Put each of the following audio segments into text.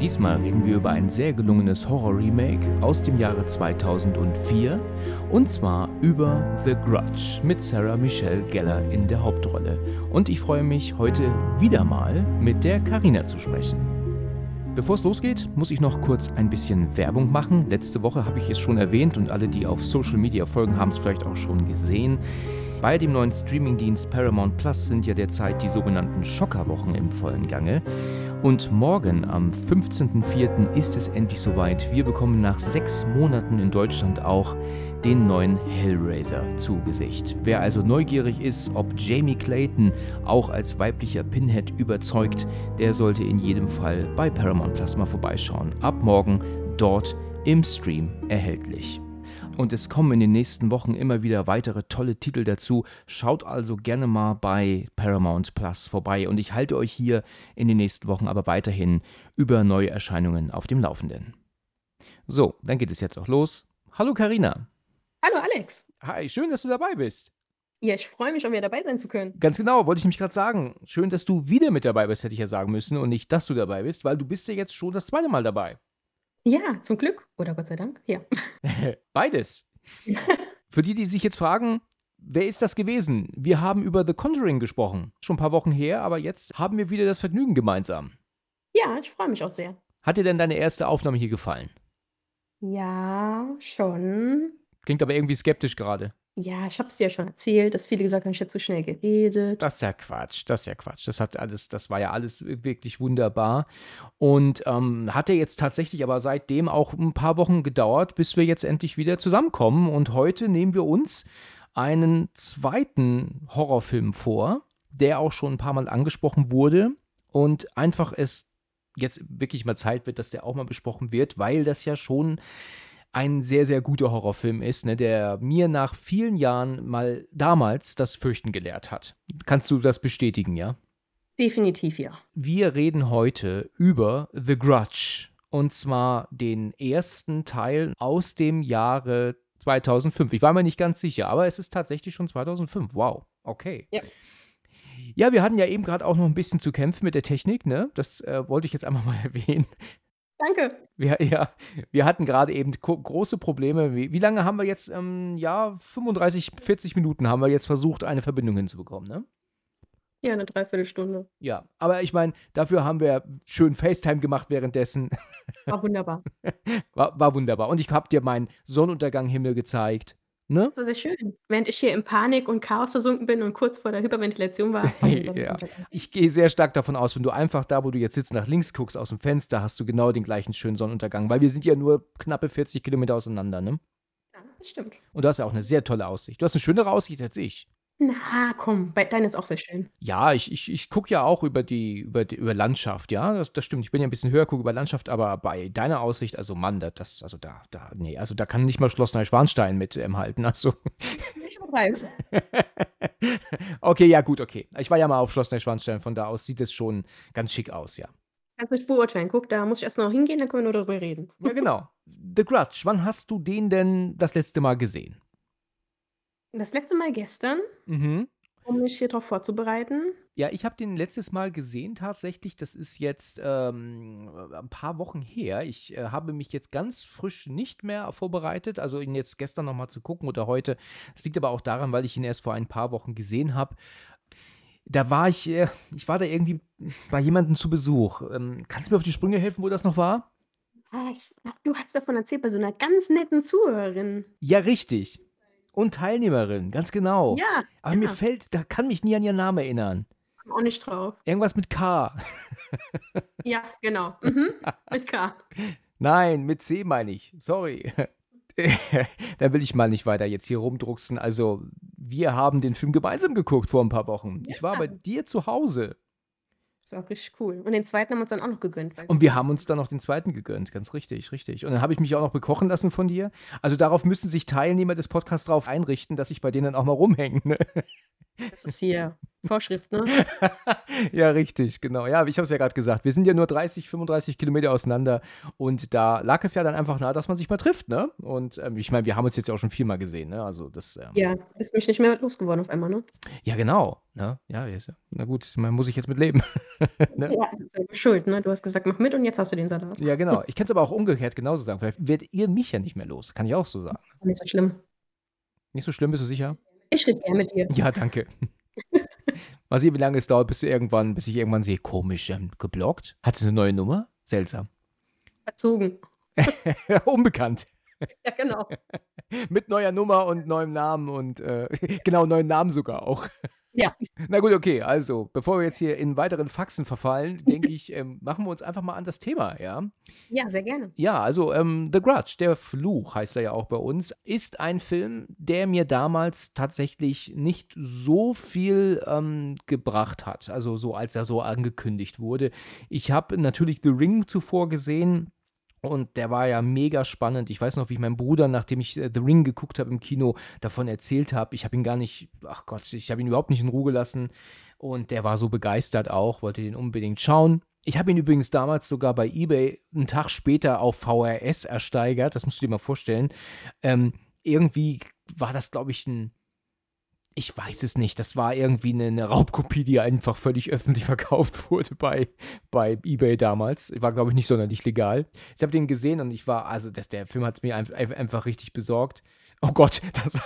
Diesmal reden wir über ein sehr gelungenes Horror-Remake aus dem Jahre 2004 und zwar über The Grudge mit Sarah Michelle Geller in der Hauptrolle. Und ich freue mich heute wieder mal mit der Karina zu sprechen. Bevor es losgeht, muss ich noch kurz ein bisschen Werbung machen. Letzte Woche habe ich es schon erwähnt und alle, die auf Social Media folgen, haben es vielleicht auch schon gesehen. Bei dem neuen Streamingdienst Paramount Plus sind ja derzeit die sogenannten Schockerwochen im vollen Gange. Und morgen, am 15.04., ist es endlich soweit. Wir bekommen nach sechs Monaten in Deutschland auch den neuen Hellraiser zu Gesicht. Wer also neugierig ist, ob Jamie Clayton auch als weiblicher Pinhead überzeugt, der sollte in jedem Fall bei Paramount Plus mal vorbeischauen. Ab morgen dort im Stream erhältlich. Und es kommen in den nächsten Wochen immer wieder weitere tolle Titel dazu. Schaut also gerne mal bei Paramount Plus vorbei. Und ich halte euch hier in den nächsten Wochen aber weiterhin über neue Erscheinungen auf dem Laufenden. So, dann geht es jetzt auch los. Hallo Karina. Hallo Alex. Hi, schön, dass du dabei bist. Ja, ich freue mich schon wieder dabei sein zu können. Ganz genau, wollte ich nämlich gerade sagen. Schön, dass du wieder mit dabei bist, hätte ich ja sagen müssen. Und nicht, dass du dabei bist, weil du bist ja jetzt schon das zweite Mal dabei. Ja, zum Glück. Oder Gott sei Dank. Ja. Beides. Für die, die sich jetzt fragen, wer ist das gewesen? Wir haben über The Conjuring gesprochen. Schon ein paar Wochen her, aber jetzt haben wir wieder das Vergnügen gemeinsam. Ja, ich freue mich auch sehr. Hat dir denn deine erste Aufnahme hier gefallen? Ja, schon. Klingt aber irgendwie skeptisch gerade. Ja, ich habe es dir ja schon erzählt, dass viele gesagt haben, ich hätte zu schnell geredet. Das ist ja Quatsch, das ist ja Quatsch. Das hat alles, das war ja alles wirklich wunderbar. Und ähm, hat ja jetzt tatsächlich aber seitdem auch ein paar Wochen gedauert, bis wir jetzt endlich wieder zusammenkommen. Und heute nehmen wir uns einen zweiten Horrorfilm vor, der auch schon ein paar Mal angesprochen wurde. Und einfach es jetzt wirklich mal Zeit wird, dass der auch mal besprochen wird, weil das ja schon ein sehr, sehr guter Horrorfilm ist, ne, der mir nach vielen Jahren mal damals das Fürchten gelehrt hat. Kannst du das bestätigen, ja? Definitiv ja. Wir reden heute über The Grudge. Und zwar den ersten Teil aus dem Jahre 2005. Ich war mir nicht ganz sicher, aber es ist tatsächlich schon 2005. Wow, okay. Ja. Ja, wir hatten ja eben gerade auch noch ein bisschen zu kämpfen mit der Technik, ne? Das äh, wollte ich jetzt einfach mal erwähnen. Danke. Wir, ja, wir hatten gerade eben große Probleme. Wie, wie, lange haben wir jetzt? Ähm, ja, 35, 40 Minuten haben wir jetzt versucht, eine Verbindung hinzubekommen, ne? Ja, eine Dreiviertelstunde. Ja, aber ich meine, dafür haben wir schön FaceTime gemacht währenddessen. War wunderbar. War, war wunderbar. Und ich habe dir meinen Sonnenunterganghimmel gezeigt. Ne? Das war sehr schön. Während ich hier in Panik und Chaos versunken bin und kurz vor der Hyperventilation war. ja. Ich gehe sehr stark davon aus, wenn du einfach da, wo du jetzt sitzt, nach links guckst aus dem Fenster, hast du genau den gleichen schönen Sonnenuntergang, weil wir sind ja nur knappe 40 Kilometer auseinander, ne? Ja, das stimmt. Und du hast ja auch eine sehr tolle Aussicht. Du hast eine schönere Aussicht als ich. Na, komm, bei, deine ist auch sehr schön. Ja, ich, ich, ich gucke ja auch über die, über die, über Landschaft, ja, das, das stimmt. Ich bin ja ein bisschen höher, gucke über Landschaft, aber bei deiner Aussicht, also Mann, das, also da, da, nee, also da kann nicht mal Schloss Neuschwanstein mit ähm, halten, also. Nicht übertreiben. okay, ja, gut, okay. Ich war ja mal auf Schloss Neuschwanstein, von da aus sieht es schon ganz schick aus, ja. Kannst nicht beurteilen. Guck, da muss ich erst noch hingehen, dann können wir nur darüber reden. Ja, genau. The Grudge, wann hast du den denn das letzte Mal gesehen? Das letzte Mal gestern, Mhm. um mich hier drauf vorzubereiten. Ja, ich habe den letztes Mal gesehen tatsächlich. Das ist jetzt ähm, ein paar Wochen her. Ich äh, habe mich jetzt ganz frisch nicht mehr vorbereitet, also ihn jetzt gestern nochmal zu gucken oder heute. Das liegt aber auch daran, weil ich ihn erst vor ein paar Wochen gesehen habe. Da war ich, äh, ich war da irgendwie bei jemandem zu Besuch. Ähm, kannst du mir auf die Sprünge helfen, wo das noch war? Ah, ich, du hast davon erzählt bei so einer ganz netten Zuhörerin. Ja, richtig. Und Teilnehmerin, ganz genau. Ja. Aber ja. mir fällt, da kann mich nie an ihren Namen erinnern. Auch nicht drauf. Irgendwas mit K. Ja, genau. Mhm. Mit K. Nein, mit C meine ich. Sorry. da will ich mal nicht weiter jetzt hier rumdrucksen. Also, wir haben den Film gemeinsam geguckt vor ein paar Wochen. Ich war Ja. bei dir zu Hause. Das war auch richtig cool. Und den zweiten haben wir uns dann auch noch gegönnt. Und wir haben uns dann noch den zweiten gegönnt, ganz richtig, richtig. Und dann habe ich mich auch noch bekochen lassen von dir. Also darauf müssen sich Teilnehmer des Podcasts drauf einrichten, dass ich bei denen auch mal rumhänge. Ne? Das ist hier Vorschrift, ne? ja, richtig, genau. Ja, ich habe es ja gerade gesagt. Wir sind ja nur 30, 35 Kilometer auseinander und da lag es ja dann einfach nahe, dass man sich mal trifft, ne? Und ähm, ich meine, wir haben uns jetzt ja auch schon viermal gesehen, ne? Also das. Ähm, ja, bist mich nicht mehr losgeworden auf einmal, ne? Ja, genau. Ne? Ja, ja, na gut, man muss ich jetzt mit leben. ne? Ja, selbe Schuld, ne? Du hast gesagt, mach mit und jetzt hast du den Salat. Ja, genau. Ich kann es aber auch umgekehrt genauso sagen. Vielleicht werdet ihr mich ja nicht mehr los. Kann ich auch so sagen. Nicht so schlimm. Nicht so schlimm, bist du sicher? Ich rede gerne mit dir. Ja, danke. Mal sehen, wie lange es dauert, bis du irgendwann, bis ich irgendwann sehe, komisch, ähm, geblockt. Hat sie eine neue Nummer? Seltsam. Verzogen. Unbekannt. Ja, genau. Mit neuer Nummer und neuem Namen und äh, genau, neuen Namen sogar auch. Ja. Na gut, okay. Also, bevor wir jetzt hier in weiteren Faxen verfallen, denke ich, ähm, machen wir uns einfach mal an das Thema, ja? Ja, sehr gerne. Ja, also ähm, The Grudge, der Fluch heißt er ja auch bei uns, ist ein Film, der mir damals tatsächlich nicht so viel ähm, gebracht hat. Also so, als er so angekündigt wurde. Ich habe natürlich The Ring zuvor gesehen und der war ja mega spannend. Ich weiß noch, wie ich meinem Bruder, nachdem ich äh, The Ring geguckt habe im Kino, davon erzählt habe. Ich habe ihn gar nicht, ach Gott, ich habe ihn überhaupt nicht in Ruhe gelassen. Und der war so begeistert auch, wollte den unbedingt schauen. Ich habe ihn übrigens damals sogar bei eBay einen Tag später auf VRS ersteigert. Das musst du dir mal vorstellen. Ähm, irgendwie war das, glaube ich, ein ich weiß es nicht. Das war irgendwie eine, eine, Raubkopie, die einfach völlig öffentlich verkauft wurde bei, bei eBay damals. War, glaube ich, nicht sonderlich legal. Ich habe den gesehen und ich war, also das, der Film hat es mir einfach, einfach richtig besorgt. Oh Gott, das.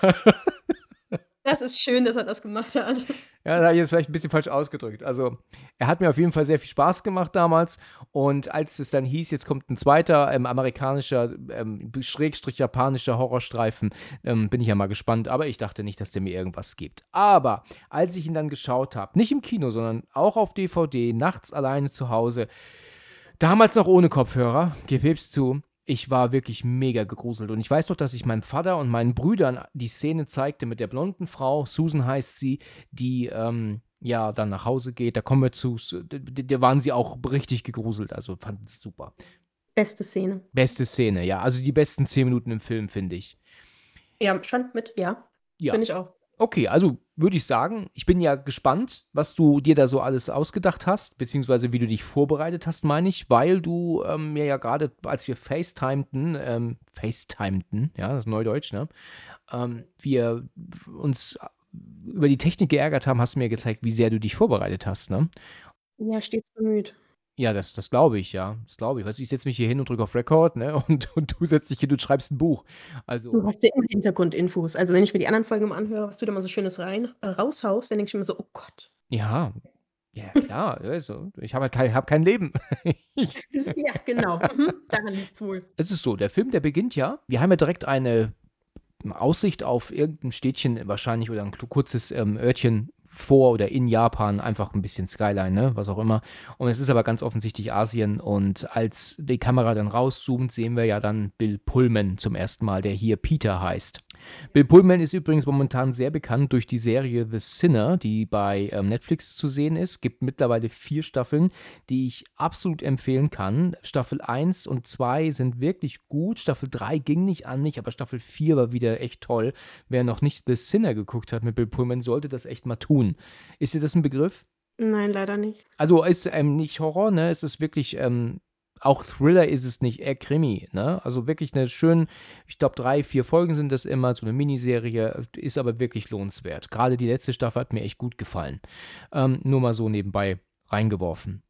Das ist schön, dass er das gemacht hat. Ja, das habe ich jetzt vielleicht ein bisschen falsch ausgedrückt. Also, er hat mir auf jeden Fall sehr viel Spaß gemacht damals. Und als es dann hieß, jetzt kommt ein zweiter ähm, amerikanischer, ähm, schrägstrich japanischer Horrorstreifen, ähm, bin ich ja mal gespannt. Aber ich dachte nicht, dass der mir irgendwas gibt. Aber als ich ihn dann geschaut habe, nicht im Kino, sondern auch auf DVD, nachts alleine zu Hause, damals noch ohne Kopfhörer, gib's zu, ich war wirklich mega gegruselt. Und ich weiß noch, dass ich meinem Vater und meinen Brüdern die Szene zeigte mit der blonden Frau, Susan heißt sie, die ähm, ja dann nach Hause geht. Da kommen wir zu, da waren sie auch richtig gegruselt. Also fanden es super. Beste Szene. Beste Szene, ja. Also die besten zehn Minuten im Film, finde ich. Ja, stand mit, ja. Ja. Finde ich auch. Okay, also würde ich sagen, ich bin ja gespannt, was du dir da so alles ausgedacht hast, beziehungsweise wie du dich vorbereitet hast, meine ich, weil du ähm, mir ja gerade, als wir FaceTimeten, ähm, FaceTimeten, ja, das ist Neudeutsch, ne, ähm, wir uns über die Technik geärgert haben, hast du mir gezeigt, wie sehr du dich vorbereitet hast, ne? Ja, stets bemüht. Ja, das, das glaube ich, ja. Das glaube ich. Weißt du, ich setze mich hier hin und drücke auf Record, ne? Und, und du setzt dich hin und schreibst ein Buch. Also. Du hast ja immer Hintergrundinfos. Also wenn ich mir die anderen Folgen mal anhöre, was du da mal so Schönes rein, äh, raushaust, dann denke ich mir so, oh Gott. Ja, ja, klar. also, ich habe halt kein, hab kein Leben. ja, genau. Mhm, daran liegt es wohl. Es ist so, der Film, der beginnt ja. Wir haben ja direkt eine Aussicht auf irgendein Städtchen wahrscheinlich oder ein kurzes ähm, Örtchen vor oder in Japan, einfach ein bisschen Skyline, ne? was auch immer. Und es ist aber ganz offensichtlich Asien. Und als die Kamera dann rauszoomt, sehen wir ja dann Bill Pullman zum ersten Mal, der hier Peter heißt. Bill Pullman ist übrigens momentan sehr bekannt durch die Serie The Sinner, die bei ähm, Netflix zu sehen ist. Gibt mittlerweile vier Staffeln, die ich absolut empfehlen kann. Staffel 1 und 2 sind wirklich gut. Staffel 3 ging nicht an mich, aber Staffel 4 war wieder echt toll. Wer noch nicht The Sinner geguckt hat mit Bill Pullman, sollte das echt mal tun. Ist dir das ein Begriff? Nein, leider nicht. Also ist ähm, nicht Horror, ne? Es ist wirklich ähm, auch Thriller ist es nicht, eher Krimi, ne? Also wirklich eine schön, ich glaube, drei, vier Folgen sind das immer, so eine Miniserie, ist aber wirklich lohnenswert. Gerade die letzte Staffel hat mir echt gut gefallen. Ähm, nur mal so nebenbei reingeworfen.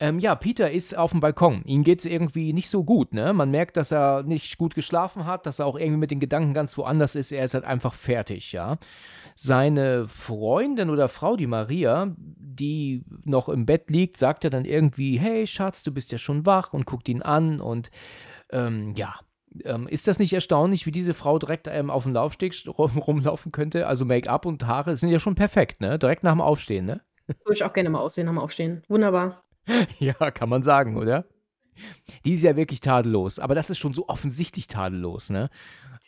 Ähm, ja, Peter ist auf dem Balkon. Ihm geht es irgendwie nicht so gut, ne? Man merkt, dass er nicht gut geschlafen hat, dass er auch irgendwie mit den Gedanken ganz woanders ist. Er ist halt einfach fertig, ja. Seine Freundin oder Frau, die Maria, die noch im Bett liegt, sagt er dann irgendwie, hey Schatz, du bist ja schon wach und guckt ihn an und ähm, ja, ähm, ist das nicht erstaunlich, wie diese Frau direkt ähm, auf dem Laufsteg rum, rumlaufen könnte? Also Make-up und Haare sind ja schon perfekt, ne? Direkt nach dem Aufstehen, ne? Würde ich auch gerne mal aussehen nach dem Aufstehen. Wunderbar. ja, kann man sagen, oder? Die ist ja wirklich tadellos, aber das ist schon so offensichtlich tadellos, ne?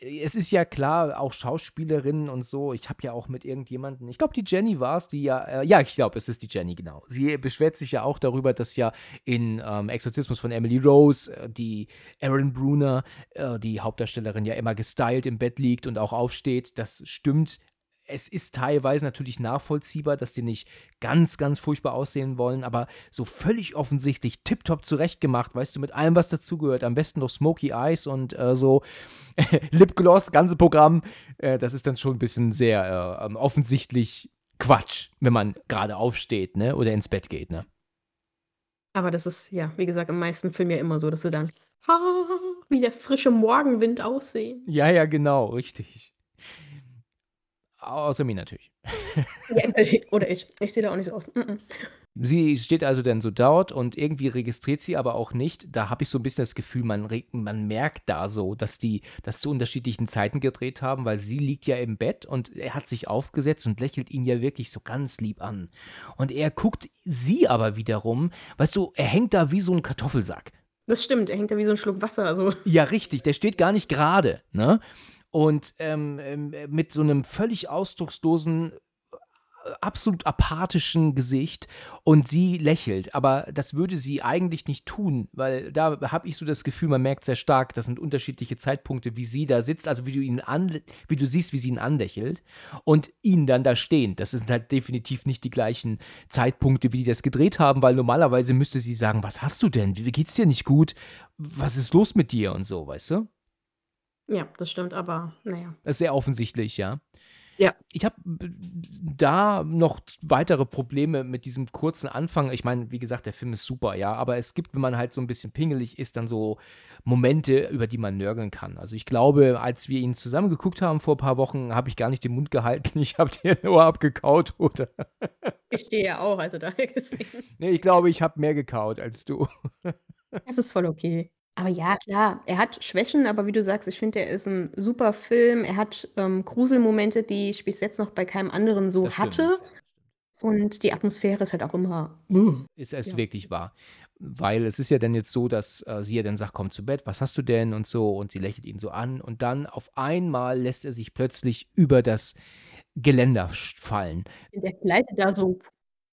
Es ist ja klar, auch Schauspielerinnen und so. Ich habe ja auch mit irgendjemanden, ich glaube, die Jenny war es, die ja, äh, ja, ich glaube, es ist die Jenny, genau. Sie beschwert sich ja auch darüber, dass ja in ähm, Exorzismus von Emily Rose äh, die Erin Bruner, äh, die Hauptdarstellerin, ja immer gestylt im Bett liegt und auch aufsteht. Das stimmt es ist teilweise natürlich nachvollziehbar, dass die nicht ganz, ganz furchtbar aussehen wollen, aber so völlig offensichtlich tiptop zurechtgemacht, weißt du, mit allem, was dazugehört. Am besten noch Smoky Eyes und äh, so Lipgloss, ganze Programm. Äh, das ist dann schon ein bisschen sehr äh, ähm, offensichtlich Quatsch, wenn man gerade aufsteht, ne, oder ins Bett geht, ne. Aber das ist, ja, wie gesagt, im meisten Film ja immer so, dass sie dann ha, wie der frische Morgenwind aussehen. Ja, ja, genau, richtig. Außer mir natürlich. Ja, oder ich. Ich sehe da auch nicht so aus. Mm -mm. Sie steht also dann so dort und irgendwie registriert sie aber auch nicht. Da habe ich so ein bisschen das Gefühl, man, man merkt da so, dass die das zu unterschiedlichen Zeiten gedreht haben, weil sie liegt ja im Bett und er hat sich aufgesetzt und lächelt ihn ja wirklich so ganz lieb an. Und er guckt sie aber wiederum, weißt du, er hängt da wie so ein Kartoffelsack. Das stimmt, er hängt da wie so ein Schluck Wasser. Also. Ja, richtig, der steht gar nicht gerade, ne? Und ähm, ähm, mit so einem völlig ausdruckslosen äh, absolut apathischen Gesicht und sie lächelt, aber das würde sie eigentlich nicht tun, weil da habe ich so das Gefühl, man merkt sehr stark, das sind unterschiedliche Zeitpunkte, wie sie da sitzt, also wie du ihn an, wie du siehst, wie sie ihn anlächelt und ihn dann da stehen. Das sind halt definitiv nicht die gleichen Zeitpunkte, wie die das gedreht haben, weil normalerweise müsste sie sagen, was hast du denn? Wie geht's dir nicht gut? Was ist los mit dir und so, weißt du? Ja, das stimmt, aber naja. Das ist sehr offensichtlich, ja. Ja. Ich habe da noch weitere Probleme mit diesem kurzen Anfang. Ich meine, wie gesagt, der Film ist super, ja, aber es gibt, wenn man halt so ein bisschen pingelig ist, dann so Momente, über die man nörgeln kann. Also ich glaube, als wir ihn zusammen geguckt haben vor ein paar Wochen, habe ich gar nicht den Mund gehalten. Ich habe dir nur abgekaut, oder? Ich stehe ja auch, also daher gesehen. Nee, ich glaube, ich habe mehr gekaut als du. Das ist voll okay. Aber ja, klar, er hat Schwächen, aber wie du sagst, ich finde, er ist ein super Film. Er hat, ähm, Gruselmomente, die ich bis jetzt noch bei keinem anderen so Das stimmt. hatte. Und die Atmosphäre ist halt auch immer hm, Ist es ja. wirklich wahr. Weil es ist ja dann jetzt so, dass äh, sie ja dann sagt, komm zu Bett, was hast du denn und so und sie lächelt ihn so an und dann auf einmal lässt er sich plötzlich über das Geländer fallen. Der gleitet da so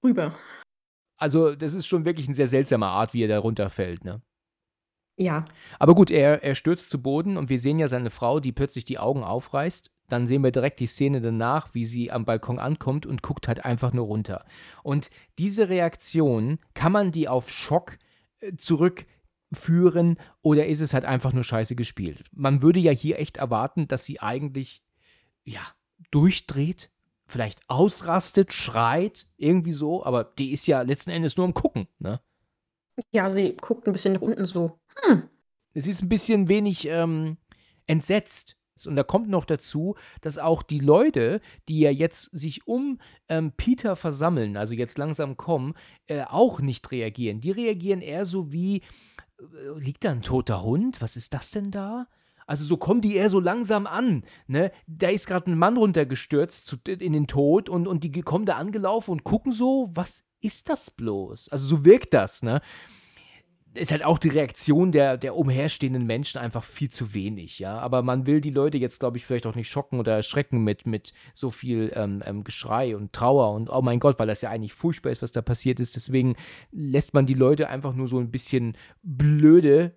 rüber. Also, das ist schon wirklich 'ne sehr seltsame Art, wie er da runterfällt, ne? Ja. Aber gut, er er stürzt zu Boden und wir sehen ja seine Frau, die plötzlich die Augen aufreißt. Dann sehen wir direkt die Szene danach, wie sie am Balkon ankommt und guckt halt einfach nur runter. Und diese Reaktion, kann man die auf Schock, äh, zurückführen oder ist es halt einfach nur scheiße gespielt? Man würde ja hier echt erwarten, dass sie eigentlich, ja, durchdreht, vielleicht ausrastet, schreit, irgendwie so, aber die ist ja letzten Endes nur am Gucken, ne? Ja, sie guckt 'n bisschen nach unten so: „Hm.“ Sie ist 'n bisschen wenig, ähm, entsetzt. Und da kommt noch dazu, dass auch die Leute, die ja jetzt sich um, ähm, Peter versammeln, also jetzt langsam kommen, äh, auch nicht reagieren. Die reagieren eher so wie: „Äh, liegt da 'n toter Hund? Was ist das denn da?“ Also, so kommen die eher so langsam an, ne? Da ist grad 'n Mann runtergestürzt zu in den Tod und und die kommen da angelaufen und gucken so: „Was ist das bloß?“ Also, so wirkt das, ne? Ist halt auch die Reaktion der der umherstehenden Menschen einfach viel zu wenig, ja. Aber man will die Leute jetzt, glaube ich, vielleicht auch nicht schocken oder erschrecken mit mit so viel, ähm, ähm, Geschrei und Trauer und oh mein Gott, weil das ja eigentlich furchtbar ist, was da passiert ist. Deswegen lässt man die Leute einfach nur so ein bisschen blöde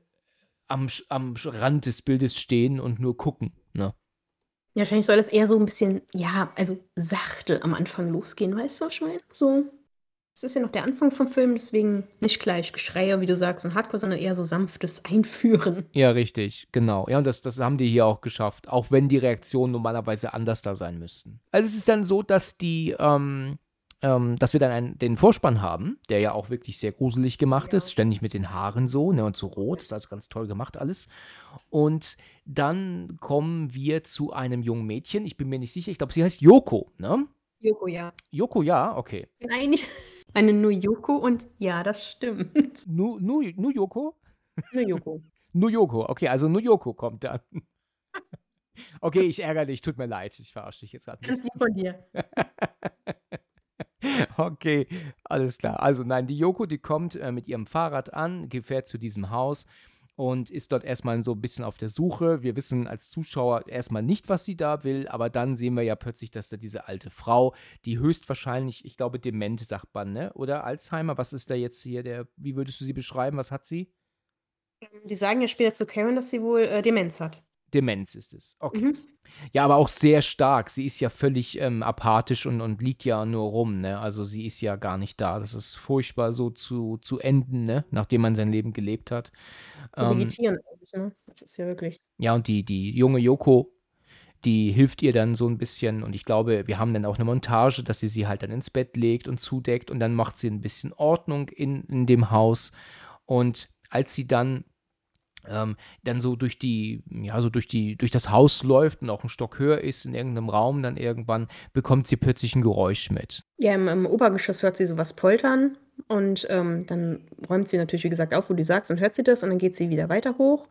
am am Rand des Bildes stehen und nur gucken, ne? Ja, wahrscheinlich soll das eher so ein bisschen, ja, also sachte am Anfang losgehen, weißt du, was ich meine? So es ist ja noch der Anfang vom Film, deswegen nicht gleich Geschreie, wie du sagst, und Hardcore, sondern eher so sanftes Einführen. Ja, richtig, genau. Ja, und das das haben die hier auch geschafft, auch wenn die Reaktionen normalerweise anders da sein müssten. Also, es ist dann so, dass die, ähm ähm, dass wir dann einen den Vorspann haben, der ja auch wirklich sehr gruselig gemacht Ja. ist, ständig mit den Haaren so, ne, und so rot. Das ist also ganz toll gemacht alles. Und dann kommen wir zu einem jungen Mädchen. Ich bin mir nicht sicher, ich glaube, sie heißt Yoko, ne? Yoko, ja. Yoko, ja, okay. Nein, ich meine nur Yoko und ja, das stimmt. Nu Nu nur Yoko? Nur Yoko. Nur Yoko, okay, also nur Yoko kommt dann. Okay, ich ärgere dich, tut mir leid. Ich verarsche dich jetzt Ganz bisschen. lieb von dir. Okay, alles klar. Also nein, die Yoko, die kommt, äh, mit ihrem Fahrrad an, ge fährt zu diesem Haus und ist dort erstmal so ein bisschen auf der Suche. Wir wissen als Zuschauer erstmal nicht, was sie da will, aber dann sehen wir ja plötzlich, dass da diese alte Frau, die höchstwahrscheinlich, ich glaube, dement sagt man, ne? Oder Alzheimer, was ist da jetzt hier der, wie würdest du sie beschreiben? Was hat sie? Die sagen ja später zu Karen, dass sie wohl äh, Demenz hat. Demenz ist es. Okay. Mhm. Ja, aber auch sehr stark. Sie ist ja völlig ähm, apathisch und, und liegt ja nur rum, ne? Also sie ist ja gar nicht da. Das ist furchtbar so zu, zu enden, ne? Nachdem man sein Leben gelebt hat. So Ähm, vegetieren eigentlich, ne? Das ist ja wirklich. ja, und die, die junge Yoko, die hilft ihr dann so ein bisschen. Und ich glaube, wir haben dann auch eine Montage, dass sie sie halt dann ins Bett legt und zudeckt. Und dann macht sie ein bisschen Ordnung in, in dem Haus. Und als sie dann ähm, dann so durch die, ja, so durch die, durch das Haus läuft und auch einen Stock höher ist in irgendeinem Raum, dann irgendwann bekommt sie plötzlich ein Geräusch mit. Ja, im, im Obergeschoss hört sie sowas poltern und ähm, dann räumt sie natürlich, wie gesagt, auf, wo du sagst, und hört sie das und dann geht sie wieder weiter hoch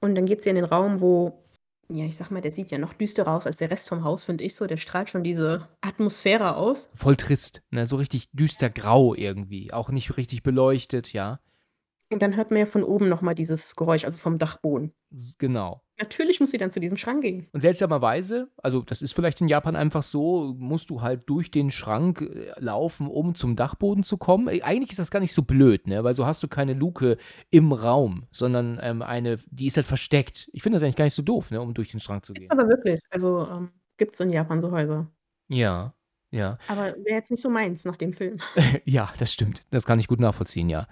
und dann geht sie in den Raum, wo, ja, ich sag mal, der sieht ja noch düsterer aus als der Rest vom Haus, finde ich so. Der strahlt schon diese Atmosphäre aus. Voll trist, ne? so richtig düster grau irgendwie, auch nicht richtig beleuchtet, ja. Und dann hört man ja von oben nochmal dieses Geräusch, also vom Dachboden. Genau. Natürlich muss sie dann zu diesem Schrank gehen. Und seltsamerweise, also das ist vielleicht in Japan einfach so, musst du halt durch den Schrank äh, laufen, um zum Dachboden zu kommen. Äh, Eigentlich ist das gar nicht so blöd, ne? Weil so hast du keine Luke im Raum, sondern ähm, eine, die ist halt versteckt. Ich finde das eigentlich gar nicht so doof, ne? Um durch den Schrank zu gehen. Gibt's aber wirklich. Also ähm, gibt's in Japan so Häuser. Ja, ja. Aber wäre jetzt nicht so meins nach dem Film. Ja, das stimmt. Das kann ich gut nachvollziehen, ja.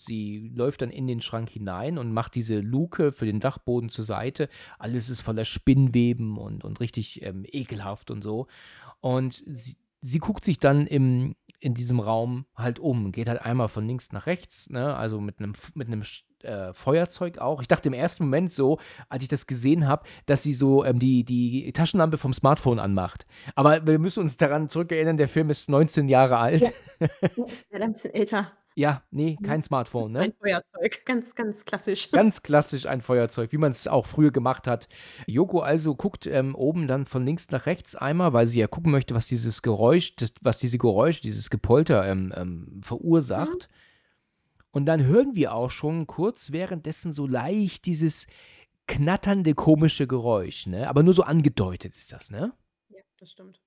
Sie läuft dann in den Schrank hinein und macht diese Luke für den Dachboden zur Seite. Alles ist voller Spinnweben und, und richtig ähm, ekelhaft und so. Und sie, sie guckt sich dann im, in diesem Raum halt um, geht halt einmal von links nach rechts, ne? also mit einem, mit einem äh, Feuerzeug auch. Ich dachte im ersten Moment so, als ich das gesehen habe, dass sie so ähm, die, die Taschenlampe vom Smartphone anmacht. Aber wir müssen uns daran zurückerinnern, der Film ist 19 Jahre alt. Ja, ist leider ein bisschen älter. Ja, nee, kein Smartphone, ne? Ein Feuerzeug. Ganz, ganz klassisch. Ganz klassisch ein Feuerzeug, wie man es auch früher gemacht hat. Yoko also guckt ähm, oben dann von links nach rechts einmal, weil sie ja gucken möchte, was dieses Geräusch, das, was diese Geräusche, dieses Gepolter ähm, ähm, verursacht. Und dann hören wir auch schon kurz währenddessen so leicht dieses knatternde, komische Geräusch, ne? Aber nur so angedeutet ist das, ne? Ja, das stimmt.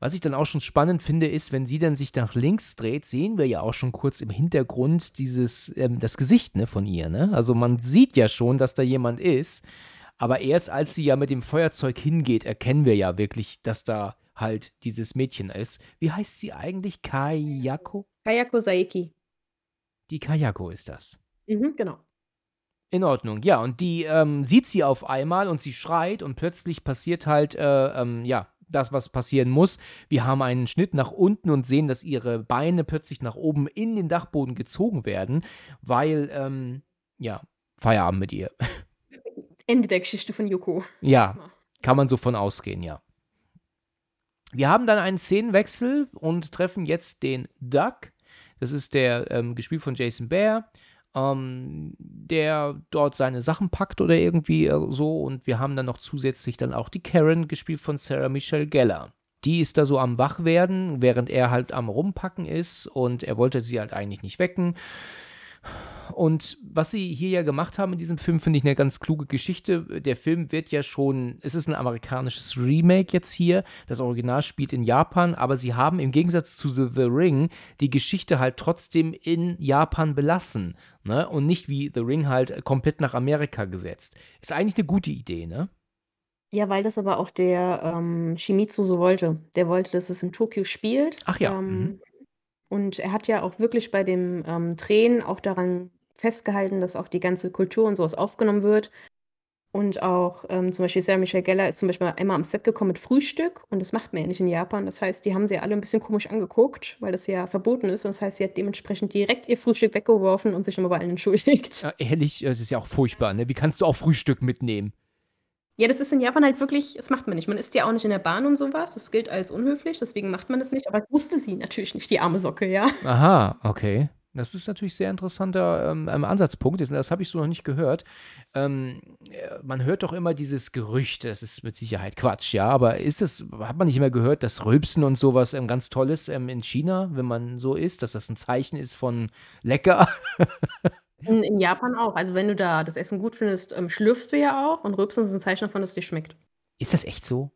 Was ich dann auch schon spannend finde, ist, wenn sie dann sich nach links dreht, sehen wir ja auch schon kurz im Hintergrund dieses, ähm, das Gesicht ne, von ihr. Ne? Also man sieht ja schon, dass da jemand ist. Aber erst als sie ja mit dem Feuerzeug hingeht, erkennen wir ja wirklich, dass da halt dieses Mädchen ist. Wie heißt sie eigentlich? Kayako? Kayako Saeki. Die Kayako ist das. Mhm, genau. In Ordnung, ja. Und die ähm, sieht sie auf einmal und sie schreit und plötzlich passiert halt, äh, ähm, ja, das, was passieren muss. Wir haben einen Schnitt nach unten und sehen, dass ihre Beine plötzlich nach oben in den Dachboden gezogen werden, weil, ähm, ja, Feierabend mit ihr. Ende der Geschichte von Yoko. Ja, kann man so von ausgehen, ja. Wir haben dann einen Szenenwechsel und treffen jetzt den Duck. Das ist der, ähm, gespielt von Jason Bear, ähm, der dort seine Sachen packt oder irgendwie äh, so. Und wir haben dann noch zusätzlich dann auch die Karen, gespielt von Sarah Michelle Gellar. Die ist da so am Wachwerden, während er halt am Rumpacken ist und er wollte sie halt eigentlich nicht wecken. Und was sie hier ja gemacht haben in diesem Film, finde ich eine ganz kluge Geschichte. Der Film wird ja schon, es ist ein amerikanisches Remake jetzt hier. Das Original spielt in Japan, aber sie haben im Gegensatz zu The, The Ring die Geschichte halt trotzdem in Japan belassen. Ne? Und nicht wie The Ring halt komplett nach Amerika gesetzt. Ist eigentlich eine gute Idee, ne? Ja, weil das aber auch der ähm, Shimizu so wollte. Der wollte, dass es in Tokio spielt. Ach ja, Ähm, mhm. Und er hat ja auch wirklich bei dem ähm, Drehen auch daran festgehalten, dass auch die ganze Kultur und sowas aufgenommen wird. Und auch ähm, zum Beispiel Sarah Michelle Gellar ist zum Beispiel einmal am Set gekommen mit Frühstück und das macht man ja nicht in Japan. Das heißt, die haben sie alle ein bisschen komisch angeguckt, weil das ja verboten ist. Und das heißt, sie hat dementsprechend direkt ihr Frühstück weggeworfen und sich nochmal bei allen entschuldigt. Ja, ehrlich, äh, das ist ja auch furchtbar, ne? Wie kannst du auch Frühstück mitnehmen? Ja, das ist in Japan halt wirklich, das macht man nicht. Man isst ja auch nicht in der Bahn und sowas. Das gilt als unhöflich, deswegen macht man das nicht. Aber das wusste sie natürlich nicht, die arme Socke, ja. Aha, okay. Das ist natürlich sehr interessanter ähm, ähm, Ansatzpunkt. Das habe ich so noch nicht gehört. Ähm, äh, man hört doch immer dieses Gerücht, das ist mit Sicherheit Quatsch, ja, aber ist es, hat man nicht immer gehört, dass Rülpsen und sowas ähm, ganz toll ist ähm, in China, wenn man so isst, dass das ein Zeichen ist von lecker? In in Japan auch. Also, wenn du da das Essen gut findest, ähm, schlürfst du ja auch und Rülpsen ist 'n Zeichen davon, dass es dir schmeckt. Ist das echt so?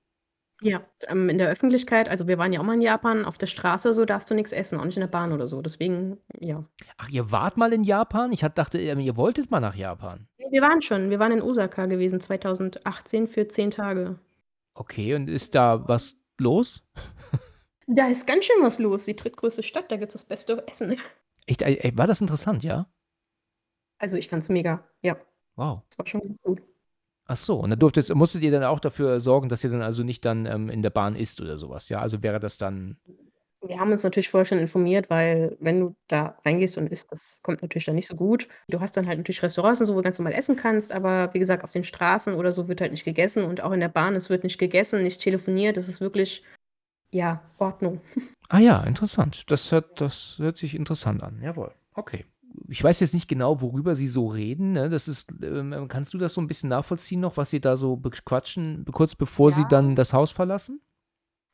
Ja, ähm, in der Öffentlichkeit also, wir waren ja auch mal in Japan, auf der Straße so darfst du nix essen, auch nicht in der Bahn oder so. Deswegen, ja. Ach, ihr wart mal in Japan? Ich hat dachte, ähm, ihr wolltet mal nach Japan. Wir waren schon. Wir waren in Osaka gewesen 2018 für 10 Tage. Okay, und ist da was los? Da ist ganz schön was los. Die drittgrößte Stadt, da gibt's das beste Essen. Echt, war das interessant, ja? Also, ich fand's mega, ja. Wow. Das war schon ganz gut. Ach so, und dann durftet musstet ihr dann auch dafür sorgen, dass ihr dann also nicht dann, ähm, in der Bahn isst oder so was, ja? Also, wäre das dann Wir haben uns natürlich vorher schon informiert, weil wenn du da reingehst und isst, das kommt natürlich dann nicht so gut. Du hast dann halt natürlich Restaurants und so, wo du ganz normal essen kannst, aber wie gesagt, auf den Straßen oder so wird halt nicht gegessen und auch in der Bahn, es wird nicht gegessen, nicht telefoniert. Es ist wirklich, ja, Ordnung. Ah ja, interessant. Das hört das hört sich interessant an. Jawohl. Okay. Ich weiß jetzt nicht genau, worüber Sie so reden, ne? Das ist ähm, kannst du das so 'n bisschen nachvollziehen noch, was Sie da so bequatschen, kurz bevor Sie Ja. dann das Haus verlassen?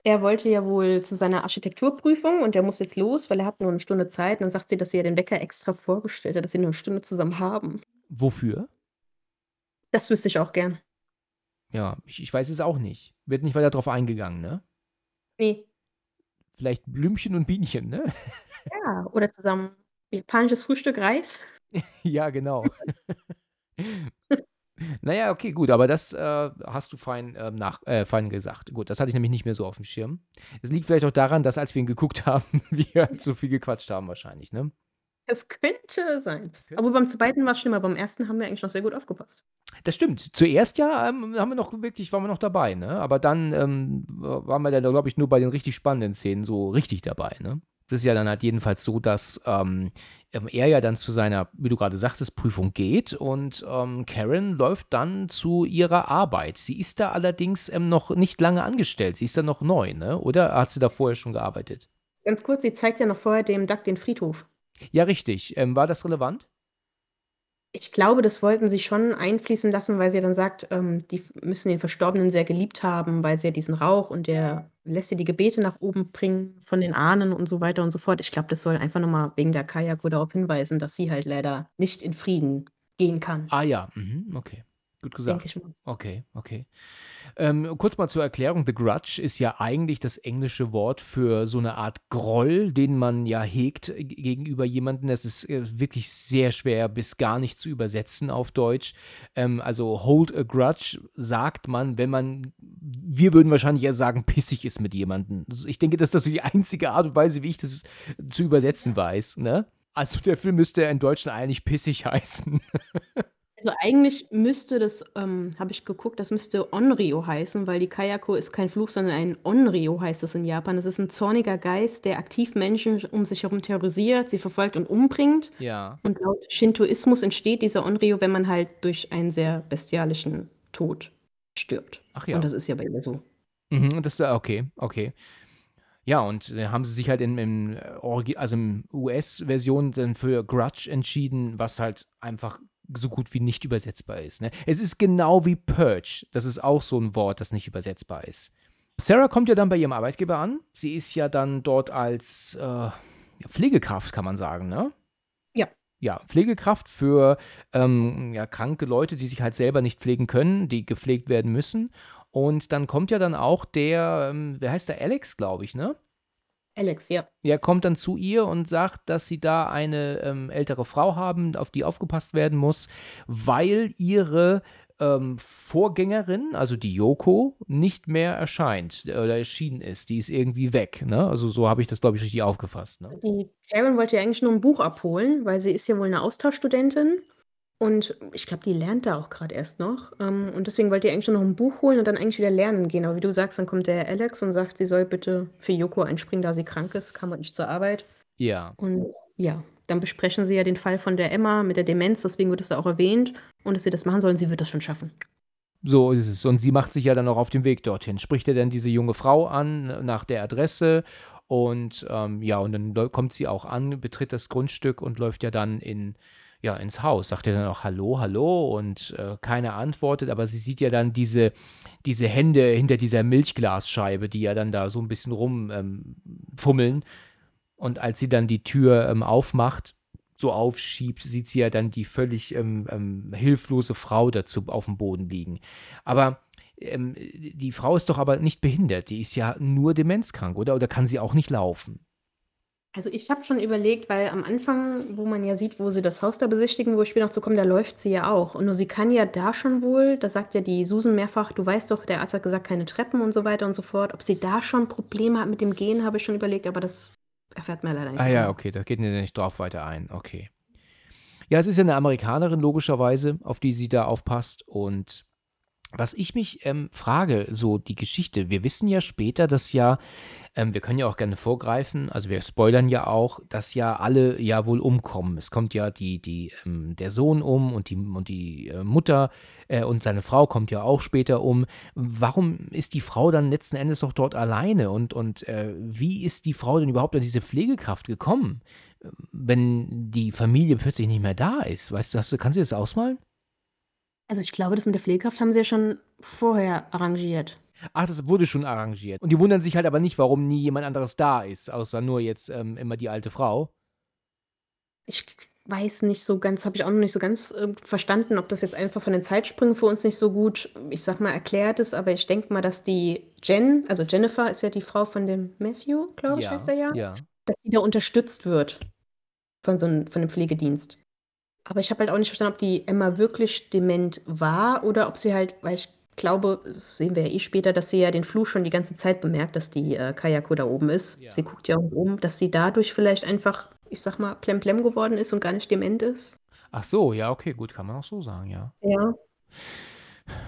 Er wollte ja wohl zu seiner Architekturprüfung und der muss jetzt los, weil er hat nur 'ne Stunde Zeit. Und dann sagt sie, dass sie ja den Wecker extra vorgestellt hat, dass sie nur 'ne Stunde zusammen haben. Wofür? Das wüsste ich auch gern. Ja, ich ich weiß es auch nicht. Wird nicht weiter drauf eingegangen, ne? Ne. Vielleicht Blümchen und Bienchen, ne? Ja, oder zusammen japanisches Frühstück, Reis. Ja, genau. Na ja, okay, gut, aber das, äh, hast du fein, ähm, nach äh, fein gesagt. Gut, das hatte ich nämlich nicht mehr so aufm Schirm. Es liegt vielleicht auch daran, dass als wir ihn geguckt haben, wir so viel gequatscht haben wahrscheinlich, ne? Es könnte sein. Okay. Aber beim 2. war's schlimmer. Beim 1. haben wir eigentlich noch sehr gut aufgepasst. Das stimmt. Zuerst ja, ähm, haben wir noch wirklich waren wir noch dabei, ne? Aber dann, ähm, wa waren wir dann, glaube ich, nur bei den richtig spannenden Szenen so richtig dabei, ne? Es ist ja dann halt jedenfalls so, dass, ähm, ähm, er ja dann zu seiner, wie du grade sagtest, Prüfung geht und, ähm, Karen läuft dann zu ihrer Arbeit. Sie ist da allerdings, ähm, noch nicht lange angestellt. Sie ist da noch neu, ne? Oder hat sie da vorher schon gearbeitet? Ganz kurz, sie zeigt ja noch vorher dem Duck den Friedhof. Ja, richtig. Ähm, war das relevant? Ich glaube, das wollten sie schon einfließen lassen, weil sie dann sagt, ähm, die müssen den Verstorbenen sehr geliebt haben, weil sie ja diesen Rauch und der lässt ja die Gebete nach oben bringen von den Ahnen und so weiter und so fort. Ich glaube, das soll einfach noch mal wegen der Kayako darauf hinweisen, dass sie halt leider nicht in Frieden gehen kann. Ah ja, mhm, okay. Gut gesagt. Okay, okay. Ähm, kurz mal zur Erklärung: „The Grudge“ ist ja eigentlich das englische Wort für so 'ne Art Groll, den man ja hegt gegenüber jemandem. Das ist, äh, wirklich sehr schwer bis gar nicht zu übersetzen auf Deutsch. Ähm, also „hold a grudge“ sagt man, wenn man wir würden wahrscheinlich eher sagen, pissig ist mit jemandem. S ich denke, das so die einzige Art und Weise, wie ich das zu übersetzen weiß, ne? Also, der Film müsste in Deutschen eigentlich „Pissig“ heißen. Also, eigentlich müsste das, ähm, habe ich geguckt, das müsste Onryo heißen, weil die Kayako ist kein Fluch, sondern ein Onryo heißt es in Japan. Das ist 'n zorniger Geist, der aktiv Menschen um sich herum terrorisiert, sie verfolgt und umbringt. Ja. Und laut Shintoismus entsteht dieser Onryo, wenn man halt durch einen sehr bestialischen Tod stirbt. Ach ja. Und das ist ja bei ihr so. Mhm, das ist okay, okay. Ja, und dann haben sie sich halt in im Origi also, im US-Version dann für Grudge entschieden, was halt einfach so gut wie nicht übersetzbar ist, ne? Es ist genau wie Purge. Das ist auch so 'n Wort, das nicht übersetzbar ist. Sarah kommt ja dann bei ihrem Arbeitgeber an. Sie ist ja dann dort als, äh, Pflegekraft, kann man sagen, ne? Ja. Ja, Pflegekraft für, ähm, ja, kranke Leute, die sich halt selber nicht pflegen können, die gepflegt werden müssen. Und dann kommt ja dann auch der, ähm, wie heißt der? Alex, glaube ich, ne? Alex, ja. Ja, kommt dann zu ihr und sagt, dass sie da eine, ähm, ältere Frau haben, auf die aufgepasst werden muss, weil ihre, ähm, Vorgängerin, also die Yoko, nicht mehr erscheint oder erschienen ist. Die ist irgendwie weg, ne? Also, so habe ich das, glaube ich, richtig aufgefasst, ne? Die Karen wollte ja eigentlich nur 'n Buch abholen, weil sie ist ja wohl 'ne Austauschstudentin und ich glaube, die lernt da auch grad erst noch. Ähm, und deswegen wollte die eigentlich nur noch 'n Buch holen und dann eigentlich wieder lernen gehen. Aber wie du sagst, dann kommt der Alex und sagt, sie soll bitte für Yoko einspringen, da sie krank ist, kann heute nicht zur Arbeit. Ja. Und ja, dann besprechen sie ja den Fall von der Emma mit der Demenz, deswegen wird es da auch erwähnt und dass sie das machen soll und sie wird das schon schaffen. So ist es. Und sie macht sich ja dann auch auf den Weg dorthin. Spricht ja dann diese junge Frau an nach der Adresse und, ähm, ja, und dann kommt sie auch an, betritt das Grundstück und läuft ja dann in ja, ins Haus. Sagt ja dann auch: „Hallo, hallo“ und, äh, keiner antwortet, aber sie sieht ja dann diese diese Hände hinter dieser Milchglasscheibe, die ja dann da so 'n bisschen rum, ähm. Und als sie dann die Tür, ähm, aufmacht, so aufschiebt, sieht sie ja dann die völlig ähm, ähm, hilflose Frau dazu auf dem Boden liegen. Aber ähm, die Frau ist doch aber nicht behindert, die ist ja nur demenzkrank, oder? Oder kann sie auch nicht laufen? Also ich habe schon überlegt, weil am Anfang, wo man ja sieht, wo sie das Haus da besichtigen, wo ich später noch zu kommen, da läuft sie ja auch. Und nur sie kann ja da schon wohl, da sagt ja die Susan mehrfach, du weißt doch, der Arzt hat gesagt, keine Treppen und so weiter und so fort. Ob sie da schon Probleme hat mit dem Gehen, habe ich schon überlegt, aber das erfährt man leider nicht. Ah so ja, genau. okay, da geht ihr nicht drauf weiter ein. Okay. Ja, es ist ja eine Amerikanerin, logischerweise, auf die sie da aufpasst. Und was ich mich ähm, frage, so die Geschichte, wir wissen ja später, dass ja, ähm, wir können ja auch gerne vorgreifen, also wir spoilern ja auch, dass ja alle ja wohl umkommen. Es kommt ja die, die, ähm, der Sohn um und die, und die äh, Mutter äh, und seine Frau kommt ja auch später um. Warum ist die Frau dann letzten Endes doch dort alleine? Und, und äh, wie ist die Frau denn überhaupt an diese Pflegekraft gekommen, wenn die Familie plötzlich nicht mehr da ist? Weißt du, hast du kannst du das ausmalen? Also ich glaube, das mit der Pflegekraft haben sie ja schon vorher arrangiert. Ach, das wurde schon arrangiert. Und die wundern sich halt aber nicht, warum nie jemand anderes da ist, außer nur jetzt ähm, immer die alte Frau. Ich weiß nicht so ganz, habe ich auch noch nicht so ganz äh, verstanden, ob das jetzt einfach von den Zeitsprüngen für uns nicht so gut, ich sag mal, erklärt ist, aber ich denke mal, dass die Jen, also Jennifer ist ja die Frau von dem Matthew, glaube ich, heißt er ja, Ja. dass die da unterstützt wird von so einem, von dem Pflegedienst. Aber ich habe halt auch nicht verstanden, ob die Emma wirklich dement war oder ob sie halt, weil ich glaube, das sehen wir ja eh später, dass sie ja den Fluch schon die ganze Zeit bemerkt, dass die äh, Kayako da oben ist. Ja. Sie guckt ja auch oben, dass sie dadurch vielleicht einfach, ich sag mal, plemplem geworden ist und gar nicht dement ist. Ach so, ja, okay, gut, kann man auch so sagen, ja. Ja.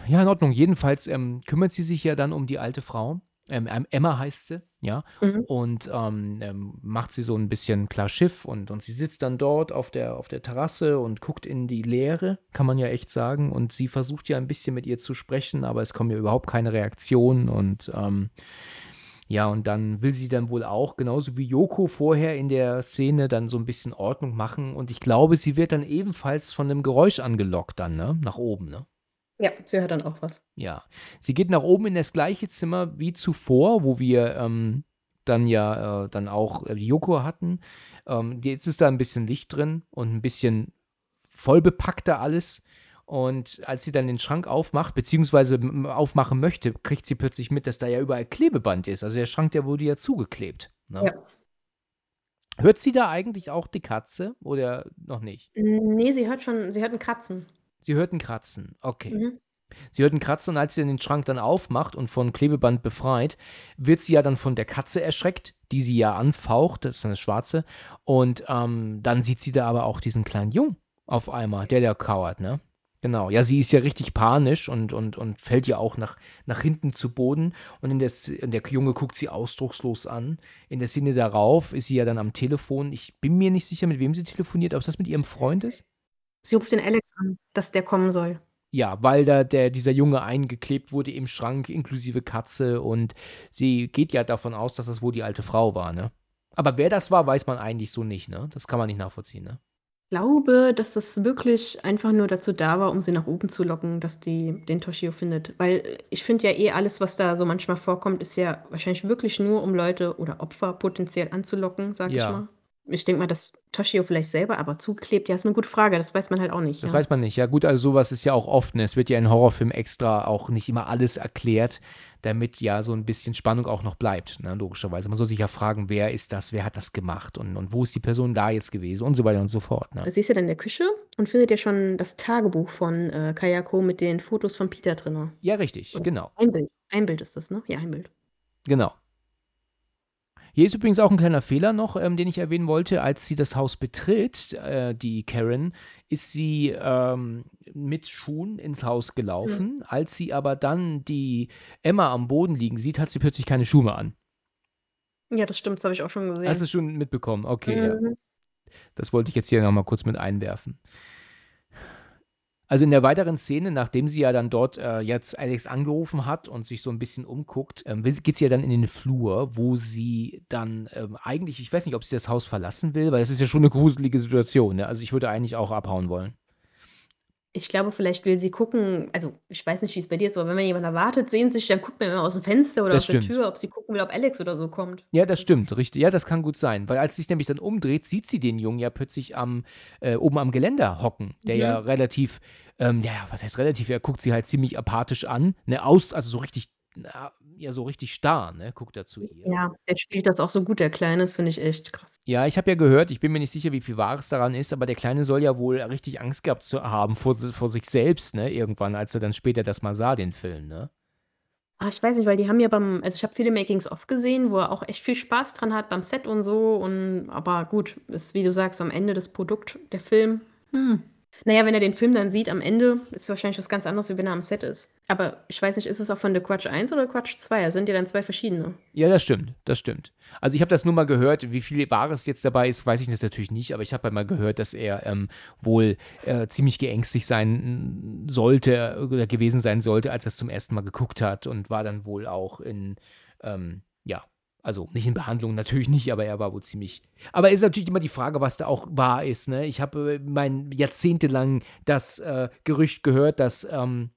Ja, in Ordnung. Jedenfalls ähm, kümmert sie sich ja dann um die alte Frau. Ähm, ähm, Emma heißt sie, ja. Mhm. Und ähm, ähm, macht sie so ein bisschen klar Schiff und, und sie sitzt dann dort auf der, auf der Terrasse und guckt in die Leere, kann man ja echt sagen. Und sie versucht ja ein bisschen mit ihr zu sprechen, aber es kommt ja überhaupt keine Reaktion. Und ähm, ja, und dann will sie dann wohl auch, genauso wie Yoko vorher in der Szene, dann so ein bisschen Ordnung machen. Und ich glaube, sie wird dann ebenfalls von einem Geräusch angelockt dann, ne? Nach oben, ne? Ja, sie hört dann auch was. Ja, sie geht nach oben in das gleiche Zimmer wie zuvor, wo wir ähm, dann ja äh, dann auch äh, Yoko hatten. Ähm, jetzt ist da ein bisschen Licht drin und ein bisschen voll bepackter alles. Und als sie dann den Schrank aufmacht, beziehungsweise aufmachen möchte, kriegt sie plötzlich mit, dass da ja überall Klebeband ist. Also der Schrank, der wurde ja zugeklebt. Ne? Ja. Hört sie da eigentlich auch die Katze oder noch nicht? Nee, sie hört schon, sie hört ein Kratzen. Sie hört ein Kratzen. Okay. Mhm. Sie hört ein Kratzen und als sie den Schrank dann aufmacht und von Klebeband befreit, wird sie ja dann von der Katze erschreckt, die sie ja anfaucht, das ist eine schwarze. Und ähm, dann sieht sie da aber auch diesen kleinen Jungen auf einmal, der da kauert, ne? Genau. Ja, sie ist ja richtig panisch und, und, und fällt ja auch nach, nach hinten zu Boden. Und in der, und der Junge guckt sie ausdruckslos an. In der Szene darauf ist sie ja dann am Telefon. Ich bin mir nicht sicher, mit wem sie telefoniert, ob das mit ihrem Freund ist. Sie ruft den Alex an, dass der kommen soll. Ja, weil da der, dieser Junge eingeklebt wurde im Schrank, inklusive Katze. Und sie geht ja davon aus, dass das wohl die alte Frau war, ne? Aber wer das war, weiß man eigentlich so nicht, ne? Das kann man nicht nachvollziehen, ne? Ich glaube, dass das wirklich einfach nur dazu da war, um sie nach oben zu locken, dass die den Toshio findet. Weil ich finde ja eh alles, was da so manchmal vorkommt, ist ja wahrscheinlich wirklich nur, um Leute oder Opfer potenziell anzulocken, sag ich Ja. mal. Ich denke mal, dass Toshio vielleicht selber aber zugeklebt, ja, ist eine gute Frage, das weiß man halt auch nicht. Das ja. weiß man nicht. Ja, gut, also sowas ist ja auch oft, ne? Es wird ja in Horrorfilmen extra auch nicht immer alles erklärt, damit ja so ein bisschen Spannung auch noch bleibt, ne? Logischerweise. Man soll sich ja fragen, wer ist das, wer hat das gemacht und, und wo ist die Person da jetzt gewesen und so weiter und so fort, ne? Sie ist ja dann in der Küche und findet ja schon das Tagebuch von äh, Kayako mit den Fotos von Peter drin. Ja, richtig, genau. Ein Bild. Ein Bild ist das, ne? Ja, ein Bild. Genau. Hier ist übrigens auch ein kleiner Fehler noch, ähm, den ich erwähnen wollte. Als sie das Haus betritt, äh, die Karen, ist sie ähm, mit Schuhen ins Haus gelaufen. Als sie aber dann die Emma am Boden liegen sieht, hat sie plötzlich keine Schuhe mehr an. Ja, das stimmt, das habe ich auch schon gesehen. Hast du schon mitbekommen? Okay, ja. Mhm. Das wollte ich jetzt hier nochmal kurz mit einwerfen. Also in der weiteren Szene, nachdem sie ja dann dort äh, jetzt Alex angerufen hat und sich so ein bisschen umguckt, ähm, geht sie ja dann in den Flur, wo sie dann ähm, eigentlich, ich weiß nicht, ob sie das Haus verlassen will, weil das ist ja schon eine gruselige Situation. Ne? Also ich würde eigentlich auch abhauen wollen. Ich glaube, vielleicht will sie gucken also, ich weiß nicht, wie es bei dir ist, aber wenn man jemanden erwartet, sehen sich dann guckt man immer aus'm Fenster oder Das aus der stimmt. Tür, ob sie gucken will, ob Alex oder so kommt. Ja, das stimmt, richtig. Ja, das kann gut sein, weil als sie sich nämlich dann umdreht, sieht sie den Jungen ja plötzlich am äh, oben am Geländer hocken, der ja Mhm. relativ, ähm, ja, ja, was heißt relativ? Er guckt sie halt ziemlich apathisch an, ne, aus also so richtig, na, ja, so richtig starr, ne, guckt er zu ihr. Ja, der spielt das auch so gut, der Kleine, das finde ich echt krass. Ja, ich habe ja gehört, ich bin mir nicht sicher, wie viel Wahres daran ist, aber der Kleine soll ja wohl richtig Angst gehabt zu haben vor vor sich selbst, ne, irgendwann, als er dann später das mal sah, den Film, ne? Ah, ich weiß nicht, weil die haben ja beim also, ich habe viele Makings of gesehen, wo er auch echt viel Spaß dran hat beim Set und so und aber gut, ist, wie du sagst, am Ende das Produkt, der Film, hm. Na ja, wenn er den Film dann sieht am Ende, ist wahrscheinlich was ganz anderes, wie wenn er am Set ist. Aber ich weiß nicht, ist es auch von The Quatsch 1 oder Quatsch 2? Das sind ja dann 2 verschiedene. Ja, das stimmt, das stimmt. Also, ich habe das nur mal gehört, wie viel Wahres jetzt dabei ist, weiß ich jetzt natürlich nicht, aber ich habe mal gehört, dass er, ähm, wohl, äh, ziemlich geängstigt sein sollte oder gewesen sein sollte, als er's zum ersten Mal geguckt hat und war dann wohl auch in, ähm, also, nicht in Behandlung, natürlich nicht, aber er war wohl ziemlich aber ist natürlich immer die Frage, was da auch wahr ist, ne? Ich habe, äh, mein jahrzehntelang das, äh, Gerücht gehört, dass, ähm,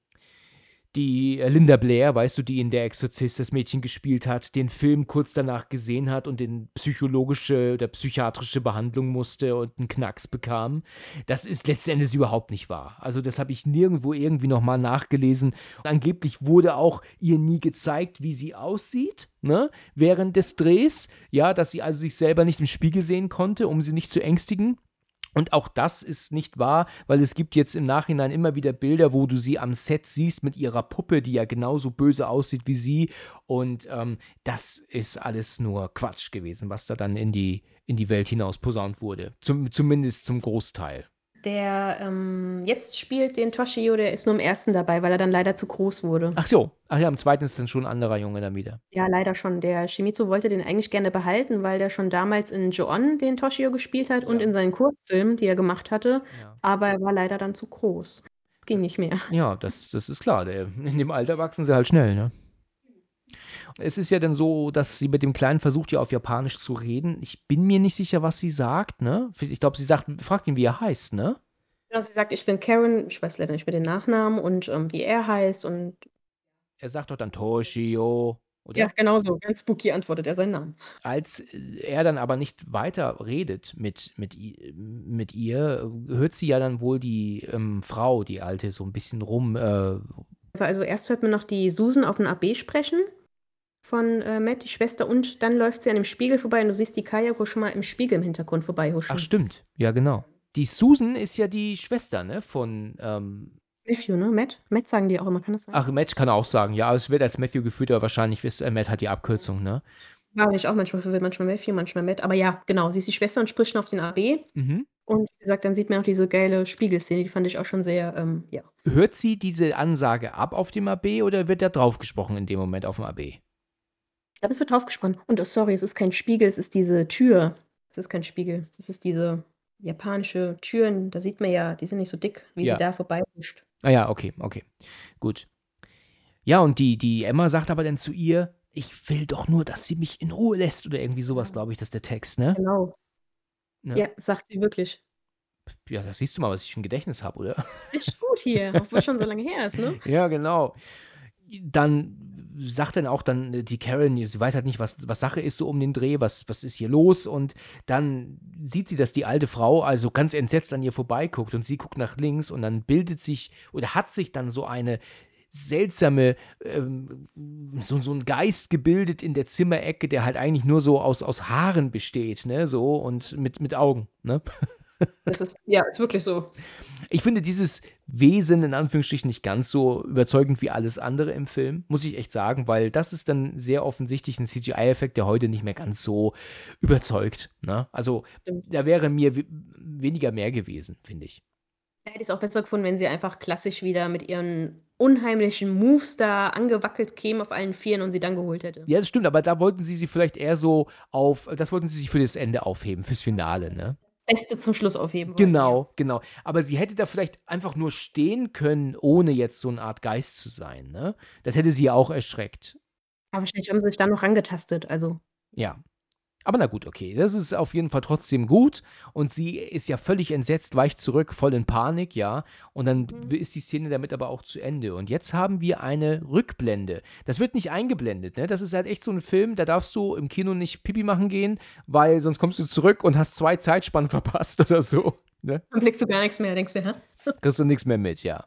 die äh, Linda Blair, weißt du, die in Der Exorzist das Mädchen gespielt hat, den Film kurz danach gesehen hat und in psychologische oder psychiatrische Behandlung musste und 'n Knacks bekam. Das ist letzten Endes überhaupt nicht wahr. Also, das habe ich nirgendwo irgendwie noch mal nachgelesen. Angeblich wurde auch ihr nie gezeigt, wie sie aussieht, ne, während des Drehs, ja, dass sie also sich selber nicht im Spiegel sehen konnte, um sie nicht zu ängstigen. Und auch das ist nicht wahr, weil es gibt jetzt im Nachhinein immer wieder Bilder, wo du sie am Set siehst mit ihrer Puppe, die ja genauso böse aussieht wie sie. Und, ähm, das ist alles nur Quatsch gewesen, was da dann in die in die Welt hinaus posaunt wurde. Zum zumindest zum Großteil. Der, ähm, jetzt spielt den Toshio, der ist nur im 1. dabei, weil er dann leider zu groß wurde. Ach so. Ach ja, im 2. ist dann schon 'n anderer Junge dann wieder. Ja, leider schon. Der Shimizu wollte den eigentlich gerne behalten, weil der schon damals in Ju-On den Toshio gespielt hat und Ja. in seinen Kurzfilmen, die er gemacht hatte, Ja. aber er war leider dann zu groß. Es ging nicht mehr. Ja, das das ist klar. Der in dem Alter wachsen sie halt schnell, ne? Es ist ja dann so, dass sie mit dem Kleinen versucht, ja auf Japanisch zu reden. Ich bin mir nicht sicher, was sie sagt, ne? Ich glaube, sie sagt fragt ihn, wie er heißt, ne? Genau, sie sagt: „Ich bin Karen“, ich weiß leider nicht mehr den Nachnamen und, ähm, wie er heißt und Er sagt doch dann Toshio, Ja, oder? genau so. Ganz spooky antwortet er seinen Namen. Als, er dann aber nicht weiter redet mit mit mit ihr, hört sie ja dann wohl die, ähm, Frau, die Alte, so 'n bisschen rum, äh Also, erst hört man noch die Susan auf 'n AB sprechen von, äh, Matt, die Schwester, und dann läuft sie an dem Spiegel vorbei und du siehst die Kayako schon mal im Spiegel im Hintergrund Ach vorbeihuschen. stimmt, ja genau. Die Susan ist ja die Schwester, ne, von, ähm Matthew, ne? Matt? Matt sagen die auch immer, kann das sein? Ach, Matt kann auch sagen, ja, aber es wird als Matthew geführt, aber wahrscheinlich ist äh, Matt hat die Abkürzung, ne? Ja, ich auch manchmal verwirrt, manchmal Matthew, manchmal Matt. Aber ja, genau, sie ist die Schwester und spricht schon auf den AB. Mhm. Und wie gesagt, dann sieht man auch diese geile Spiegelszene, die fand ich auch schon sehr, ähm, ja. Hört sie diese Ansage ab auf dem AB oder wird da draufgesprochen in dem Moment aufm AB? Ich glaube, es wird draufgesprochen. Und oh, sorry, es ist kein Spiegel, es ist diese Tür. Es ist kein Spiegel. Es ist diese japanische Türen, da sieht man ja, die sind nicht so dick, wie Ja. sie da vorbeihuscht. Ah ja, okay, okay. Gut. Ja, und die die Emma sagt aber dann zu ihr: „Ich will doch nur, dass sie mich in Ruhe lässt“, oder irgendwie so was, glaube ich, das ist der Text, ne? Genau. Ne? Ja, sagt sie wirklich. Ja, da siehst du mal, was ich für 'n Gedächtnis habe, oder? Echt gut hier, obwohl schon so lange her ist, ne? Ja, genau. Dann sagt dann auch dann äh, die Karen, sie weiß halt nicht, was was Sache ist so um den Dreh, was was ist hier los? Und dann sieht sie, dass die alte Frau also ganz entsetzt an ihr vorbeiguckt und sie guckt nach links und dann bildet sich oder hat sich dann so eine seltsame, ähm, so so 'n Geist gebildet in der Zimmerecke, der halt eigentlich nur so aus aus Haaren besteht, ne, so und mit mit Augen, ne? Das ist ja, ist wirklich so. Ich finde dieses Wesen in Anführungsstrichen nicht ganz so überzeugend wie alles andere im Film, muss ich echt sagen, weil das ist dann sehr offensichtlich 'n CGI-Effekt, der heute nicht mehr ganz so überzeugt, ne? Also, da wäre mir weniger mehr gewesen, finde ich. Da hätte ich's auch besser gefunden, wenn sie einfach klassisch wieder mit ihren unheimlichen Moves da angewackelt käme auf allen Vieren und sie dann geholt hätte. Ja, das stimmt, aber da wollten sie sie vielleicht eher so auf das wollten sie sich für das Ende aufheben, fürs Finale, ne? Beste zum Schluss aufheben wollten, ja. Genau, genau. Aber sie hätte da vielleicht einfach nur stehen können, ohne jetzt so 'ne Art Geist zu sein, ne? Das hätte sie ja auch erschreckt. Aber wahrscheinlich haben sie sich dann noch rangetastet, also Ja. Aber na gut, okay. Das ist auf jeden Fall trotzdem gut. Und sie ist ja völlig entsetzt, weicht zurück, voll in Panik, ja. Und dann Mhm. ist die Szene damit aber auch zu Ende. Und jetzt haben wir eine Rückblende. Das wird nicht eingeblendet, ne? Das ist halt echt so ein Film, da darfst du im Kino nicht Pipi machen gehen, weil sonst kommst du zurück und hast zwei Zeitspannen verpasst oder so. Ne? Dann blickst du gar nichts mehr, denkst du, hä? Kriegst du nichts mehr mit, ja.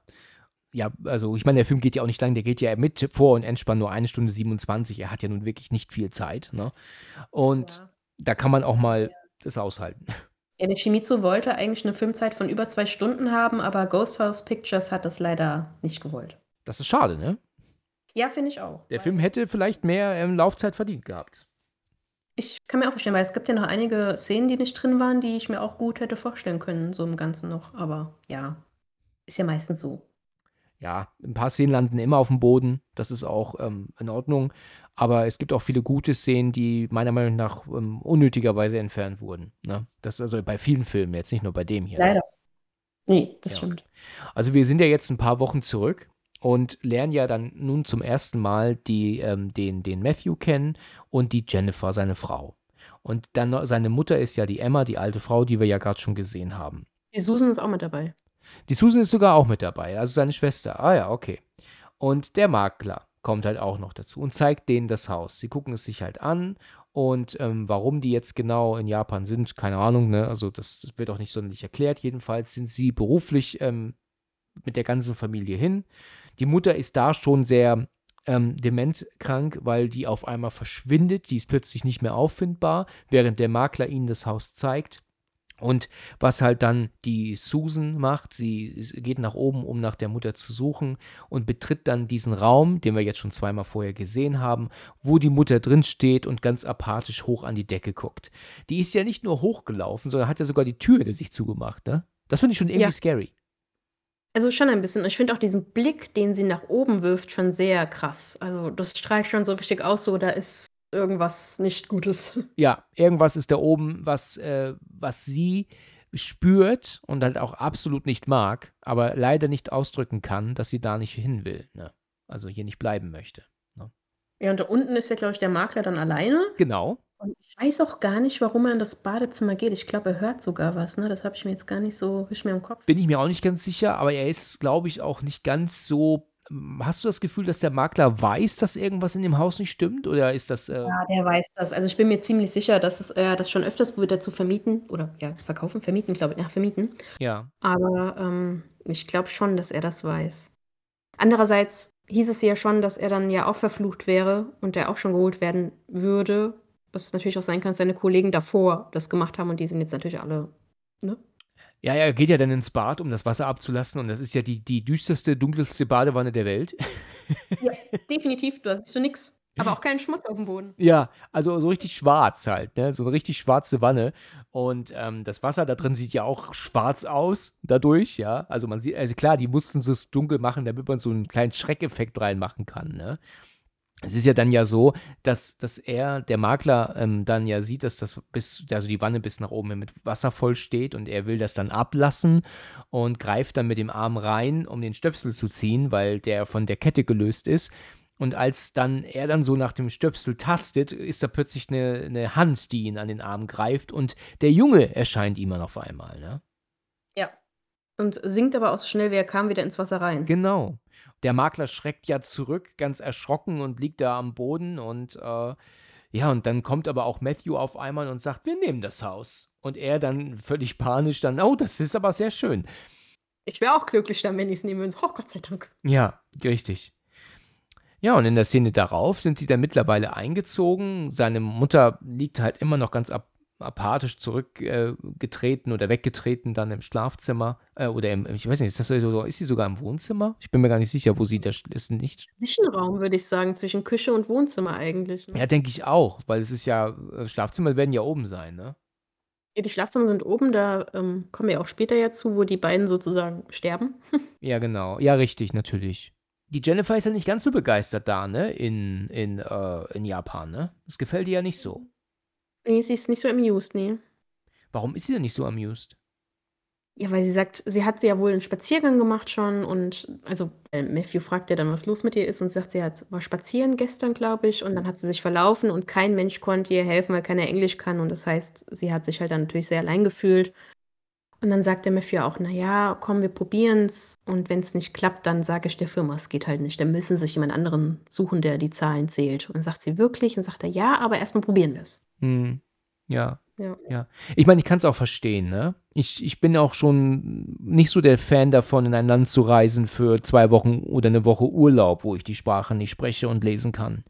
Ja, also ich meine, der Film geht ja auch nicht lang, der geht ja mit Vor- und Endspann nur eine Stunde 27. Er hat ja nun wirklich nicht viel Zeit, ne? Und Ja. da kann man auch mal das aushalten. Ja, der Shimizu wollte eigentlich eine Filmzeit von über zwei Stunden haben, aber Ghost House Pictures hat das leider nicht gewollt. Das ist schade, ne? Ja, finde ich auch. Der Film hätte vielleicht mehr ähm, Laufzeit verdient gehabt. Ich kann mir auch vorstellen, weil es gibt ja noch einige Szenen, die nicht drin waren, die ich mir auch gut hätte vorstellen können, so im Ganzen noch. Aber ja, ist ja meistens so. Ja, ein paar Szenen landen immer auf dem Boden. Das ist auch ähm, in Ordnung. Aber es gibt auch viele gute Szenen, die meiner Meinung nach ähm, unnötigerweise entfernt wurden. Ne? Das ist also bei vielen Filmen, jetzt nicht nur bei dem hier. Leider. Nee, das Ja. stimmt. Also wir sind ja jetzt ein paar Wochen zurück und lernen ja dann nun zum ersten Mal die, ähm, den, den Matthew kennen und die Jennifer, seine Frau. Und dann seine Mutter ist ja die Emma, die alte Frau, die wir ja gerade schon gesehen haben. Die Susan ist auch mit dabei. Die Susan ist sogar auch mit dabei, also seine Schwester. Ah ja, okay. Und der Makler kommt halt auch noch dazu und zeigt denen das Haus. Sie gucken es sich halt an und ähm, warum die jetzt genau in Japan sind, keine Ahnung, ne? Also das wird auch nicht sonderlich erklärt. Jedenfalls sind sie beruflich ähm, mit der ganzen Familie hin. Die Mutter ist da schon sehr ähm, dementkrank, weil die auf einmal verschwindet. Die ist plötzlich nicht mehr auffindbar, während der Makler ihnen das Haus zeigt. Und was halt dann die Susan macht, sie geht nach oben, um nach der Mutter zu suchen und betritt dann diesen Raum, den wir jetzt schon zweimal vorher gesehen haben, wo die Mutter drin steht und ganz apathisch hoch an die Decke guckt. Die ist ja nicht nur hochgelaufen, sondern hat ja sogar die Tür hinter sich zugemacht, ne? Das finde ich schon irgendwie Ja. scary. Also schon ein bisschen. Ich finde auch diesen Blick, den sie nach oben wirft, schon sehr krass. Also das strahlt schon so richtig aus, so da ist irgendwas nicht Gutes. Ja, irgendwas ist da oben, was, äh, was sie spürt und halt auch absolut nicht mag, aber leider nicht ausdrücken kann, dass sie da nicht hin will. Ne? Also hier nicht bleiben möchte. Ja, und da unten ist ja, glaube ich, der Makler dann alleine. Genau. Und ich weiß auch gar nicht, warum er in das Badezimmer geht. Ich glaube, er hört sogar was, ne? Das habe ich mir jetzt gar nicht so richtig mehr im Kopf. Bin ich mir auch nicht ganz sicher, aber er ist, glaube ich, auch nicht ganz so. Hast du das Gefühl, dass der Makler weiß, dass irgendwas in dem Haus nicht stimmt? Oder ist das. Äh, Ja, der weiß das. Also ich bin mir ziemlich sicher, dass es, er das schon öfters hat zu vermieten. Oder ja, verkaufen, vermieten, glaube ich. Ja, vermieten. ja. Aber ähm, ich glaube schon, dass er das weiß. Andererseits hieß es ja schon, dass er dann ja auch verflucht wäre und der auch schon geholt werden würde. Was natürlich auch sein kann, dass seine Kollegen davor das gemacht haben und die sind jetzt natürlich alle. Ne? Ja, er geht ja dann ins Bad, um das Wasser abzulassen. Und das ist ja die, die düsterste, dunkelste Badewanne der Welt. Ja, definitiv. Da siehst du nix. Aber auch keinen Schmutz auf dem Boden. Ja, also so richtig schwarz halt, ne? So eine richtig schwarze Wanne. Und ähm, das Wasser da drin sieht ja auch schwarz aus dadurch, ja. Also man sieht, also klar, die mussten es dunkel machen, damit man so einen kleinen Schreckeffekt reinmachen kann, ne? Es ist ja dann ja so, dass, dass er, der Makler, ähm, dann ja sieht, dass das bis, also die Wanne bis nach oben mit Wasser voll steht und er will das dann ablassen und greift dann mit dem Arm rein, um den Stöpsel zu ziehen, weil der von der Kette gelöst ist. Und als dann er dann so nach dem Stöpsel tastet, ist da plötzlich eine, eine Hand, die ihn an den Arm greift und der Junge erscheint ihm dann auf einmal, ne? Ja. Und sinkt aber auch so schnell, wie er kam, wieder ins Wasser rein. Genau. Der Makler schreckt ja zurück, ganz erschrocken und liegt da am Boden und äh, ja, und dann kommt aber auch Matthew auf einmal und sagt, wir nehmen das Haus. Und er dann völlig panisch dann, oh, das ist aber sehr schön. Ich wäre auch glücklich dann, wenn ich es nehmen würde. Oh Gott sei Dank. Ja, richtig. Ja, und in der Szene darauf sind sie dann mittlerweile eingezogen. Seine Mutter liegt halt immer noch ganz ap apathisch zurückgetreten äh, oder weggetreten dann im Schlafzimmer. Äh, oder im, ich weiß nicht, ist, das so, ist sie sogar im Wohnzimmer? Ich bin mir gar nicht sicher, wo sie da ist. Nicht. Zwischenraum, würde ich sagen, zwischen Küche und Wohnzimmer eigentlich. Ne? Ja, denke ich auch, weil es ist ja, äh, Schlafzimmer werden ja oben sein, ne? Ja, die Schlafzimmer sind oben, da ähm, kommen wir auch später ja zu, wo die beiden sozusagen sterben. Ja, genau. Ja, richtig, natürlich. Die Jennifer ist ja nicht ganz so begeistert da, ne? In, in, äh, in Japan, ne? Das gefällt ihr ja nicht so. Nee, sie ist nicht so amused, nee. Warum ist sie denn nicht so amused? Ja, weil sie sagt, sie hat sie ja wohl einen Spaziergang gemacht schon und also äh, Matthew fragt ja dann, was los mit ihr ist und sagt, sie hat war spazieren gestern, glaube ich, und dann hat sie sich verlaufen und kein Mensch konnte ihr helfen, weil keiner Englisch kann und das heißt, sie hat sich halt dann natürlich sehr allein gefühlt. Und dann sagt der Matthew auch, na ja, komm, wir probieren's und wenn es nicht klappt, dann sage ich der Firma, es geht halt nicht. Dann müssen sich jemand anderen suchen, der die Zahlen zählt. Und dann sagt sie wirklich und sagt er, ja, aber erstmal probieren wir es. Hm. Ja. Ja. Ja. Ich meine, ich kann es auch verstehen, ne? Ich, ich bin auch schon nicht so der Fan davon, in ein Land zu reisen für zwei Wochen oder eine Woche Urlaub, wo ich die Sprache nicht spreche und lesen kann.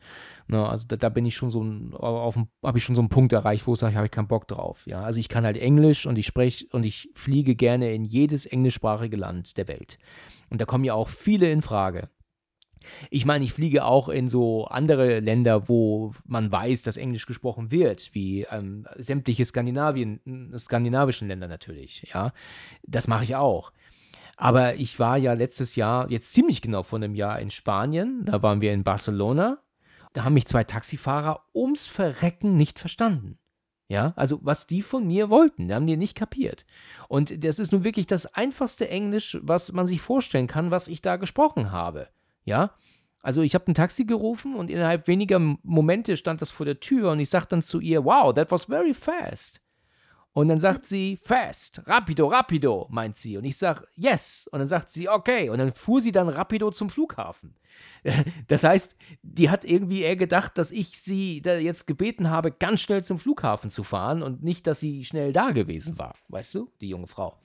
Ne, also da, da bin ich schon so ein, auf habe ich schon so einen Punkt erreicht, wo ich sage, habe ich keinen Bock drauf. Ja, also ich kann halt Englisch und ich spreche und ich fliege gerne in jedes englischsprachige Land der Welt. Und da kommen ja auch viele in Frage. Ich meine, ich fliege auch in so andere Länder, wo man weiß, dass Englisch gesprochen wird, wie ähm, sämtliche Skandinavien, skandinavischen Länder natürlich. Ja, das mache ich auch. Aber ich war ja letztes Jahr, jetzt ziemlich genau vor einem Jahr in Spanien. Da waren wir in Barcelona. Da haben mich zwei Taxifahrer ums Verrecken nicht verstanden. Ja, also was die von mir wollten, haben die nicht kapiert. Und das ist nun wirklich das einfachste Englisch, was man sich vorstellen kann, was ich da gesprochen habe. Ja, also ich habe ein Taxi gerufen und innerhalb weniger Momente stand das vor der Tür und ich sagte dann zu ihr, wow, that was very fast. Und dann sagt sie, fast, rapido, rapido, meint sie. Und ich sage, yes. Und dann sagt sie, okay. Und dann fuhr sie dann rapido zum Flughafen. Das heißt, die hat irgendwie eher gedacht, dass ich sie da jetzt gebeten habe, ganz schnell zum Flughafen zu fahren und nicht, dass sie schnell da gewesen war. Weißt du, die junge Frau.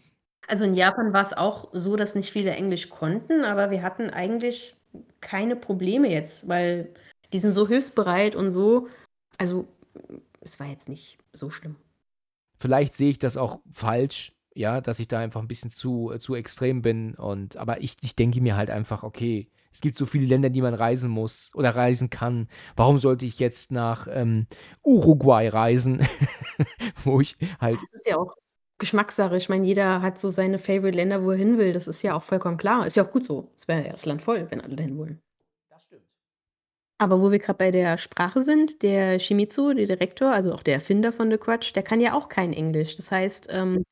Also in Japan war es auch so, dass nicht viele Englisch konnten, aber wir hatten eigentlich keine Probleme jetzt, weil die sind so hilfsbereit und so. Also es war jetzt nicht so schlimm. Vielleicht sehe ich das auch falsch, ja, dass ich da einfach ein bisschen zu, zu extrem bin. Und aber ich, ich denke mir halt einfach, okay, es gibt so viele Länder, die man reisen muss oder reisen kann. Warum sollte ich jetzt nach ähm, Uruguay reisen, wo ich halt. Das ist ja auch Geschmackssache. Ich meine, jeder hat so seine Favorite Länder, wo er hin will. Das ist ja auch vollkommen klar. Ist ja auch gut so. Es wäre ja das Land voll, wenn alle dahin wollen. Das stimmt. Aber wo wir gerade bei der Sprache sind, der Shimizu, der Direktor, also auch der Erfinder von The Crutch, der kann ja auch kein Englisch. Das heißt, ähm,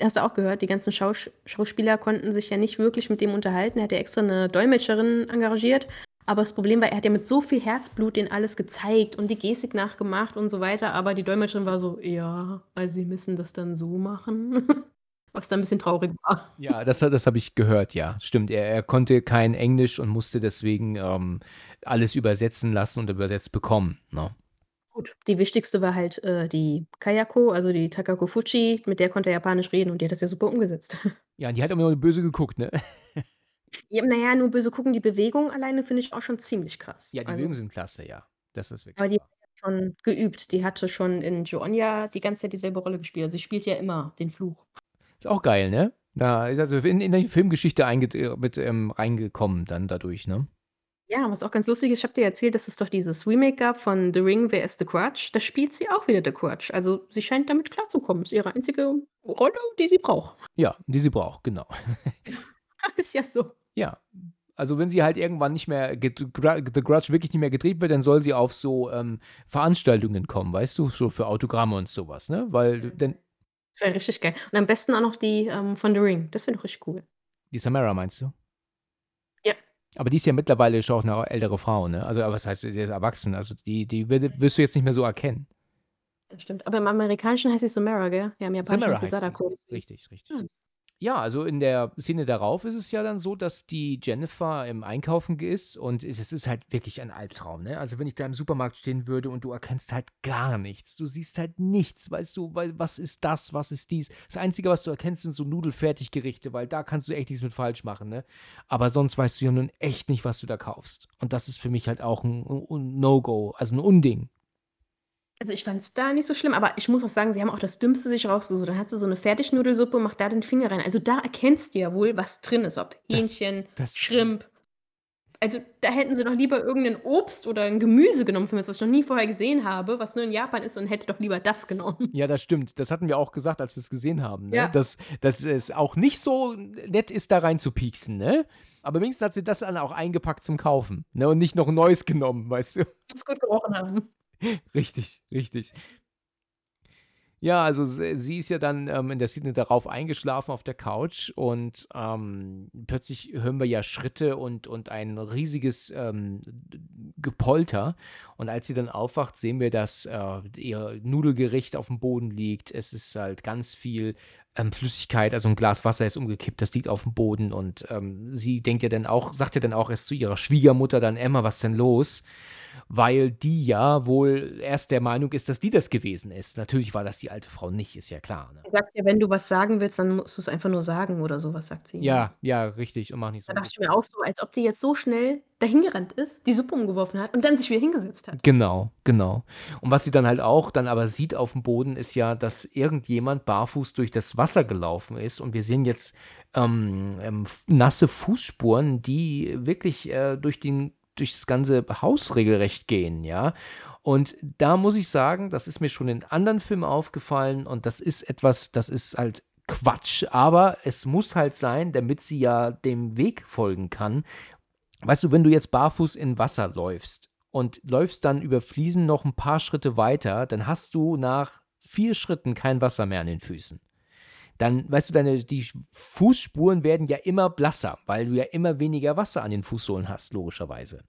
hast du auch gehört, die ganzen Schaus Schauspieler konnten sich ja nicht wirklich mit dem unterhalten. Er hat ja extra eine Dolmetscherin engagiert. Aber das Problem war, er hat ja mit so viel Herzblut den alles gezeigt und die Gestik nachgemacht und so weiter. Aber die Dolmetscherin war so, ja, also sie müssen das dann so machen. Was dann ein bisschen traurig war. Ja, das, das habe ich gehört, ja. Stimmt. Er, er konnte kein Englisch und musste deswegen ähm, alles übersetzen lassen und übersetzt bekommen. Ne? Gut, die wichtigste war halt äh, die Kayako, also die Takako Fuji, mit der konnte er Japanisch reden und die hat das ja super umgesetzt. Ja, die hat immer nur böse geguckt, ne? Ja, na nur böse gucken, die Bewegung alleine finde ich auch schon ziemlich krass. Ja, die Also Bewegungen sind klasse, ja. Das ist wirklich aber die hat schon geübt. Die hatte schon in Joanya die ganze Zeit dieselbe Rolle gespielt. Also sie spielt ja immer den Fluch. Ist auch geil, ne? Da ist also in, in die Filmgeschichte äh, mit ähm, reingekommen dann dadurch, ne? Ja, was auch ganz lustig ist, ich habe dir erzählt, dass es doch dieses Remake gab von The Ring, Wer ist The Crutch? Da spielt sie auch wieder The Crutch. Also sie scheint damit klarzukommen. Ist ihre einzige Rolle, die sie braucht. Ja, die sie braucht, genau. ist ja so. Ja, also wenn sie halt irgendwann nicht mehr, The Grudge wirklich nicht mehr gedreht wird, dann soll sie auf so ähm, Veranstaltungen kommen, weißt du, so für Autogramme und sowas, ne? Weil denn. Das wäre richtig geil. Und am besten auch noch die ähm, von The Ring. Das wäre doch richtig cool. Die Samara meinst du? Ja. Aber die ist ja mittlerweile schon auch eine ältere Frau, ne? Also, was heißt, die ist erwachsen. Also, die, die wirst du jetzt nicht mehr so erkennen. Das stimmt. Aber im Amerikanischen heißt sie Samara, gell? Ja, im Japanischen Samara heißt sie Sadako. Richtig, richtig. Hm. Ja, also in der Szene darauf ist es ja dann so, dass die Jennifer im Einkaufen ist und es ist halt wirklich ein Albtraum, ne? Also wenn ich da im Supermarkt stehen würde und du erkennst halt gar nichts, du siehst halt nichts, weißt du, was ist das, was ist dies? Das Einzige, was du erkennst, sind so Nudelfertiggerichte, weil da kannst du echt nichts mit falsch machen, ne? Aber sonst weißt du ja nun echt nicht, was du da kaufst. Und das ist für mich halt auch ein No-Go, also ein Unding. Also, ich fand es da nicht so schlimm, aber ich muss auch sagen, sie haben auch das Dümmste sich rausgesucht. Dann hat sie so eine Fertignudelsuppe, macht da den Finger rein. Also, da erkennst du ja wohl, was drin ist, ob Hähnchen, das Schrimp. Also, da hätten sie doch lieber irgendein Obst oder ein Gemüse genommen für mich, was ich noch nie vorher gesehen habe, was nur in Japan ist und hätte doch lieber das genommen. Ja, das stimmt. Das hatten wir auch gesagt, als wir es gesehen haben, ne? Ja. Dass, dass es auch nicht so nett ist, da rein zu pieksen, ne? Aber wenigstens hat sie das dann auch eingepackt zum Kaufen, ne? Und nicht noch ein neues genommen, weißt du? Muss gut gerochen haben. Richtig, richtig. Ja, also sie ist ja dann, ähm, in der Szene darauf eingeschlafen auf der Couch und, ähm, plötzlich hören wir ja Schritte und und ein riesiges, ähm, Gepolter. Und als sie dann aufwacht, sehen wir, dass, äh, ihr Nudelgericht auf dem Boden liegt. Es ist halt ganz viel, ähm, Flüssigkeit, also ein Glas Wasser ist umgekippt, das liegt auf dem Boden und, ähm, sie denkt ja dann auch sagt ja dann auch erst zu ihrer Schwiegermutter dann: „Emma, was ist denn los?“ Weil die ja wohl erst der Meinung ist, dass die das gewesen ist. Natürlich war das die alte Frau nicht, ist ja klar, ne? Sie sagt ja: „Wenn du was sagen willst, dann musst du's einfach nur sagen“ oder so was sagt sie? Ja, ja, richtig und mach nicht so Da dachte ich mir auch so, als ob die jetzt so schnell dahin gerannt ist, die Suppe umgeworfen hat und dann sich wieder hingesetzt hat. Genau, genau. Und was sie dann halt auch dann aber sieht aufm Boden, ist ja, dass irgendjemand barfuß durch das Wasser gelaufen ist und wir sehen jetzt, ähm, ähm, nasse Fußspuren, die wirklich, äh, durch den durch das ganze Haus regelrecht gehen, ja? Und da muss ich sagen, das ist mir schon in anderen Filmen aufgefallen und das ist etwas, das ist halt Quatsch, aber es muss halt sein, damit sie ja dem Weg folgen kann. Weißt du, wenn du jetzt barfuß in Wasser läufst und läufst dann über Fliesen noch 'n paar Schritte weiter, dann hast du nach 4 Schritten kein Wasser mehr an den Füßen. Dann weißt du, deine die Fußspuren werden ja immer blasser, weil du ja immer weniger Wasser an den Fußsohlen hast, logischerweise.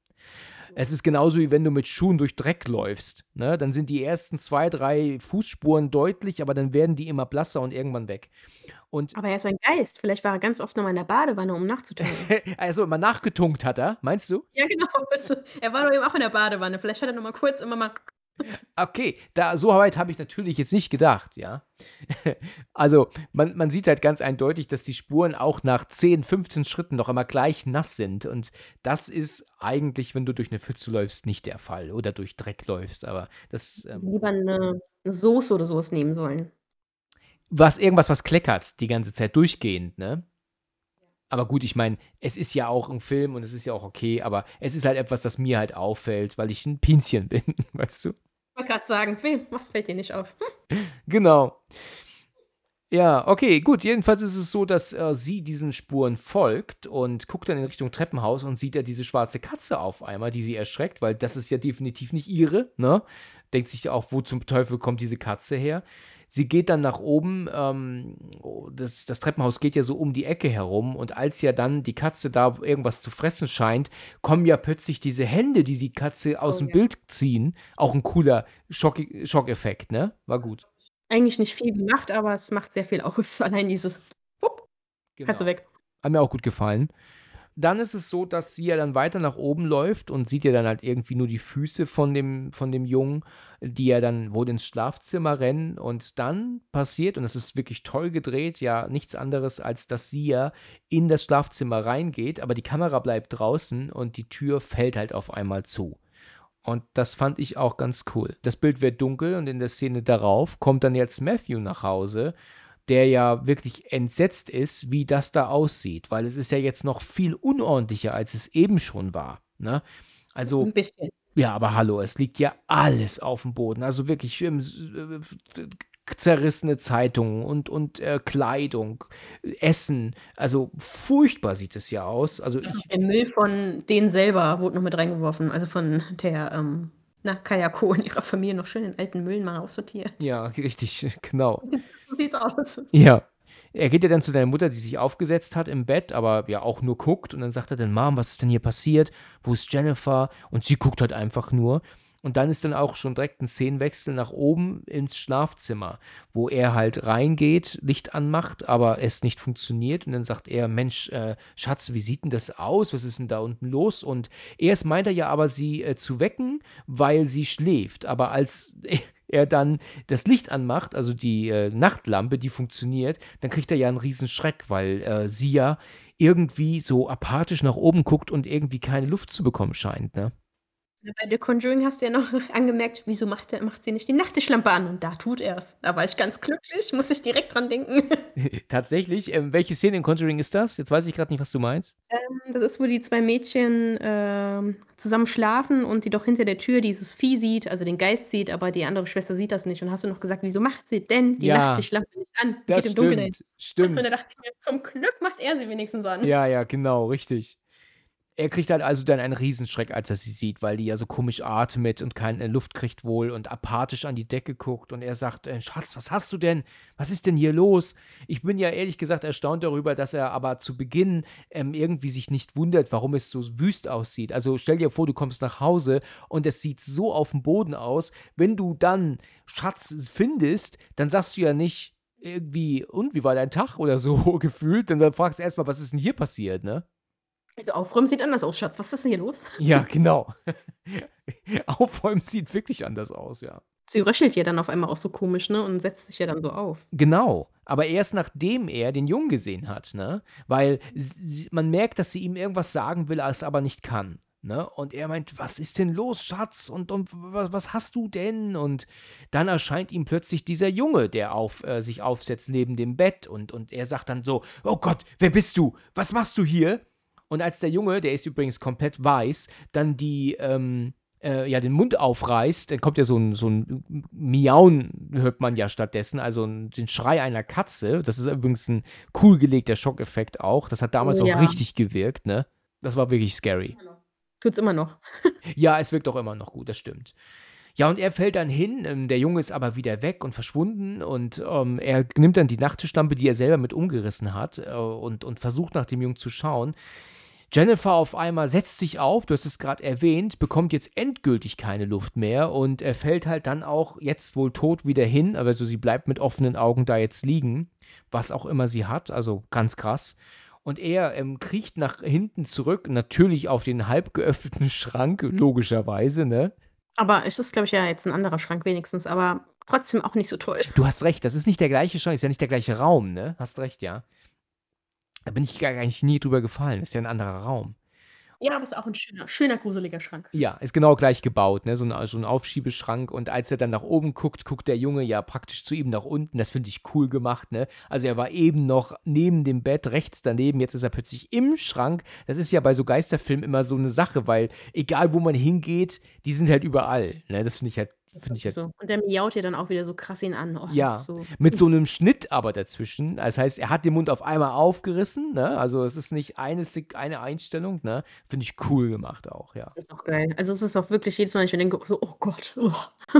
Es ist genauso, wie wenn du mit Schuhen durch Dreck läufst, ne? Dann sind die ersten 2, 3 Fußspuren deutlich, aber dann werden die immer blasser und irgendwann weg. Und Aber er ist ein Geist. Vielleicht war er ganz oft noch mal in der Badewanne, um nachzutanken. Also, immer nachgetunkt hat er, meinst du? Ja, genau, du, er war doch eben auch in der Badewanne. Vielleicht hat er noch mal kurz immer mal Okay, da so weit habe ich natürlich jetzt nicht gedacht, ja? Also, man man sieht halt ganz eindeutig, dass die Spuren auch nach 10, 15 Schritten noch immer gleich nass sind und das ist eigentlich, wenn du durch 'ne Pfütze läufst, nicht der Fall oder durch Dreck läufst, aber das, ähm lieber 'ne 'ne Soße oder so was nehmen sollen. Was irgendwas, was kleckert die ganze Zeit durchgehend, ne? Aber gut, ich meine, es ist ja auch 'n Film und es ist ja auch okay, aber es ist halt etwas, das mir halt auffällt, weil ich 'n Pinchen bin, weißt du? Wollte grad sagen, wem was fällt dir nicht auf? Hm. Genau. Ja, okay, gut. Jedenfalls ist es so, dass, äh, sie diesen Spuren folgt und guckt dann in Richtung Treppenhaus und sieht da diese schwarze Katze auf einmal, die sie erschreckt, weil das ist ja definitiv nicht ihre, ne? Denkt sich auch: „Wo zum Teufel kommt diese Katze her?“ Sie geht dann nach oben, ähm, o das das Treppenhaus geht ja so um die Ecke herum und als ja dann die Katze da irgendwas zu fressen scheint, kommen ja plötzlich diese Hände, die die Katze Oh aus'm ja. Bild ziehen. Auch 'n cooler Schocki Schockeffekt, ne? War gut. Eigentlich nicht viel gemacht, aber es macht sehr viel aus. Allein dieses wupp, Katze Genau. weg. Hat mir auch gut gefallen. Dann ist es so, dass sie ja dann weiter nach oben läuft und sieht ja dann halt irgendwie nur die Füße von dem von dem Jungen, die ja dann wohl ins Schlafzimmer rennen und dann passiert, und das ist wirklich toll gedreht, ja nichts anderes, als dass sie ja in das Schlafzimmer reingeht, aber die Kamera bleibt draußen und die Tür fällt halt auf einmal zu. Und das fand ich auch ganz cool. Das Bild wird dunkel und in der Szene darauf kommt dann jetzt Matthew nach Hause, der ja wirklich entsetzt ist, wie das da aussieht, weil es ist ja jetzt noch viel unordentlicher, als es eben schon war, ne? Also 'N bisschen. ja, aber hallo, es liegt ja alles aufm Boden. Also wirklich, äh, zerrissene Zeitungen und und, äh, Kleidung, Essen. Also, furchtbar sieht es ja aus. Also, ich der Müll von denen selber wurde noch mit reingeworfen, also von der, ähm, na, Kayako und ihrer Familie noch schön den alten Müll mal aussortiert. Ja, richtig, genau. So sieht's aus. Ja. Er geht ja dann zu deiner Mutter, die sich aufgesetzt hat im Bett, aber ja auch nur guckt und dann sagt er dann: „Mom, was ist denn hier passiert? Wo ist Jennifer?“ Und sie guckt halt einfach nur. Und dann ist dann auch schon direkt 'n Szenenwechsel nach oben ins Schlafzimmer, wo er halt reingeht, Licht anmacht, aber es nicht funktioniert. Und dann sagt er: „Mensch, äh, Schatz, wie sieht 'n das aus? Was ist 'n da unten los?“ Und erst meint er ja aber, sie, äh, zu wecken, weil sie schläft. Aber als er dann das Licht anmacht, also die, äh, Nachtlampe, die funktioniert, dann kriegt er ja 'n Riesenschreck, weil, äh, sie ja irgendwie so apathisch nach oben guckt und irgendwie keine Luft zu bekommen scheint, ne? Bei The Conjuring hast du ja noch angemerkt, wieso macht er macht sie nicht die Nachttischlampe an? Und da tut er's. Da war ich ganz glücklich, musste ich direkt dran denken. Tatsächlich? Ähm, welche Szene in Conjuring ist das? Jetzt weiß ich grad nicht, was du meinst. Ähm, das ist, wo die 2 Mädchen, ähm, zusammen schlafen und die doch hinter der Tür dieses Vieh sieht, also den Geist sieht, aber die andere Schwester sieht das nicht. Und hast du noch gesagt: „Wieso macht sie denn die Ja. Nachttischlampe nicht an? Das geht im Dunkeln dahin.“ stimmt, stimmt. Und da dachte ich mir: „Zum Glück macht er sie wenigstens an.“ Ja, ja, genau, richtig. Er kriegt halt also dann einen Riesenschreck, als er sie sieht, weil die ja so komisch atmet und keine Luft kriegt wohl und apathisch an die Decke guckt. Und er sagt, äh, Schatz, was hast du denn? Was ist denn hier los? Ich bin ja ehrlich gesagt erstaunt darüber, dass er aber zu Beginn ähm, irgendwie sich nicht wundert, warum es so wüst aussieht. Also stell dir vor, du kommst nach Hause und es sieht so auf dem Boden aus. Wenn du dann Schatz findest, dann sagst du ja nicht irgendwie, und wie war dein Tag oder so gefühlt? Dann fragst du erstmal, was ist denn hier passiert, ne? Also aufräumen sieht anders aus, Schatz. Was ist denn hier los? Ja, genau. aufräumen sieht wirklich anders aus, ja. Sie röchelt ja dann auf einmal auch so komisch, ne? Und setzt sich ja dann so auf. Genau. Aber erst nachdem er den Jungen gesehen hat, ne? Weil sie, man merkt, dass sie ihm irgendwas sagen will, es aber nicht kann. Ne? Und er meint, was ist denn los, Schatz? Und, und was, was hast du denn? Und dann erscheint ihm plötzlich dieser Junge, der auf, äh, sich aufsetzt neben dem Bett. Und, und er sagt dann so, oh Gott, wer bist du? Was machst du hier? Und als der Junge, der ist übrigens komplett weiß, dann die, ähm, äh, ja, den Mund aufreißt, dann kommt ja so ein, so ein Miauen, hört man ja stattdessen, also ein, den Schrei einer Katze. Das ist übrigens ein cool gelegter Schockeffekt auch. Das hat damals ja. auch richtig gewirkt, ne? Das war wirklich scary. Tut's immer noch. ja, es wirkt auch immer noch gut, das stimmt. Ja, und er fällt dann hin, ähm, der Junge ist aber wieder weg und verschwunden und ähm, er nimmt dann die Nachttischlampe, die er selber mit umgerissen hat äh, und, und versucht nach dem Jungen zu schauen. Jennifer auf einmal setzt sich auf, du hast es gerade erwähnt, bekommt jetzt endgültig keine Luft mehr und er fällt halt dann auch jetzt wohl tot wieder hin, also sie bleibt mit offenen Augen da jetzt liegen, was auch immer sie hat, also ganz krass. Und er ähm, kriecht nach hinten zurück, natürlich auf den halb geöffneten Schrank, logischerweise, ne? Aber es ist, glaube ich, ja jetzt ein anderer Schrank wenigstens, aber trotzdem auch nicht so toll. Du hast recht, das ist nicht der gleiche Schrank, ist ja nicht der gleiche Raum, ne? Hast recht, ja. Da bin ich gar eigentlich nie drüber gefallen. Das ist ja ein anderer Raum. Ja, aber ist auch ein schöner, schöner, gruseliger Schrank. Ja, ist genau gleich gebaut, ne? So ein, so ein Aufschiebeschrank. Und als er dann nach oben guckt, guckt der Junge ja praktisch zu ihm nach unten. Das finde ich cool gemacht, ne? Also er war eben noch neben dem Bett, rechts daneben, jetzt ist er plötzlich im Schrank. Das ist ja bei so Geisterfilmen immer so eine Sache, weil egal wo man hingeht, die sind halt überall. Ne? Das finde ich halt Finde ich halt so. Und der miaut ja dann auch wieder so krass ihn an. Oh, ja, so. mit so einem Schnitt aber dazwischen. Das heißt, er hat den Mund auf einmal aufgerissen. Ne? Also es ist nicht eine, eine Einstellung. Ne? Finde ich cool gemacht auch, ja. Das ist auch geil. Also es ist auch wirklich jedes Mal, wenn ich denke, so, oh Gott. Oh.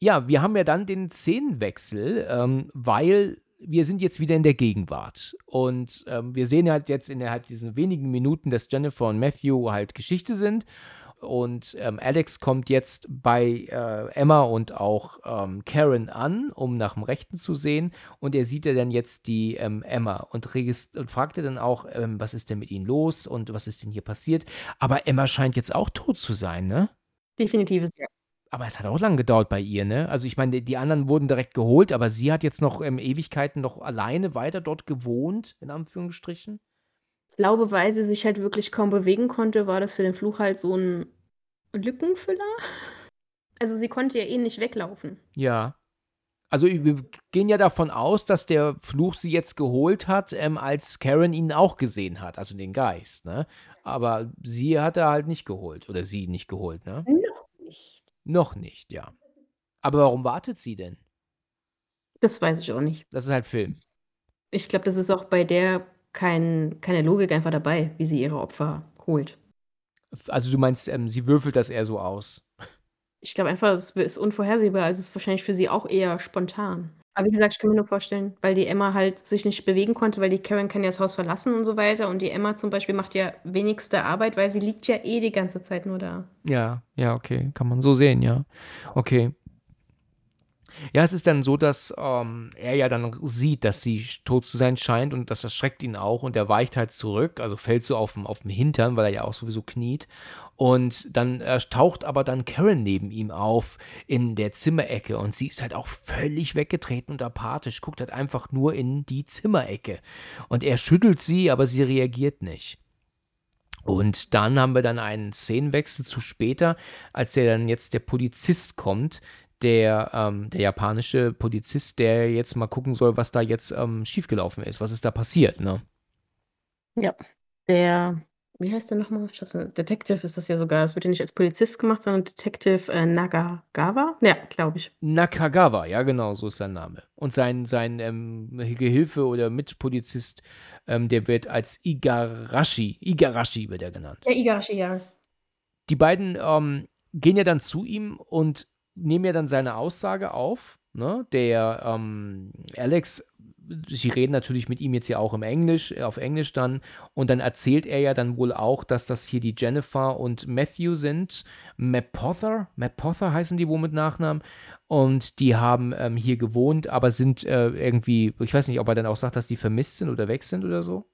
ja, wir haben ja dann den Szenenwechsel, ähm, weil wir sind jetzt wieder in der Gegenwart. Und ähm, wir sehen halt jetzt innerhalb diesen wenigen Minuten, dass Jennifer und Matthew halt Geschichte sind. Und ähm, Alex kommt jetzt bei äh, Emma und auch ähm, Karen an, um nach dem Rechten zu sehen. Und er sieht ja dann jetzt die ähm, Emma und, und fragt dann auch, ähm, was ist denn mit ihnen los und was ist denn hier passiert. Aber Emma scheint jetzt auch tot zu sein, ne? Definitiv, ja. Aber es hat auch lange gedauert bei ihr, ne? Also ich meine, die anderen wurden direkt geholt, aber sie hat jetzt noch ähm, Ewigkeiten noch alleine weiter dort gewohnt, in Anführungsstrichen glaube, weil sie sich halt wirklich kaum bewegen konnte, war das für den Fluch halt so ein Lückenfüller. Also sie konnte ja eh nicht weglaufen. Ja. Also wir gehen ja davon aus, dass der Fluch sie jetzt geholt hat, ähm, als Karen ihn auch gesehen hat, also den Geist, ne? Aber sie hat er halt nicht geholt oder sie nicht geholt, ne? Noch nicht. Noch nicht, ja. Aber warum wartet sie denn? Das weiß ich auch nicht. Das ist halt Film. Ich glaube, das ist auch bei der kein, keine Logik einfach dabei, wie sie ihre Opfer holt. Also du meinst, ähm, sie würfelt das eher so aus? Ich glaube einfach, es ist unvorhersehbar. Also es ist wahrscheinlich für sie auch eher spontan. Aber wie gesagt, ich kann mir nur vorstellen, weil die Emma halt sich nicht bewegen konnte, weil die Karen kann ja das Haus verlassen und so weiter. Und die Emma zum Beispiel macht ja wenigste Arbeit, weil sie liegt ja eh die ganze Zeit nur da. Ja, ja, okay. Kann man so sehen, ja. Okay. Ja, es ist dann so, dass ähm, er ja dann sieht, dass sie tot zu sein scheint und das erschreckt ihn auch und er weicht halt zurück, also fällt so auf dem, auf dem Hintern, weil er ja auch sowieso kniet. Und dann äh, taucht aber dann Karen neben ihm auf in der Zimmerecke und sie ist halt auch völlig weggetreten und apathisch, guckt halt einfach nur in die Zimmerecke. Und er schüttelt sie, aber sie reagiert nicht. Und dann haben wir dann einen Szenenwechsel zu später, als er dann jetzt der Polizist kommt, der, ähm, der japanische Polizist, der jetzt mal gucken soll, was da jetzt ähm, schiefgelaufen ist, was ist da passiert, ne? Ja, der wie heißt der nochmal? Ich habe Detective ist das ja sogar. Es wird ja nicht als Polizist gemacht, sondern Detective äh, Nagagawa? Ja, glaube ich. Nakagawa, ja genau, so ist sein Name. Und sein, sein ähm, Gehilfe oder Mitpolizist, ähm, der wird als Igarashi, Igarashi wird er genannt. Ja, Igarashi, ja. Die beiden ähm, gehen ja dann zu ihm und nehmen ja dann seine Aussage auf. Ne? Der ähm, Alex sie reden natürlich mit ihm jetzt ja auch im Englisch, äh, auf Englisch dann. Und dann erzählt er ja dann wohl auch, dass das hier die Jennifer und Matthew sind. Mapother, Mapother heißen die wohl mit Nachnamen. Und die haben ähm, hier gewohnt, aber sind äh, irgendwie, ich weiß nicht, ob er dann auch sagt, dass die vermisst sind oder weg sind oder so.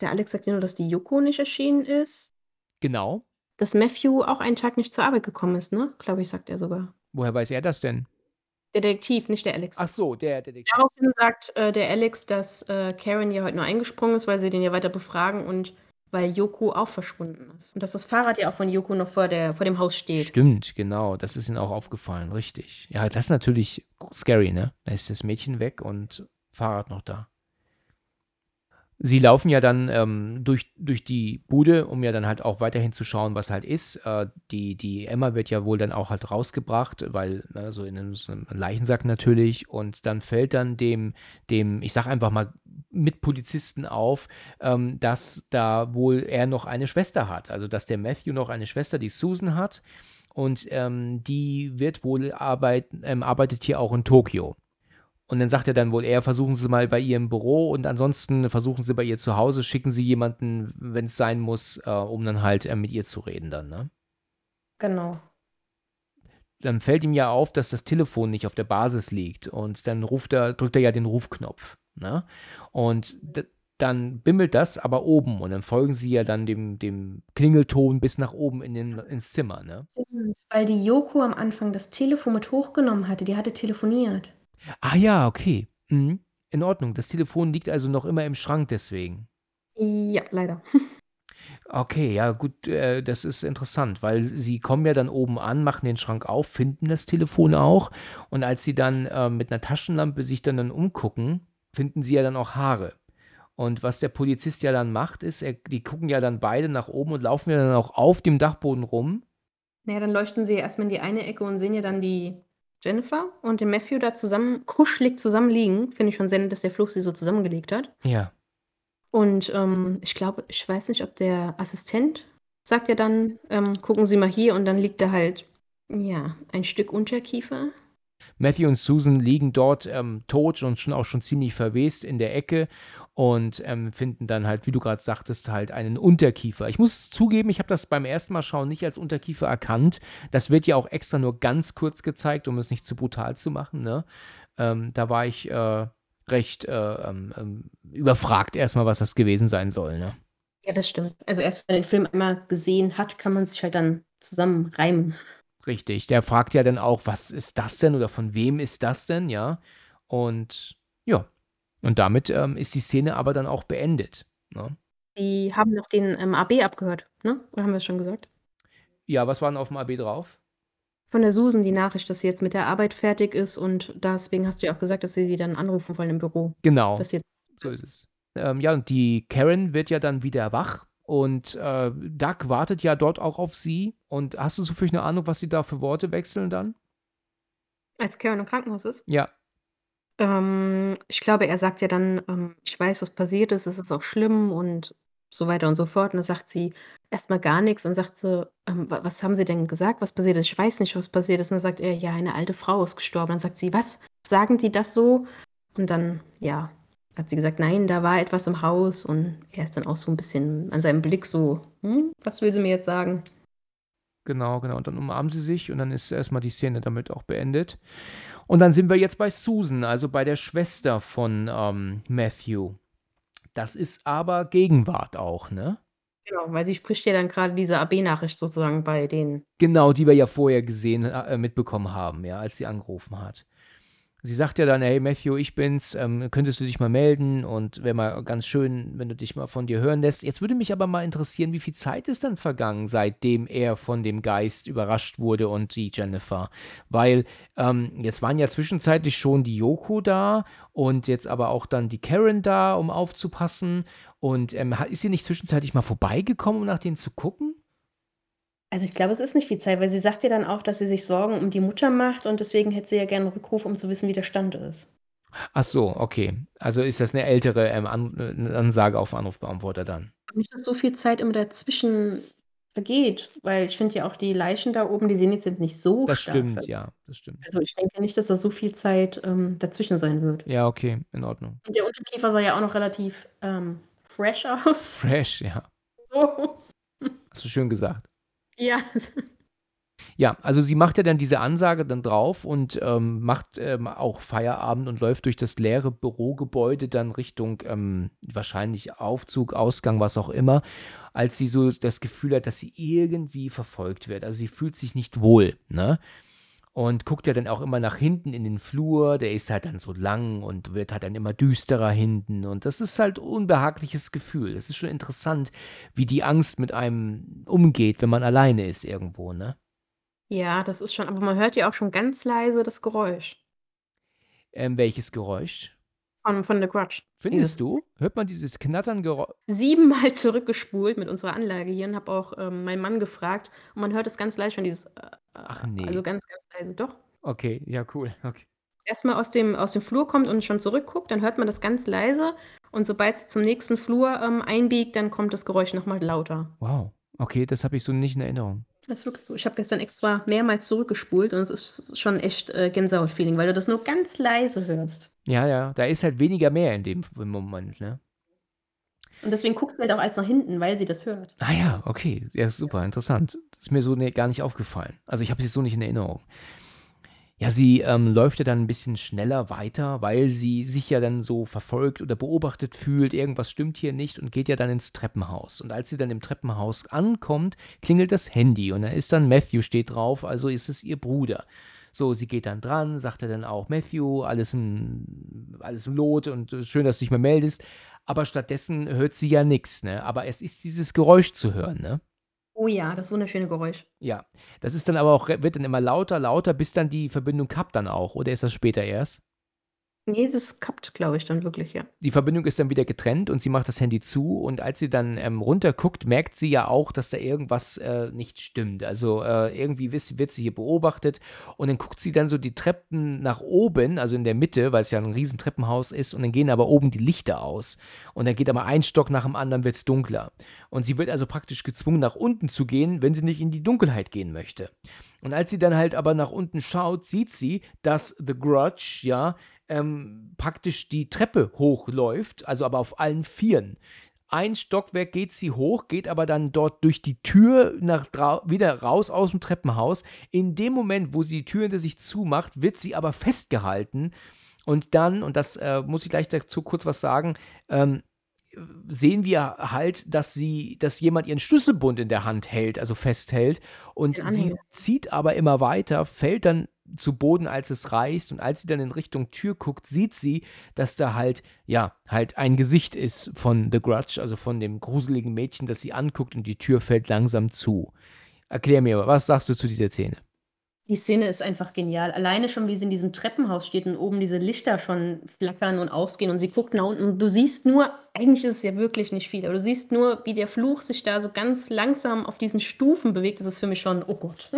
Der Alex sagt ja nur, dass die Yoko nicht erschienen ist. Genau. Dass Matthew auch einen Tag nicht zur Arbeit gekommen ist, ne? Glaube ich, sagt er sogar. Woher weiß er das denn? Der Detektiv, nicht der Alex. Ach so, der Detektiv. Daraufhin sagt äh, der Alex, dass äh, Karen ja heute nur eingesprungen ist, weil sie den ja weiter befragen und weil Yoko auch verschwunden ist. Und dass das Fahrrad ja auch von Yoko noch vor, der, vor dem Haus steht. Stimmt, genau. Das ist ihnen auch aufgefallen, richtig. Ja, das ist natürlich scary, ne? Da ist das Mädchen weg und Fahrrad noch da. Sie laufen ja dann ähm, durch, durch die Bude, um ja dann halt auch weiterhin zu schauen, was halt ist. Äh, die, die Emma wird ja wohl dann auch halt rausgebracht, weil, ne, so in einem, so einem Leichensack natürlich. Und dann fällt dann dem, dem, ich sag einfach mal, Mitpolizisten auf, ähm, dass da wohl er noch eine Schwester hat. Also, dass der Matthew noch eine Schwester, die Susan hat. Und ähm, die wird wohl arbeiten, ähm, arbeitet hier auch in Tokio. Und dann sagt er dann wohl eher, versuchen Sie mal bei ihr im Büro und ansonsten versuchen Sie bei ihr zu Hause, schicken Sie jemanden, wenn es sein muss, äh, um dann halt äh, mit ihr zu reden dann, ne? Genau. Dann fällt ihm ja auf, dass das Telefon nicht auf der Basis liegt und dann ruft er, drückt er ja den Rufknopf, ne? Und dann bimmelt das aber oben und dann folgen sie ja dann dem, dem Klingelton bis nach oben in den, ins Zimmer, ne? Weil die Yoko am Anfang das Telefon mit hochgenommen hatte, die hatte telefoniert. Ah ja, okay. Mhm. In Ordnung. Das Telefon liegt also noch immer im Schrank deswegen. Ja, leider. Okay, ja, gut, äh, das ist interessant, weil sie kommen ja dann oben an, machen den Schrank auf, finden das Telefon auch und als sie dann äh, mit einer Taschenlampe sich dann, dann umgucken, finden sie ja dann auch Haare. Und was der Polizist ja dann macht, ist, er, die gucken ja dann beide nach oben und laufen ja dann auch auf dem Dachboden rum. Naja, dann leuchten sie erstmal in die eine Ecke und sehen ja dann die Jennifer und den Matthew da zusammen, kuschelig zusammen liegen. Finde ich schon sehr nett, dass der Fluch sie so zusammengelegt hat. Ja. Und ähm, ich glaube, ich weiß nicht, ob der Assistent sagt ja dann, ähm, gucken Sie mal hier und dann liegt da halt, ja, ein Stück Unterkiefer. Matthew und Susan liegen dort ähm, tot und schon auch schon ziemlich verwest in der Ecke und ähm, finden dann halt, wie du gerade sagtest, halt einen Unterkiefer. Ich muss zugeben, ich habe das beim ersten Mal schauen nicht als Unterkiefer erkannt. Das wird ja auch extra nur ganz kurz gezeigt, um es nicht zu brutal zu machen. Ne? Ähm, da war ich äh, recht äh, ähm, ähm, überfragt erstmal, was das gewesen sein soll. Ne? Ja, das stimmt. Also erst wenn man den Film einmal gesehen hat, kann man sich halt dann zusammen reimen. Richtig. Der fragt ja dann auch, was ist das denn oder von wem ist das denn, ja? Und ja, und damit ähm, ist die Szene aber dann auch beendet. Ne? Die haben noch den ähm, AB abgehört, ne? Oder haben wir es schon gesagt? Ja, was war denn auf dem AB drauf? Von der Susan die Nachricht, dass sie jetzt mit der Arbeit fertig ist und deswegen hast du ja auch gesagt, dass sie sie dann anrufen wollen im Büro. Genau. so ist es. Ähm, ja, und die Karen wird ja dann wieder wach und äh, Doug wartet ja dort auch auf sie. Und hast du so für eine Ahnung, was sie da für Worte wechseln dann? Als Karen im Krankenhaus ist? Ja. Ähm, ich glaube, er sagt ja dann, ähm, ich weiß, was passiert ist, es ist auch schlimm und so weiter und so fort. Und dann sagt sie erstmal gar nichts und sagt so, ähm, was haben Sie denn gesagt, was passiert ist? Ich weiß nicht, was passiert ist. Und dann sagt er, ja, eine alte Frau ist gestorben. Dann sagt sie, was? Sagen die das so? Und dann, ja, hat sie gesagt, nein, da war etwas im Haus. Und er ist dann auch so ein bisschen an seinem Blick so, hm, was will sie mir jetzt sagen? Genau, genau. Und dann umarmen sie sich und dann ist erstmal die Szene damit auch beendet. Und dann sind wir jetzt bei Susan, also bei der Schwester von ähm, Matthew. Das ist aber Gegenwart auch, ne? Genau, weil sie spricht ja dann gerade diese AB-Nachricht sozusagen bei denen. Genau, die wir ja vorher gesehen, äh, mitbekommen haben, ja, als sie angerufen hat. Sie sagt ja dann, hey Matthew, ich bin's, ähm, könntest du dich mal melden und wäre mal ganz schön, wenn du dich mal von dir hören lässt. Jetzt würde mich aber mal interessieren, wie viel Zeit ist dann vergangen, seitdem er von dem Geist überrascht wurde und die Jennifer. Weil ähm, jetzt waren ja zwischenzeitlich schon die Yoko da und jetzt aber auch dann die Karen da, um aufzupassen. Und ähm, ist sie nicht zwischenzeitlich mal vorbeigekommen, um nach denen zu gucken? Also, ich glaube, es ist nicht viel Zeit, weil sie sagt ja dann auch, dass sie sich Sorgen um die Mutter macht und deswegen hätte sie ja gerne 'n Rückruf, um zu wissen, wie der Stand ist. Ach so, okay. Also ist das eine ältere, ähm, An Ansage auf Anrufbeantworter dann? Nicht, dass so viel Zeit immer dazwischen vergeht, weil ich finde ja auch die Leichen da oben, die sehen jetzt nicht so Das stark stimmt, ja, das stimmt. also, ich denke nicht, dass da so viel Zeit, ähm, dazwischen sein wird. Ja, okay, in Ordnung. Und der Unterkiefer sah ja auch noch relativ, ähm, fresh aus. Fresh, ja. So. Hast du schön gesagt. Ja. Ja, also sie macht ja dann diese Ansage dann drauf und, ähm, macht, ähm, auch Feierabend und läuft durch das leere Bürogebäude dann Richtung, ähm, wahrscheinlich Aufzug, Ausgang, was auch immer, als sie so das Gefühl hat, dass sie irgendwie verfolgt wird. Also, sie fühlt sich nicht wohl, ne? Und guckt ja dann auch immer nach hinten in den Flur, der ist halt dann so lang und wird halt dann immer düsterer hinten und das ist halt unbehagliches Gefühl. Es ist schon interessant, wie die Angst mit einem umgeht, wenn man alleine ist irgendwo, ne? Ja, das ist schon aber man hört ja auch schon ganz leise das Geräusch. Ähm, welches Geräusch? Von von The Grudge. Findest du? Hört man dieses knattern Gerä Siebenmal zurückgespult mit unserer Anlage hier und habe auch, ähm, meinen Mann gefragt und man hört es ganz leise schon dieses, äh, Ach ne. also ganz, ganz leise. Doch. Okay, ja cool, okay. Erst mal aus dem aus dem Flur kommt und schon zurückguckt, dann hört man das ganz leise und sobald sie zum nächsten Flur, ähm, einbiegt, dann kommt das Geräusch noch mal lauter. Wow, okay, das habe ich so nicht in Erinnerung. Das ist wirklich so. Ich habe gestern extra mehrmals zurückgespult und es ist schon echt, äh, Gänsehaut-Feeling, weil du das nur ganz leise hörst. Ja, ja, da ist halt weniger mehr in dem Moment, ne? Und deswegen guckt sie halt auch als nach hinten, weil sie das hört. Ah ja, okay. Ja, super, interessant. Ist mir so ne gar nicht aufgefallen. Also, ich habe es jetzt so nicht in Erinnerung. Ja, sie, ähm, läuft ja dann 'n bisschen schneller weiter, weil sie sich ja dann so verfolgt oder beobachtet fühlt. Irgendwas stimmt hier nicht und geht ja dann ins Treppenhaus. Und als sie dann im Treppenhaus ankommt, klingelt das Handy und da ist dann Matthew steht drauf, also ist es ihr Bruder. So, sie geht dann dran, sagt er dann auch: „Matthew, alles im alles im Lot und, schön, dass du dich mal meldest.“ Aber stattdessen hört sie ja nix, ne? Aber es ist dieses Geräusch zu hören, ne? Oh ja, das wunderschöne Geräusch. Ja, das ist dann aber auch wird dann immer lauter, lauter, bis dann die Verbindung kappt dann auch, oder ist das später erst? Ne, das kappt, glaube ich, dann wirklich, ja. Die Verbindung ist dann wieder getrennt und sie macht das Handy zu und als sie dann, ähm, runterguckt, merkt sie ja auch, dass da irgendwas, äh, nicht stimmt. Also, äh, irgendwie wird sie hier beobachtet und dann guckt sie dann so die Treppen nach oben, also in der Mitte, weil's ja 'n Riesentreppenhaus ist und dann gehen aber oben die Lichter aus. Und dann geht aber ein Stock nach dem anderen wird's dunkler. Und sie wird also praktisch gezwungen, nach unten zu gehen, wenn sie nicht in die Dunkelheit gehen möchte. Und als sie dann halt aber nach unten schaut, sieht sie, dass The Grudge, ja, ähm, praktisch die Treppe hochläuft, also aber auf allen Vieren. Ein Stockwerk geht sie hoch, geht aber dann dort durch die Tür nach wieder raus aus'm Treppenhaus. In dem Moment, wo sie die Tür hinter sich zumacht, wird sie aber festgehalten und dann und das, äh, muss ich gleich dazu kurz was sagen, ähm, sehen wir halt, dass sie dass jemand ihren Schlüsselbund in der Hand hält, also festhält und sie zieht aber immer weiter, fällt dann zu Boden, als es reißt und als sie dann in Richtung Tür guckt, sieht sie, dass da halt ja, halt ein Gesicht ist von The Grudge, also von dem gruseligen Mädchen, das sie anguckt und die Tür fällt langsam zu. Erklär mir, was sagst du zu dieser Szene? Die Szene ist einfach genial. Alleine schon, wie sie in diesem Treppenhaus steht und oben diese Lichter schon flackern und ausgehen und sie guckt nach unten und du siehst nur eigentlich ist es ja wirklich nicht viel, aber du siehst nur, wie der Fluch sich da so ganz langsam auf diesen Stufen bewegt. Das ist für mich schon oh Gott,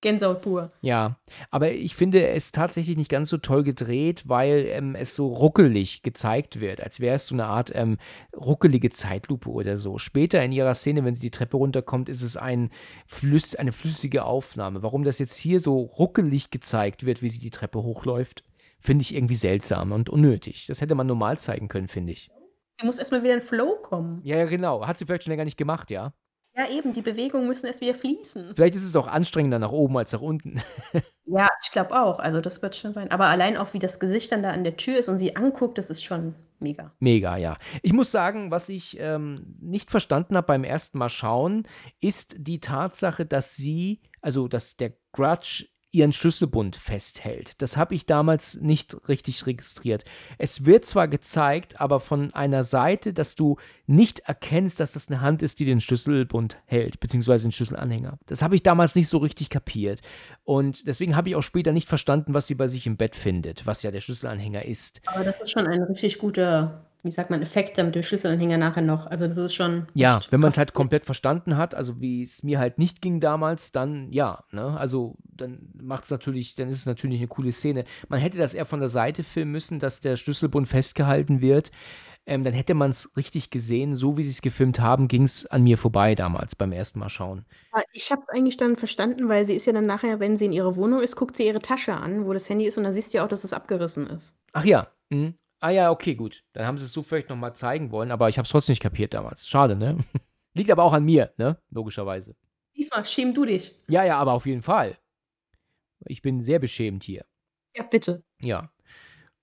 Gänsehaut pur. Ja, aber ich finde es tatsächlich nicht ganz so toll gedreht, weil, ähm, es so ruckelig gezeigt wird, als wäre es so 'ne Art, ähm, ruckelige Zeitlupe oder so. Später in ihrer Szene, wenn sie die Treppe runterkommt, ist es ein flüss eine flüssige Aufnahme. Warum das jetzt hier so ruckelig gezeigt wird, wie sie die Treppe hochläuft, finde ich irgendwie seltsam und unnötig. Das hätte man normal zeigen können, finde ich. Sie muss erst mal wieder in Flow kommen. Ja, ja, genau. Hat sie vielleicht schon länger nicht gemacht, ja? Ja, eben, die Bewegungen müssen erst wieder fließen. Vielleicht ist es auch anstrengender nach oben als nach unten. Ja, ich glaube auch. Also, das wird schon sein. Aber allein auch, wie das Gesicht dann da an der Tür ist und sie anguckt, das ist schon mega. Mega, ja. Ich muss sagen, was ich, ähm, nicht verstanden habe beim ersten Mal schauen, ist die Tatsache, dass sie also, dass der Grudge ihren Schlüsselbund festhält. Das habe ich damals nicht richtig registriert. Es wird zwar gezeigt, aber von einer Seite, dass du nicht erkennst, dass das eine Hand ist, die den Schlüsselbund hält, beziehungsweise den Schlüsselanhänger. Das habe ich damals nicht so richtig kapiert. Und deswegen habe ich auch später nicht verstanden, was sie bei sich im Bett findet, was ja der Schlüsselanhänger ist. Aber das ist schon ein richtig guter wie sagt man, Effekte mit dem Schlüsselanhänger nachher noch. Also das ist schon. Ja, wenn man es halt komplett verstanden hat, also wie es mir halt nicht ging damals, dann ja, ne? Also dann macht es natürlich, dann ist es natürlich eine coole Szene. Man hätte das eher von der Seite filmen müssen, dass der Schlüsselbund festgehalten wird. Ähm, dann hätte man es richtig gesehen. So wie sie es gefilmt haben, ging es an mir vorbei damals beim ersten Mal schauen. Ich habe es eigentlich dann verstanden, weil sie ist ja dann nachher, wenn sie in ihrer Wohnung ist, guckt sie ihre Tasche an, wo das Handy ist und dann siehst du ja auch, dass es abgerissen ist. Ach ja. Mhm. Ah ja, okay, gut. Dann haben sie es so vielleicht nochmal zeigen wollen, aber ich habe es trotzdem nicht kapiert damals. Schade, ne? Liegt aber auch an mir, ne? Logischerweise. Diesmal schäm du dich. Ja, ja, aber auf jeden Fall. Ich bin sehr beschämt hier. Ja, bitte. Ja.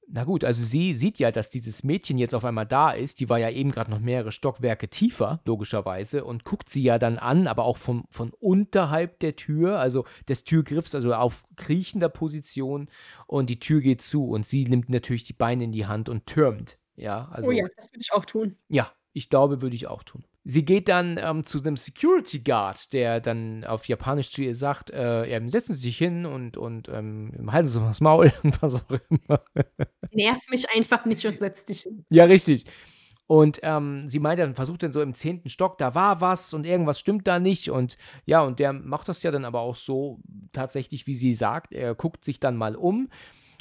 Na gut, also sie sieht ja, dass dieses Mädchen jetzt auf einmal da ist. Die war ja eben gerade noch mehrere Stockwerke tiefer, logischerweise, und guckt sie ja dann an, aber auch von, von unterhalb der Tür, also des Türgriffs, also auf kriechender Position. Und die Tür geht zu und sie nimmt natürlich die Beine in die Hand und türmt. Ja, also. Oh ja, das würde ich auch tun. Ja, ich glaube, würde ich auch tun. Sie geht dann ähm, zu einem Security Guard, der dann auf Japanisch zu ihr sagt, äh, setzen Sie sich hin und, und ähm, halten Sie mal das Maul und was auch immer. Nerv mich einfach nicht und setz dich hin. Ja, richtig. Und ähm, sie meint dann, versucht dann so im zehnten Stock, da war was und irgendwas stimmt da nicht. Und ja, und der macht das ja dann aber auch so tatsächlich, wie sie sagt. Er guckt sich dann mal um.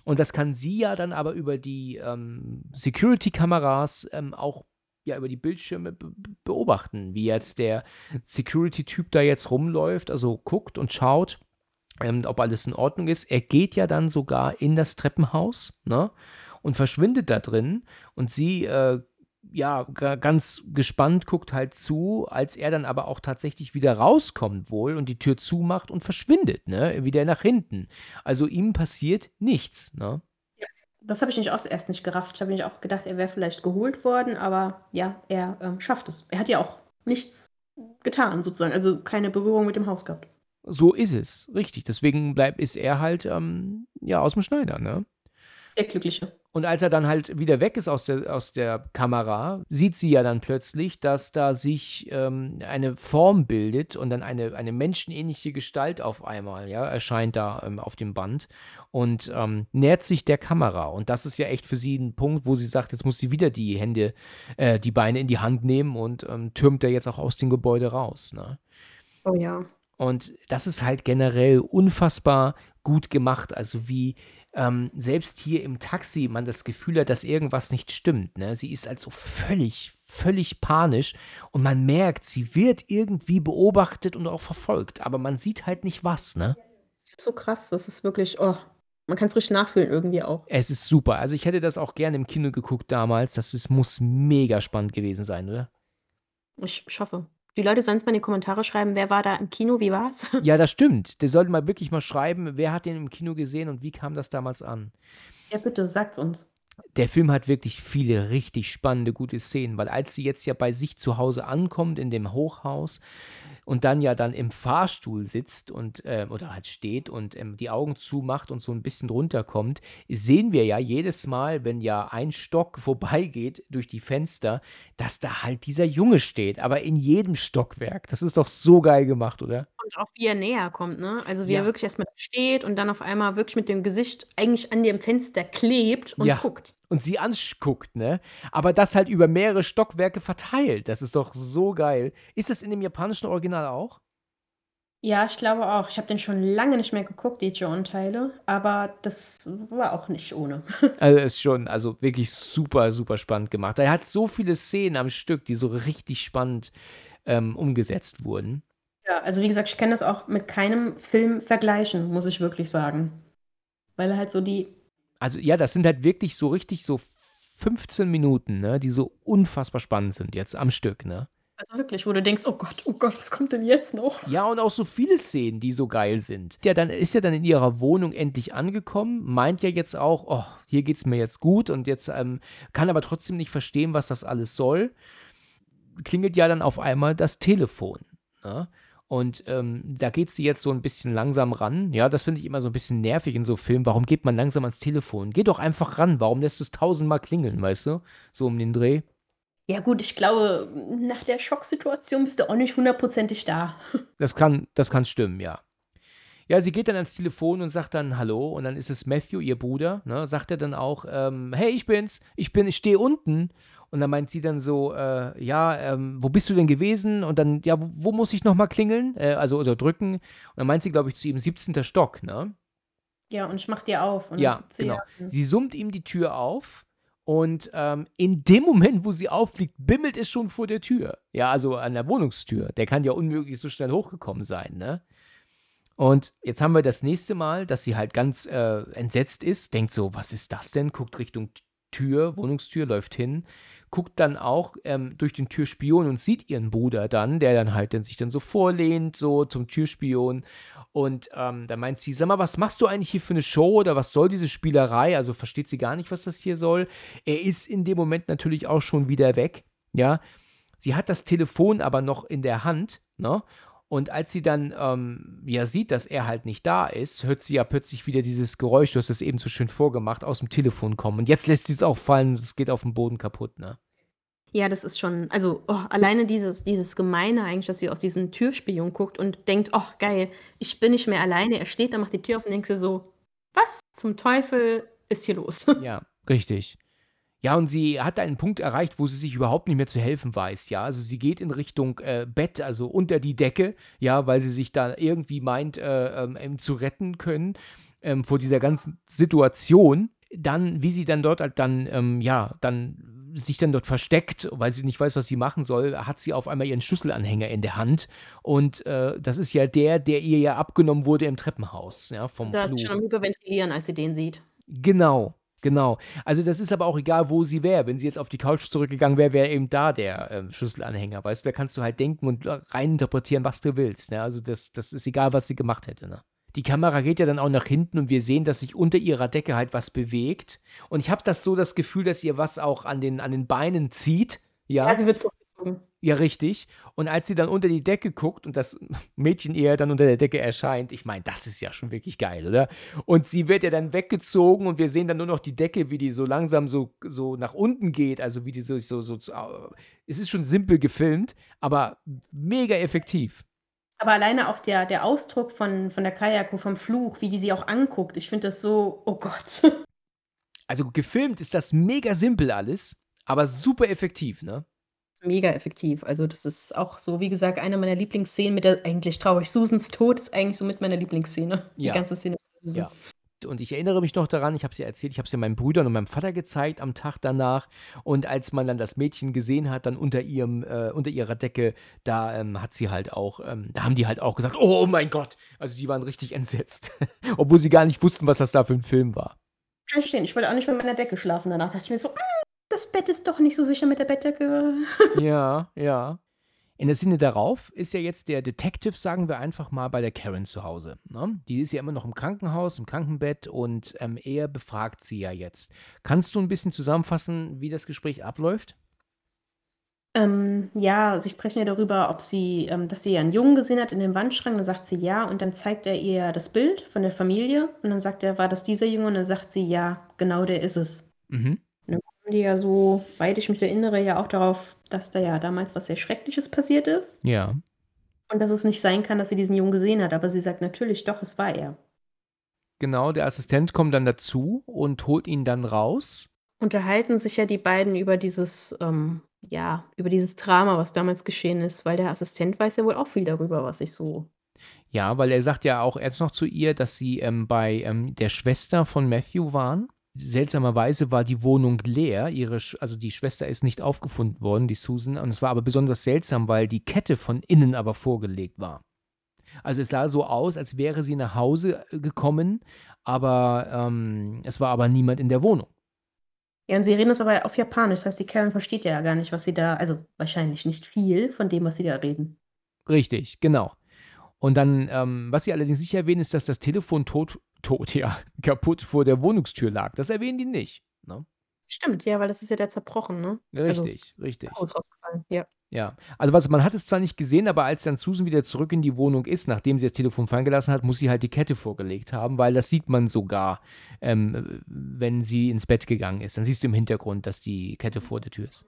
Und das kann sie ja dann aber über die ähm, Security-Kameras ähm, auch ja über die Bildschirme beobachten, wie jetzt der Security-Typ da jetzt rumläuft, also guckt und schaut, ähm, ob alles in Ordnung ist. Er geht ja dann sogar in das Treppenhaus, ne? Und verschwindet da drin und sie äh, ja, ganz gespannt guckt halt zu, als er dann aber auch tatsächlich wieder rauskommt wohl und die Tür zumacht und verschwindet, ne? Wieder nach hinten. Also ihm passiert nichts, ne? Das habe ich nicht auch erst nicht gerafft. Ich habe nicht auch gedacht, er wäre vielleicht geholt worden, aber ja, er ähm, schafft es. Er hat ja auch nichts getan, sozusagen. Also keine Berührung mit dem Haus gehabt. So ist es, richtig. Deswegen bleibt, ist er halt ähm, ja aus dem Schneider, ne? Der Glückliche. Und als er dann halt wieder weg ist aus der, aus der Kamera, sieht sie ja dann plötzlich, dass da sich ähm, eine Form bildet und dann eine, eine menschenähnliche Gestalt auf einmal, ja, erscheint da ähm, auf dem Band und ähm, nähert sich der Kamera. Und das ist ja echt für sie ein Punkt, wo sie sagt, jetzt muss sie wieder die Hände, äh, die Beine in die Hand nehmen und ähm, türmt er jetzt auch aus dem Gebäude raus. Ne? Oh ja. Und das ist halt generell unfassbar gut gemacht. Also wie ähm, selbst hier im Taxi man das Gefühl hat, dass irgendwas nicht stimmt. Ne? Sie ist also völlig, völlig panisch und man merkt, sie wird irgendwie beobachtet und auch verfolgt, aber man sieht halt nicht was. Ne? Das ist so krass, das ist wirklich, oh, man kann es richtig nachfühlen irgendwie auch. Es ist super. Also ich hätte das auch gerne im Kino geguckt damals. Das, das muss mega spannend gewesen sein, oder? Ich, hoffe. Die Leute sollen es mal in die Kommentare schreiben, wer war da im Kino, wie war's? Ja, das stimmt. Der sollte mal wirklich mal schreiben, wer hat den im Kino gesehen und wie kam das damals an. Ja, bitte, sagt's uns. Der Film hat wirklich viele richtig spannende, gute Szenen, weil als sie jetzt ja bei sich zu Hause ankommt, in dem Hochhaus, und dann ja dann im Fahrstuhl sitzt und äh, oder halt steht und ähm, die Augen zumacht und so ein bisschen runterkommt, sehen wir ja jedes Mal, wenn ja ein Stock vorbeigeht durch die Fenster, dass da halt dieser Junge steht, aber in jedem Stockwerk. Das ist doch so geil gemacht, oder? Und auch wie er näher kommt, ne? Also wie ja. er wirklich erstmal steht und dann auf einmal wirklich mit dem Gesicht eigentlich an dem Fenster klebt und ja. guckt und sie anguckt, ne? Aber das halt über mehrere Stockwerke verteilt. Das ist doch so geil. Ist das in dem japanischen Original auch? Ja, ich glaube auch. Ich habe den schon lange nicht mehr geguckt, die John-Teile, aber das war auch nicht ohne. also ist schon, also wirklich super, super spannend gemacht. Er hat so viele Szenen am Stück, die so richtig spannend ähm, umgesetzt wurden. Ja, also wie gesagt, ich kann das auch mit keinem Film vergleichen, muss ich wirklich sagen. Weil er halt so die also ja, das sind halt wirklich so richtig so 15 Minuten, ne, die so unfassbar spannend sind jetzt am Stück, ne? Also wirklich, wo du denkst, oh Gott, oh Gott, was kommt denn jetzt noch? Ja, und auch so viele Szenen, die so geil sind. Der dann ist ja dann in ihrer Wohnung endlich angekommen, meint ja jetzt auch, oh, hier geht's mir jetzt gut und jetzt ähm, kann aber trotzdem nicht verstehen, was das alles soll. Klingelt ja dann auf einmal das Telefon. Ne? Und ähm, da geht sie jetzt so ein bisschen langsam ran. Ja, das finde ich immer so ein bisschen nervig in so Filmen. Warum geht man langsam ans Telefon? Geh doch einfach ran. Warum lässt es tausendmal klingeln, weißt du? So um den Dreh. Ja, gut, ich glaube, nach der Schocksituation bist du auch nicht hundertprozentig da. Das kann, das kann stimmen, ja. Ja, sie geht dann ans Telefon und sagt dann Hallo und dann ist es Matthew, ihr Bruder, ne, sagt er dann auch, ähm, hey, ich bin's, ich bin, ich stehe unten. Und dann meint sie dann so, äh, ja, ähm, wo bist du denn gewesen? Und dann, ja, wo, wo muss ich nochmal klingeln? Äh, also, oder drücken. Und dann meint sie, glaube ich, zu ihm 17. Stock, ne? Ja, und ich mach dir auf. Und Ja, sie genau. ja- Sie summt ihm die Tür auf und ähm, in dem Moment, wo sie aufliegt, bimmelt es schon vor der Tür. Ja, also an der Wohnungstür. Der kann ja unmöglich so schnell hochgekommen sein, ne? Und jetzt haben wir das nächste Mal, dass sie halt ganz äh, entsetzt ist, denkt so, was ist das denn? Guckt Richtung Tür, Wohnungstür, läuft hin, guckt dann auch ähm, durch den Türspion und sieht ihren Bruder dann, der dann halt dann sich dann so vorlehnt, so zum Türspion. Und ähm, da meint sie, sag mal, was machst du eigentlich hier für eine Show oder was soll diese Spielerei? Also versteht sie gar nicht, was das hier soll. Er ist in dem Moment natürlich auch schon wieder weg, ja. Sie hat das Telefon aber noch in der Hand, ne? Und als sie dann ähm, ja sieht, dass er halt nicht da ist, hört sie ja plötzlich wieder dieses Geräusch, du hast es eben so schön vorgemacht, aus dem Telefon kommen. Und jetzt lässt sie es auch fallen, es geht auf den Boden kaputt, ne? Ja, das ist schon, also oh, alleine dieses, dieses Gemeine eigentlich, dass sie aus diesem Türspion guckt und denkt, oh geil, ich bin nicht mehr alleine. Er steht da, macht die Tür auf und denkt sie so, was zum Teufel ist hier los? Ja, richtig. Ja, und sie hat einen Punkt erreicht, wo sie sich überhaupt nicht mehr zu helfen weiß, ja. Also sie geht in Richtung äh, Bett, also unter die Decke, ja, weil sie sich da irgendwie meint, äh, ähm, zu retten können ähm, vor dieser ganzen Situation. Dann, wie sie dann dort halt dann, ähm, ja, dann sich dann dort versteckt, weil sie nicht weiß, was sie machen soll, hat sie auf einmal ihren Schlüsselanhänger in der Hand. Und äh, das ist ja der, der ihr ja abgenommen wurde im Treppenhaus, ja, vom Da ist Flur. schon am Hyperventilieren, als sie den sieht. Genau, genau. Also das ist aber auch egal, wo sie wäre. Wenn sie jetzt auf die Couch zurückgegangen wäre, wäre eben da der ähm, Schlüsselanhänger. Weißt du, da kannst du halt denken und äh, reininterpretieren, was du willst. Ne? Also das, das ist egal, was sie gemacht hätte. Ne? Die Kamera geht ja dann auch nach hinten und wir sehen, dass sich unter ihrer Decke halt was bewegt. Und ich habe das so das Gefühl, dass ihr was auch an den, an den Beinen zieht. Ja, Ja, sie wird zurückgezogen. Ja, richtig. Und als sie dann unter die Decke guckt und das Mädchen eher dann unter der Decke erscheint, ich meine, das ist ja schon wirklich geil, oder? Und sie wird ja dann weggezogen und wir sehen dann nur noch die Decke, wie die so langsam so, so nach unten geht. Also wie die so, so, so, es ist schon simpel gefilmt, aber mega effektiv. Aber alleine auch der, der Ausdruck von, von der Kayako, vom Fluch, wie die sie auch anguckt, ich finde das so, oh Gott. Also gefilmt ist das mega simpel alles, aber super effektiv, ne? Mega effektiv. Also, das ist auch so, wie gesagt, eine meiner Lieblingsszenen mit der eigentlich traurig. Susans Tod ist eigentlich so mit meiner Lieblingsszene. Ja. Die ganze Szene mit Susan. Ja. Und ich erinnere mich noch daran, ich habe es ja erzählt, ich habe es ja meinen Brüdern und meinem Vater gezeigt am Tag danach. Und als man dann das Mädchen gesehen hat, dann unter ihrem, äh, unter ihrer Decke, da ähm, hat sie halt auch, ähm, da haben die halt auch gesagt, oh, mein Gott. Also die waren richtig entsetzt. Obwohl sie gar nicht wussten, was das da für ein Film war. Kann ich verstehen. Ich wollte auch nicht mit meiner Decke schlafen. Danach dachte ich mir so, "Mm, das Bett ist doch nicht so sicher mit der Bettdecke. Ja, ja. In der Sinne darauf ist ja jetzt der Detective, sagen wir einfach mal, bei der Karen zu Hause. Ne? Die ist ja immer noch im Krankenhaus, im Krankenbett und ähm, er befragt sie ja jetzt. Kannst du ein bisschen zusammenfassen, wie das Gespräch abläuft? Ähm, ja, sie sprechen ja darüber, ob sie, ähm, dass sie ja einen Jungen gesehen hat in dem Wandschrank. Dann sagt sie ja und dann zeigt er ihr das Bild von der Familie und dann sagt er, war das dieser Junge? Und dann sagt sie, ja, genau der ist es. Mhm. Die ja so, weit ich mich erinnere, ja auch darauf, dass da ja damals was sehr Schreckliches passiert ist Ja. und dass es nicht sein kann, dass sie diesen Jungen gesehen hat. Aber sie sagt natürlich, doch, es war er. Genau, der Assistent kommt dann dazu und holt ihn dann raus. Unterhalten sich ja die beiden über dieses, ähm, ja, über dieses Drama, was damals geschehen ist, weil der Assistent weiß ja wohl auch viel darüber, was ich so. Ja, weil er sagt ja auch erst noch zu ihr, dass sie ähm, bei ähm, der Schwester von Matthew waren. Seltsamerweise war die Wohnung leer. Ihre, also die Schwester ist nicht aufgefunden worden, die Susan. Und es war aber besonders seltsam, weil die Kette von innen aber vorgelegt war. Also es sah so aus, als wäre sie nach Hause äh, gekommen, aber ähm, es war aber niemand in der Wohnung. Ja, und sie reden es aber auf Japanisch. Das heißt, die Karen versteht ja gar nicht, was sie da, also wahrscheinlich nicht viel von dem, was sie da reden. Richtig, genau. Und dann, ähm, was sie allerdings nicht erwähnen, ist, dass das Telefon tot, tot, ja, kaputt vor der Wohnungstür lag. Das erwähnen die nicht. Ne? Stimmt, ja, weil das ist ja der zerbrochen, ne? Also, Richtig, richtig. Haus rausgefallen, ja. Ja. Also, was man hat es zwar nicht gesehen, aber als dann Susan wieder zurück in die Wohnung ist, nachdem sie das Telefon fallen gelassen hat, muss sie halt die Kette vorgelegt haben, weil das sieht man sogar, ähm, wenn sie ins Bett gegangen ist. Dann siehst du im Hintergrund, dass die Kette vor der Tür ist.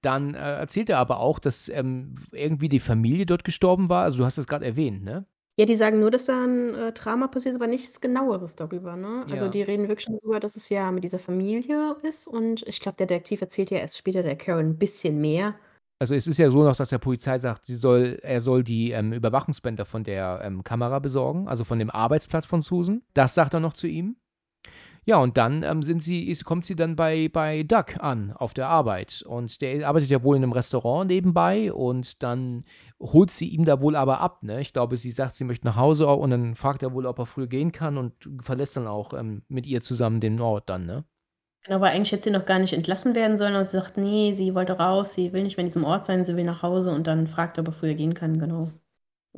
Dann äh, erzählt er aber auch, dass ähm, irgendwie die Familie dort gestorben war. Also, du hast es gerade erwähnt, ne? Ja, die sagen nur, dass da 'n, äh, Drama passiert ist, aber nichts Genaueres darüber, ne? Also, Ja. die reden wirklich nur darüber, dass es ja mit dieser Familie ist und ich glaube, der Detektiv erzählt ja erst später der Karen 'n bisschen mehr. Also, es ist ja so noch, dass der Polizei sagt, sie soll er soll die, ähm, Überwachungsbänder von der, ähm, Kamera besorgen, also von dem Arbeitsplatz von Susan. Das sagt er noch zu ihm. Ja, und dann, ähm, sind sie ist kommt sie dann bei bei Doug an auf der Arbeit und der arbeitet ja wohl in 'nem Restaurant nebenbei und dann holt sie ihn da wohl aber ab, ne? Ich glaube, sie sagt, sie möchte nach Hause und dann fragt er wohl, ob er früher gehen kann und verlässt dann auch, ähm, mit ihr zusammen den Ort dann, ne? Genau, weil eigentlich hätte sie noch gar nicht entlassen werden sollen, aber sie sagt: „Ne, sie wollte raus, sie will nicht mehr in diesem Ort sein, sie will nach Hause“ und dann fragt er, ob er früher gehen kann, genau.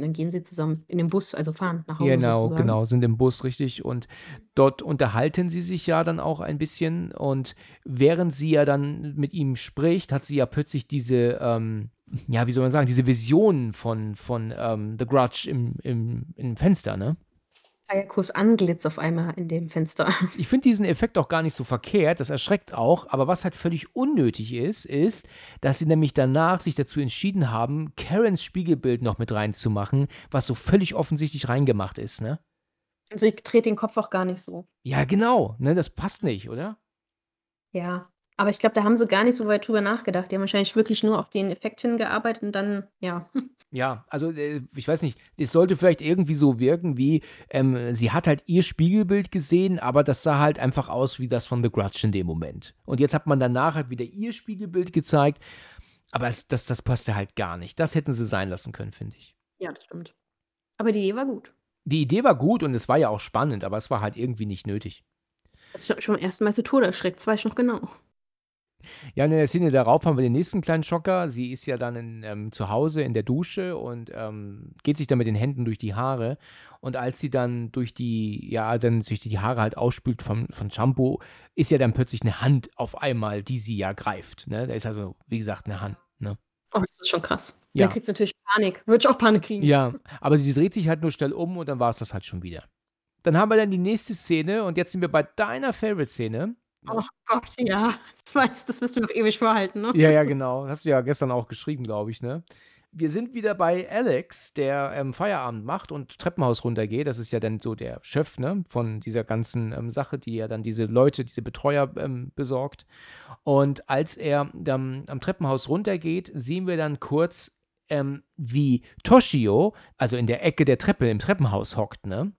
Und dann gehen sie zusammen in den Bus, also fahren nach Hause Genau, sozusagen. genau, sind im Bus, richtig. Und dort unterhalten sie sich ja dann auch ein bisschen. Und während sie ja dann mit ihm spricht, hat sie ja plötzlich diese, ähm, ja, wie soll man sagen, diese Vision von, von ähm, The Grudge im, im, im Fenster, ne? Kayakos Antlitz auf einmal in dem Fenster. Ich finde diesen Effekt auch gar nicht so verkehrt, das erschreckt auch, aber was halt völlig unnötig ist, ist, dass sie nämlich danach sich dazu entschieden haben, Karens Spiegelbild noch mit reinzumachen, was so völlig offensichtlich reingemacht ist, ne? Sie dreht den Kopf auch gar nicht so. Ja, genau, ne, das passt nicht, oder? Ja, aber ich glaube, da haben sie gar nicht so weit drüber nachgedacht. Die haben wahrscheinlich wirklich nur auf den Effekt hingearbeitet und dann, ja. Ja, also äh, ich weiß nicht, es sollte vielleicht irgendwie so wirken wie, ähm, sie hat halt ihr Spiegelbild gesehen, aber das sah halt einfach aus wie das von The Grudge in dem Moment. Und jetzt hat man danach halt wieder ihr Spiegelbild gezeigt, aber es, das, das passte halt gar nicht. Das hätten sie sein lassen können, finde ich. Ja, das stimmt. Aber die Idee war gut. Die Idee war gut und es war ja auch spannend, aber es war halt irgendwie nicht nötig. Das ist schon beim ersten Mal zu Tode erschreckt, das weiß ich noch genau. Ja, in der Szene darauf haben wir den nächsten kleinen Schocker. Sie ist ja dann in, ähm, zu Hause in der Dusche und ähm, geht sich dann mit den Händen durch die Haare. Und als sie dann durch die, ja, dann sich die Haare halt ausspült von, von Shampoo, ist ja dann plötzlich eine Hand auf einmal, die sie ja greift. Ne? Da ist also, wie gesagt, eine Hand. Ne? Oh, das ist schon krass. Ja. Dann kriegt sie natürlich Panik. Würde ich auch Panik kriegen. Ja, aber sie dreht sich halt nur schnell um und dann war es das halt schon wieder. Dann haben wir dann die nächste Szene und jetzt sind wir bei deiner Favorite-Szene. Oh Gott, ja. Das meinst das müssen wir noch ewig vorhalten, ne? Ja, ja, genau. Hast du ja gestern auch geschrieben, glaube ich, ne? Wir sind wieder bei Alex, der ähm, Feierabend macht und Treppenhaus runtergeht. Das ist ja dann so der Chef, ne, von dieser ganzen ähm, Sache, die ja dann diese Leute, diese Betreuer ähm, besorgt. Und als er dann am Treppenhaus runtergeht, sehen wir dann kurz, ähm, wie Toshio, also in der Ecke der Treppe im Treppenhaus hockt, ne?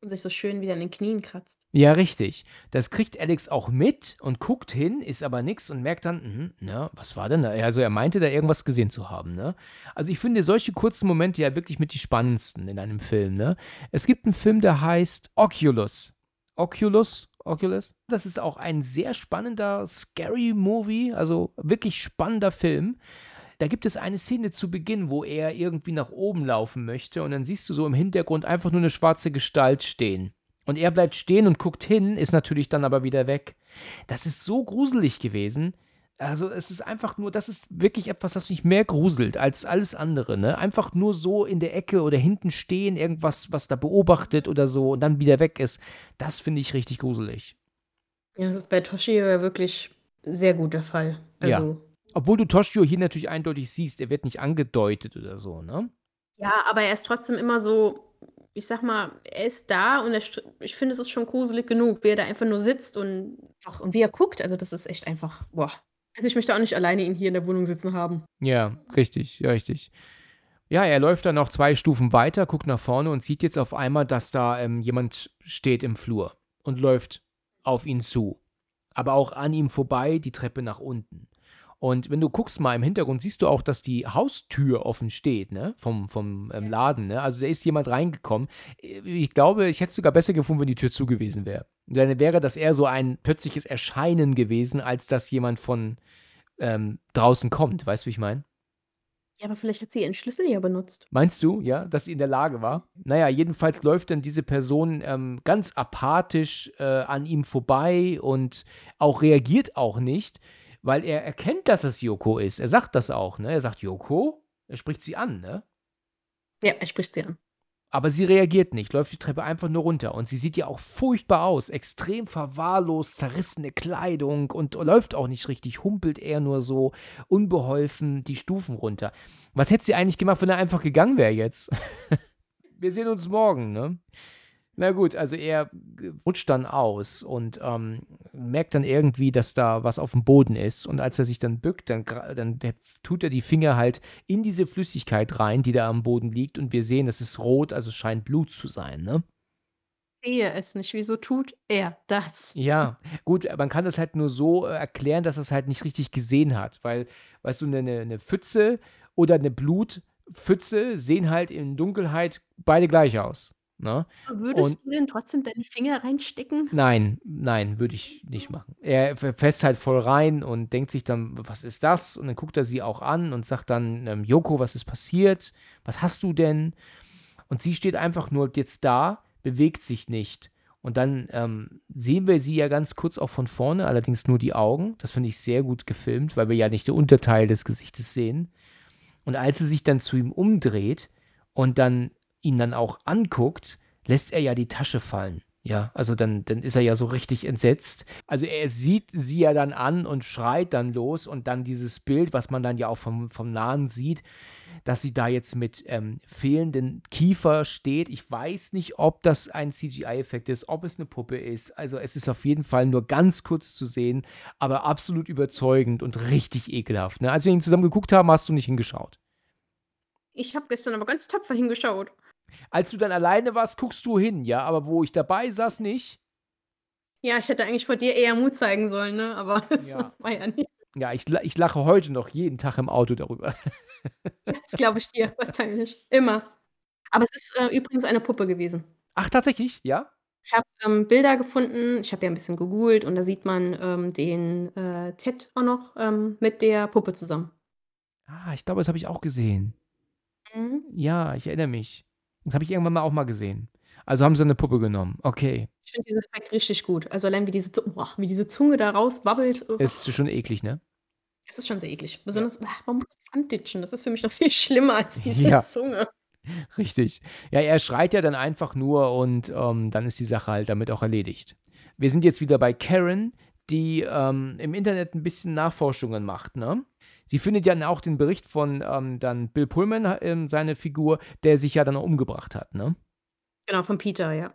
Und sich so schön wieder in den Knien kratzt. Ja, richtig. Das kriegt Alex auch mit und guckt hin, ist aber nix und merkt dann, mhm, na, was war denn da? Also er meinte da irgendwas gesehen zu haben, ne? Also ich finde solche kurzen Momente ja wirklich mit die spannendsten in einem Film, ne? Es gibt einen Film, der heißt Oculus. Oculus? Oculus? Das ist auch ein sehr spannender, scary Movie, also wirklich spannender Film. Da gibt es eine Szene zu Beginn, wo er irgendwie nach oben laufen möchte und dann siehst du so im Hintergrund einfach nur eine schwarze Gestalt stehen. Und er bleibt stehen und guckt hin, ist natürlich dann aber wieder weg. Das ist so gruselig gewesen. Also es ist einfach nur, das ist wirklich etwas, das mich mehr gruselt als alles andere. Ne? Einfach nur so in der Ecke oder hinten stehen, irgendwas, was da beobachtet oder so und dann wieder weg ist. Das finde ich richtig gruselig. Ja, das ist bei Toshio ja wirklich sehr gut der Fall. Ja. Obwohl du Toshio hier natürlich eindeutig siehst, er wird nicht angedeutet oder so, ne? ja, aber er ist trotzdem immer so, ich sag mal, er ist da und er, ich finde, es ist schon gruselig genug, wie er da einfach nur sitzt und, ach, und wie er guckt. Also, das ist echt einfach, boah. Also, ich möchte auch nicht alleine ihn hier in der Wohnung sitzen haben. Ja, richtig, ja, richtig. Ja, er läuft dann noch zwei Stufen weiter, guckt nach vorne und sieht jetzt auf einmal, dass da ähm, jemand steht im Flur und läuft auf ihn zu. Aber auch an ihm vorbei, die Treppe nach unten. Und wenn du guckst mal im Hintergrund, siehst du auch, dass die Haustür offen steht, ne? Vom, vom ähm, Laden, ne? Also da ist jemand reingekommen. Ich glaube, ich hätte es sogar besser gefunden, wenn die Tür zu gewesen wäre. Dann wäre das eher so ein plötzliches Erscheinen gewesen, als dass jemand von ähm, draußen kommt. Weißt du, wie ich meine? Ja, aber vielleicht hat sie ihren Schlüssel ja benutzt. Meinst du, ja, dass sie in der Lage war? Naja, jedenfalls läuft dann diese Person ähm, ganz apathisch äh, an ihm vorbei und auch reagiert auch nicht, weil er erkennt, dass es Yoko ist. Er sagt das auch, ne? Er sagt Yoko, er spricht sie an, ne? Ja, er spricht sie an. Aber sie reagiert nicht, läuft die Treppe einfach nur runter. Und sie sieht ja auch furchtbar aus. Extrem verwahrlost, zerrissene Kleidung und läuft auch nicht richtig, humpelt eher nur so unbeholfen die Stufen runter. Was hätte sie eigentlich gemacht, wenn er einfach gegangen wäre jetzt? Wir sehen uns morgen, ne? Na gut, also er rutscht dann aus und ähm, merkt dann irgendwie, dass da was auf dem Boden ist. Und als er sich dann bückt, dann, dann tut er die Finger halt in diese Flüssigkeit rein, die da am Boden liegt. Und wir sehen, es ist rot, also scheint Blut zu sein, ne? sehe es nicht. Wieso tut er das? Ja, gut, man kann das halt nur so äh, erklären, dass er es halt nicht richtig gesehen hat. Weil, weißt du, eine, eine Pfütze oder eine Blutpfütze sehen halt in Dunkelheit beide gleich aus. Ne? Würdest Und du denn trotzdem deine Finger reinstecken? Nein, nein, würde ich nicht machen. Er fässt halt voll rein und denkt sich dann, was ist das? Und dann guckt er sie auch an und sagt dann, ähm, Joko, was ist passiert? Was hast du denn? Und sie steht einfach nur jetzt da, bewegt sich nicht. Und dann ähm, sehen wir sie ja ganz kurz auch von vorne, allerdings nur die Augen. Das finde ich sehr gut gefilmt, weil wir ja nicht den Unterteil des Gesichtes sehen. Und als sie sich dann zu ihm umdreht und dann ihn dann auch anguckt, lässt er ja die Tasche fallen. Ja, also dann, dann ist er ja so richtig entsetzt. Also er sieht sie ja dann an und schreit dann los und dann dieses Bild, was man dann ja auch vom, vom Nahen sieht, dass sie da jetzt mit ähm, fehlenden Kiefer steht. Ich weiß nicht, ob das ein CGI-Effekt ist, ob es eine Puppe ist. Also es ist auf jeden Fall nur ganz kurz zu sehen, aber absolut überzeugend und richtig ekelhaft. Ne? Als wir ihn zusammen geguckt haben, hast du nicht hingeschaut. Ich habe gestern aber ganz tapfer hingeschaut. Als du dann alleine warst, guckst du hin, ja, aber wo ich dabei saß, nicht. Ja, ich hätte eigentlich vor dir eher Mut zeigen sollen, ne? Aber es ja. war ja nicht. Ja, ich, ich lache heute noch jeden Tag im Auto darüber. Das glaube ich dir, wahrscheinlich. Immer. Aber es ist äh, übrigens eine Puppe gewesen. Ach, tatsächlich? Ja? Ich habe ähm, Bilder gefunden, ich habe ja ein bisschen gegoogelt und da sieht man ähm, den äh, Ted auch noch ähm, mit der Puppe zusammen. Ah, ich glaube, das habe ich auch gesehen. Mhm. Ja, ich erinnere mich. Das habe ich irgendwann mal auch mal gesehen. Also haben sie eine Puppe genommen. Okay. Ich finde diesen Effekt richtig gut. Also allein wie diese, boah, wie diese Zunge da rauswabbelt. Oh. Ist schon eklig, ne? Es ist schon sehr eklig. Besonders, ja. warum muss das anditschen? Das ist für mich noch viel schlimmer als diese ja. Zunge. Richtig. Ja, er schreit ja dann einfach nur und ähm, dann ist die Sache halt damit auch erledigt. Wir sind jetzt wieder bei Karen, die ähm, im Internet ein bisschen Nachforschungen macht, ne? Sie findet ja auch den Bericht von ähm, dann Bill Pullman, äh, seine Figur, der sich ja dann umgebracht hat, ne? Genau, von Peter, ja.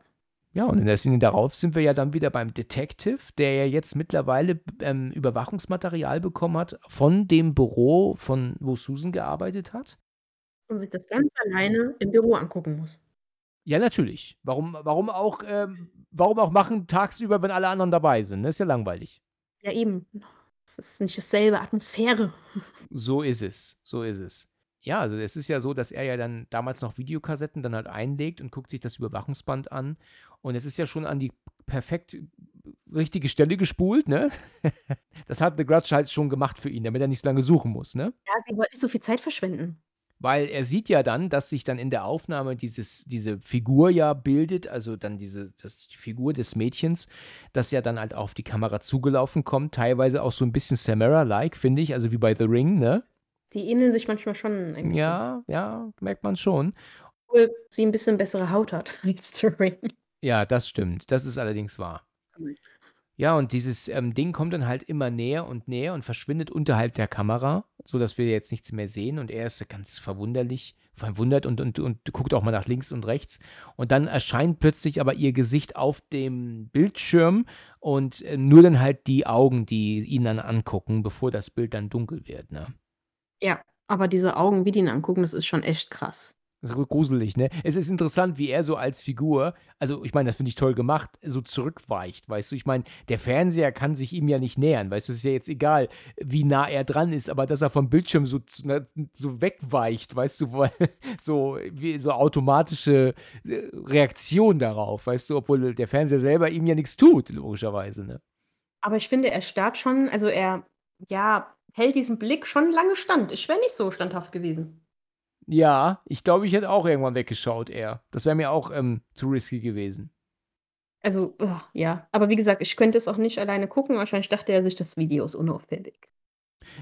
Ja, und in der Szene darauf sind wir ja dann wieder beim Detective, der ja jetzt mittlerweile ähm, Überwachungsmaterial bekommen hat von dem Büro, von wo Susan gearbeitet hat. Und sich das ganz alleine im Büro angucken muss. Ja, natürlich. Warum, warum, auch, ähm, warum auch machen tagsüber, wenn alle anderen dabei sind? Das ist ja langweilig. Ja, eben. Es ist nicht dasselbe Atmosphäre. So ist es. So ist es. Ja, also es ist ja so, dass er ja dann damals noch Videokassetten dann halt einlegt und guckt sich das Überwachungsband an. Und es ist ja schon an die perfekt richtige Stelle gespult, ne? Das hat The Grudge halt schon gemacht für ihn, damit er nicht so lange suchen muss, ne? Ja, sie wollte nicht so viel Zeit verschwenden. Weil er sieht ja dann, dass sich dann in der Aufnahme dieses, diese Figur ja bildet, also dann diese das, die Figur des Mädchens, das ja dann halt auf die Kamera zugelaufen kommt, teilweise auch so ein bisschen Samara-like, finde ich, also wie bei The Ring, ne? Die ähneln sich manchmal schon ein Ja, ja, merkt man schon. Obwohl sie ein bisschen bessere Haut hat als The Ring. Ja, das stimmt. Das ist allerdings wahr. Ja, und dieses ähm, Ding kommt dann halt immer näher und näher und verschwindet unterhalb der Kamera, sodass wir jetzt nichts mehr sehen. Und er ist ganz verwunderlich, verwundert und, und, und guckt auch mal nach links und rechts. Und dann erscheint plötzlich aber ihr Gesicht auf dem Bildschirm und äh, nur dann halt die Augen, die ihn dann angucken, bevor das Bild dann dunkel wird. Ne? Ja, aber diese Augen, wie die ihn angucken, das ist schon echt krass. Ist gruselig, ne? Es ist interessant, wie er so als Figur, also ich meine, das finde ich toll gemacht, so zurückweicht, weißt du? Ich meine, der Fernseher kann sich ihm ja nicht nähern, weißt du? Es ist ja jetzt egal, wie nah er dran ist, aber dass er vom Bildschirm so, ne, so wegweicht, weißt du? Weil, so, wie, so automatische äh, Reaktion darauf, weißt du? Obwohl der Fernseher selber ihm ja nichts tut, logischerweise, ne? Aber ich finde, er starrt schon, also er, ja, hält diesen Blick schon lange stand. Ich wäre nicht so standhaft gewesen. Ja, ich glaube, ich hätte auch irgendwann weggeschaut eher. Das wäre mir auch ähm, zu risky gewesen. Also, oh, ja. Aber wie gesagt, ich könnte es auch nicht alleine gucken. Wahrscheinlich dachte er sich, das Video ist unauffällig.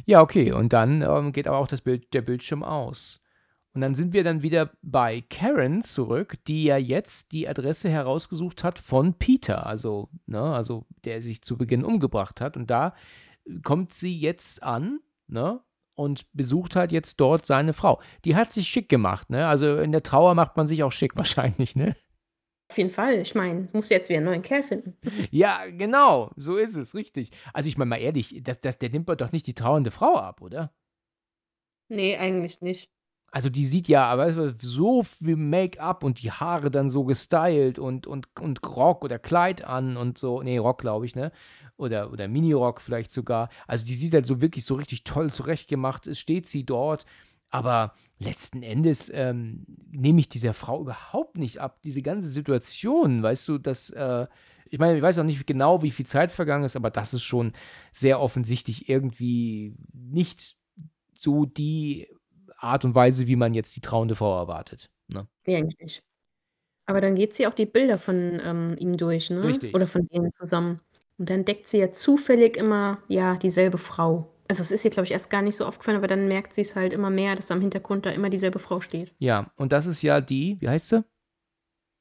Ja, okay. Und dann ähm, geht aber auch das Bild, der Bildschirm aus. Und dann sind wir dann wieder bei Karen zurück, die ja jetzt die Adresse herausgesucht hat von Peter, also, ne, also der sich zu Beginn umgebracht hat. Und da kommt sie jetzt an, ne? Und besucht halt jetzt dort seine Frau. Die hat sich schick gemacht, ne? Also in der Trauer macht man sich auch schick wahrscheinlich, ne? Auf jeden Fall. Ich meine, muss jetzt wieder einen neuen Kerl finden. Ja, genau, so ist es, richtig. Also ich meine mal ehrlich, das, das, der nimmt doch nicht die trauernde Frau ab, oder? Nee, eigentlich nicht. Also die sieht ja aber so viel Make-up und die Haare dann so gestylt und, und, und Rock oder Kleid an und so. Nee, Rock, glaube ich, ne? Oder, oder Mini-Rock vielleicht sogar. Also die sieht halt so wirklich so richtig toll zurechtgemacht. Es steht sie dort. Aber letzten Endes ähm, nehme ich dieser Frau überhaupt nicht ab. Diese ganze Situation, weißt du, dass, äh, ich meine, ich weiß auch nicht genau, wie viel Zeit vergangen ist, aber das ist schon sehr offensichtlich irgendwie nicht so die Art und Weise, wie man jetzt die trauende Frau erwartet. Ne? Nee, eigentlich nicht. Aber dann geht sie auch die Bilder von ähm, ihm durch, ne? Richtig. Oder von denen zusammen. Und dann deckt sie ja zufällig immer, ja, dieselbe Frau. Also es ist ihr, glaube ich, erst gar nicht so aufgefallen, aber dann merkt sie es halt immer mehr, dass am Hintergrund da immer dieselbe Frau steht. Ja, und das ist ja die, wie heißt sie?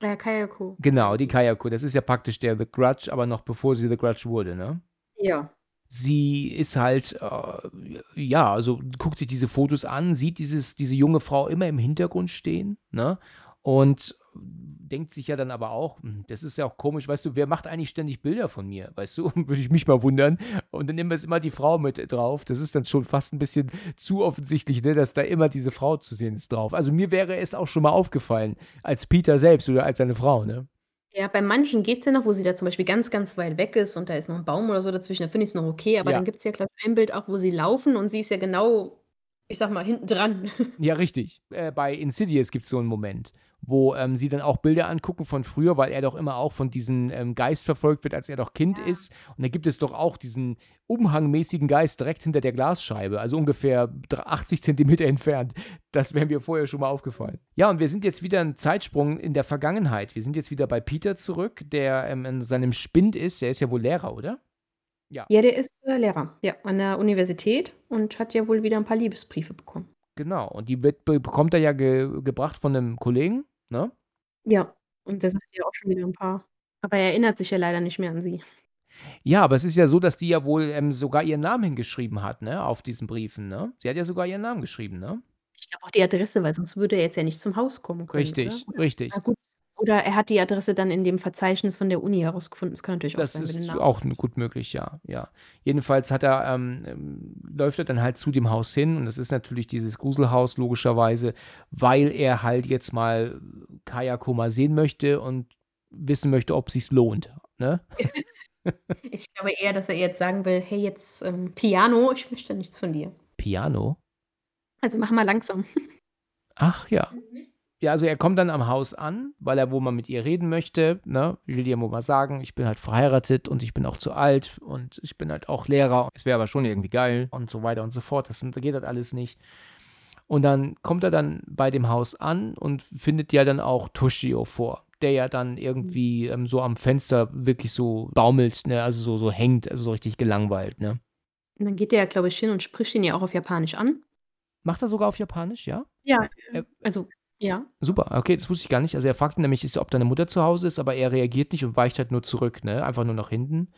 Ja, Kayako. Genau, die Kayako. Das ist ja praktisch der The Grudge, aber noch bevor sie The Grudge wurde, ne? Ja. Sie ist halt, äh, ja, also guckt sich diese Fotos an, sieht dieses, diese junge Frau immer im Hintergrund stehen, ne? Und denkt sich ja dann aber auch, hm, das ist ja auch komisch, weißt du, wer macht eigentlich ständig Bilder von mir, weißt du, würde ich mich mal wundern. Und dann nehmen wir es immer die Frau mit drauf. Das ist dann schon fast ein bisschen zu offensichtlich, ne, dass da immer diese Frau zu sehen ist drauf. Also mir wäre es auch schon mal aufgefallen, als Peter selbst oder als seine Frau, ne? Ja, bei manchen geht es ja noch, wo sie da zum Beispiel ganz, ganz weit weg ist und da ist noch ein Baum oder so dazwischen, da finde ich es noch okay. Aber Ja. dann gibt es ja, glaube ich, ein Bild auch, wo sie laufen und sie ist ja genau, ich sag mal, hinten dran. Ja, richtig. Äh, bei Insidious gibt es so einen Moment, wo ähm, sie dann auch Bilder angucken von früher, weil er doch immer auch von diesem ähm, Geist verfolgt wird, als er doch Kind Ja. ist. Und da gibt es doch auch diesen umhangmäßigen Geist direkt hinter der Glasscheibe, also ungefähr dr- 80 Zentimeter entfernt. Das wäre mir vorher schon mal aufgefallen. Ja, und wir sind jetzt wieder ein Zeitsprung in der Vergangenheit. Wir sind jetzt wieder bei Peter zurück, der ähm, in seinem Spind ist. Er ist ja wohl Lehrer, oder? Ja, der ist äh, Lehrer, ja, an der Universität und hat ja wohl wieder ein paar Liebesbriefe bekommen. Genau. Und die wird, be- bekommt er ja ge gebracht von einem Kollegen, ne? Ja, und der sagt ja auch schon wieder ein paar. Aber er erinnert sich ja leider nicht mehr an sie. Ja, aber es ist ja so, dass die ja wohl ähm, sogar ihren Namen hingeschrieben hat, ne, auf diesen Briefen, ne? Sie hat ja sogar ihren Namen geschrieben, ne? Ich glaube auch die Adresse, weil sonst würde er jetzt ja nicht zum Haus kommen können, Richtig, oder? richtig. Na gut. Oder er hat die Adresse dann in dem Verzeichnis von der Uni herausgefunden. Das kann natürlich auch Das sein, wenn ist auch gut möglich, ja, ja. Jedenfalls hat er, ähm, ähm, läuft er dann halt zu dem Haus hin und das ist natürlich dieses Gruselhaus logischerweise, weil er halt jetzt mal Kayako mal sehen möchte und wissen möchte, ob sich's lohnt, ne? Ich glaube eher, dass er jetzt sagen will, hey, jetzt ähm, Piano, ich möchte nichts von dir. Piano? Also mach mal langsam. Ach ja. Ja, also er kommt dann am Haus an, weil er wohl mal mit ihr reden möchte. Ne? Ich will ihr mal sagen, ich bin halt verheiratet und ich bin auch zu alt und ich bin halt auch Lehrer. Es wäre aber schon irgendwie geil und so weiter und so fort. Das geht halt alles nicht. Und dann kommt er dann bei dem Haus an und findet ja dann auch Toshio vor, der ja dann irgendwie ähm, so am Fenster wirklich so baumelt, ne? also so, so hängt, also so richtig gelangweilt. Ne? Und dann geht er, glaube ich, hin und spricht ihn ja auch auf Japanisch an. Macht er sogar auf Japanisch, ja? Ja, also, ja. Super, okay, das wusste ich gar nicht. Also er fragt ihn nämlich, ob deine Mutter zu Hause ist, aber er reagiert nicht und weicht halt nur zurück, ne? Einfach nur nach hinten.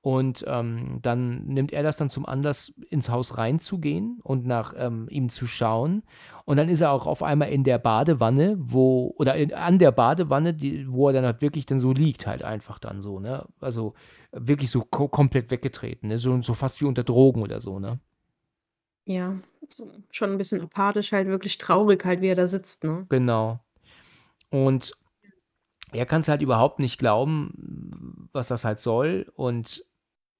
Und ähm, dann nimmt er das dann zum Anlass, ins Haus reinzugehen und nach ähm, ihm zu schauen. Und dann ist er auch auf einmal in der Badewanne, wo, oder in, an der Badewanne, die, wo er dann halt wirklich dann so liegt, halt einfach dann so, ne? Also wirklich so ko komplett weggetreten, ne? So, so fast wie unter Drogen oder so, ne? Ja, so schon ein bisschen apathisch, halt wirklich traurig, halt, wie er da sitzt, ne? Genau. Und er kann es halt überhaupt nicht glauben, was das halt soll. Und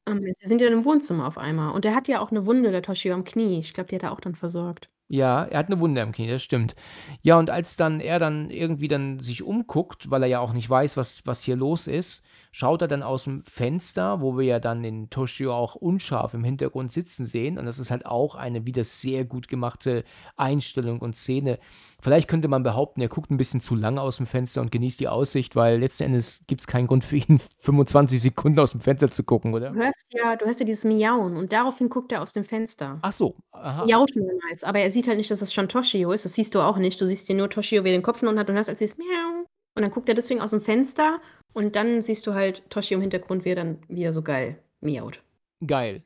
Ähm, sie sind ja im Wohnzimmer auf einmal. Und er hat ja auch eine Wunde, der Toshio, am Knie. Ich glaube, die hat er auch dann versorgt. ja, er hat eine Wunde am Knie, das stimmt. Ja, und als dann er dann irgendwie dann sich umguckt, weil er ja auch nicht weiß, was, was hier los ist, schaut er dann aus dem Fenster, wo wir ja dann den Toshio auch unscharf im Hintergrund sitzen sehen. Und das ist halt auch eine wieder sehr gut gemachte Einstellung und Szene. Vielleicht könnte man behaupten, er guckt ein bisschen zu lange aus dem Fenster und genießt die Aussicht, weil letzten Endes gibt es keinen Grund für ihn, 25 Sekunden aus dem Fenster zu gucken, oder? Du hörst ja, du hörst ja dieses Miauen und daraufhin guckt er aus dem Fenster. Ach so, aha. Miaut mehrmals, aber er sieht halt nicht, dass es schon Toshio ist. Das siehst du auch nicht. Du siehst dir nur Toshio, wie er den Kopf unten hat und hörst als dieses Miau. Und dann guckt er deswegen aus dem Fenster und dann siehst du halt Toshio im Hintergrund, wie er dann wieder so geil miaut. Geil.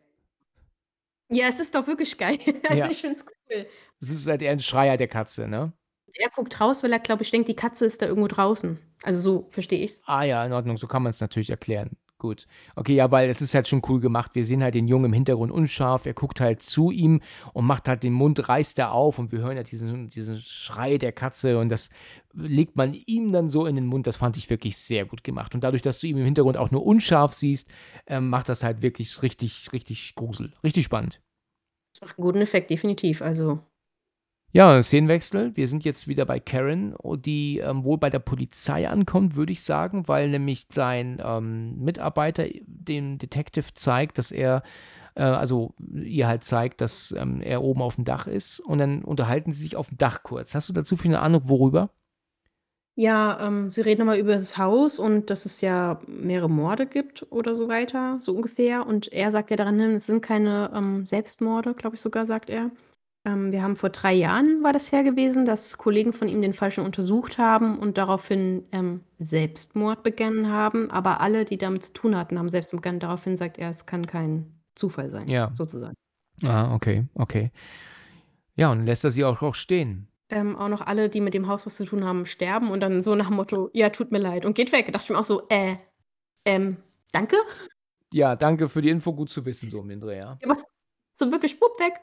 Ja, es ist doch wirklich geil. Also Ja. ich find's cool. Das ist halt eher ein Schreier der Katze, ne? Er guckt raus, weil er, glaube ich, denkt, die Katze ist da irgendwo draußen. Also so verstehe ich's. Ah ja, in Ordnung, so kann man es natürlich erklären. Gut. Okay, ja, weil es ist halt schon cool gemacht. Wir sehen halt den Jungen im Hintergrund unscharf. Er guckt halt zu ihm und macht halt den Mund, reißt er auf und wir hören halt diesen, diesen Schrei der Katze und das legt man ihm dann so in den Mund. Das fand ich wirklich sehr gut gemacht. Und dadurch, dass du ihn im Hintergrund auch nur unscharf siehst, ähm, macht das halt wirklich richtig, richtig Grusel. Richtig spannend. Das macht einen guten Effekt, definitiv. Also Ja, Szenenwechsel. Wir sind jetzt wieder bei Karen, oh, die ähm, wohl bei der Polizei ankommt, würde ich sagen, weil nämlich sein ähm, Mitarbeiter dem Detective zeigt, dass er, äh, also ihr halt zeigt, dass ähm, er oben auf dem Dach ist und dann unterhalten sie sich auf dem Dach kurz. Hast du dazu viel eine Ahnung, worüber? Ja, ähm, sie reden nochmal über das Haus und dass es ja mehrere Morde gibt oder so weiter, so ungefähr. Und er sagt ja daran hin, es sind keine ähm, Selbstmorde, glaube ich sogar, sagt er. Ähm, wir haben vor drei Jahren, war das her gewesen, dass Kollegen von ihm den Falschen untersucht haben und daraufhin ähm, Selbstmord begangen haben. Aber alle, die damit zu tun hatten, haben Selbstmord begangen. Daraufhin sagt er, es kann kein Zufall sein, Ja. sozusagen. Ah, okay, okay. Ja, und lässt er sie auch, auch stehen. ähm, auch noch alle, die mit dem Haus was zu tun haben, sterben und dann so nach dem Motto, ja, tut mir leid und geht weg. Da dachte ich mir auch so, äh, ähm, danke? Ja, danke für die Info, gut zu wissen, so um den Dreh, ja. So wirklich, wupp, weg.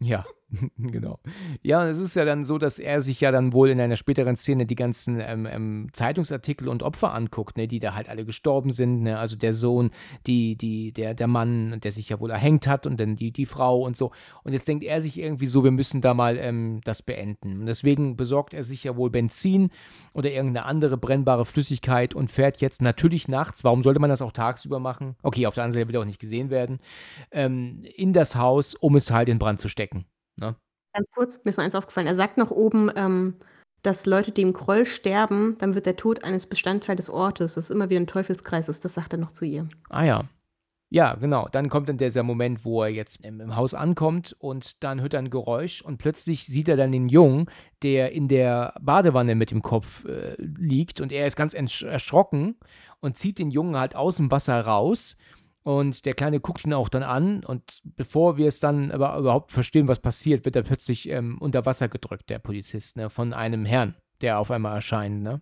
Ja, genau. Ja, und es ist ja dann so, dass er sich ja dann wohl in einer späteren Szene die ganzen ähm, ähm, Zeitungsartikel und Opfer anguckt, ne, die da halt alle gestorben sind. Ne? Also der Sohn, die, die, der, der Mann, der sich ja wohl erhängt hat und dann die, die Frau und so. Und jetzt denkt er sich irgendwie so, wir müssen da mal ähm, das beenden. Und deswegen besorgt er sich ja wohl Benzin oder irgendeine andere brennbare Flüssigkeit und fährt jetzt natürlich nachts, warum sollte man das auch tagsüber machen? Okay, auf der anderen Seite will er auch nicht gesehen werden, ähm, in das Haus, um es halt in Brand zu stecken. Ne? Ganz kurz, mir ist noch eins aufgefallen. Er sagt noch oben, ähm, dass Leute, die im Groll sterben, dann wird der Tod eines Bestandteil des Ortes. Das ist immer wieder ein Teufelskreis ist. Das sagt er noch zu ihr. Ah ja. Ja, genau. Dann kommt dann dieser Moment, wo er jetzt im, im Haus ankommt und dann hört er ein Geräusch und plötzlich sieht er dann den Jungen, der in der Badewanne mit dem Kopf äh, liegt und er ist ganz erschrocken und zieht den Jungen halt aus dem Wasser raus und der Kleine guckt ihn auch dann an und bevor wir es dann aber überhaupt verstehen, was passiert, wird er plötzlich ähm, unter Wasser gedrückt, der Polizist, ne, von einem Herrn, der auf einmal erscheint, ne?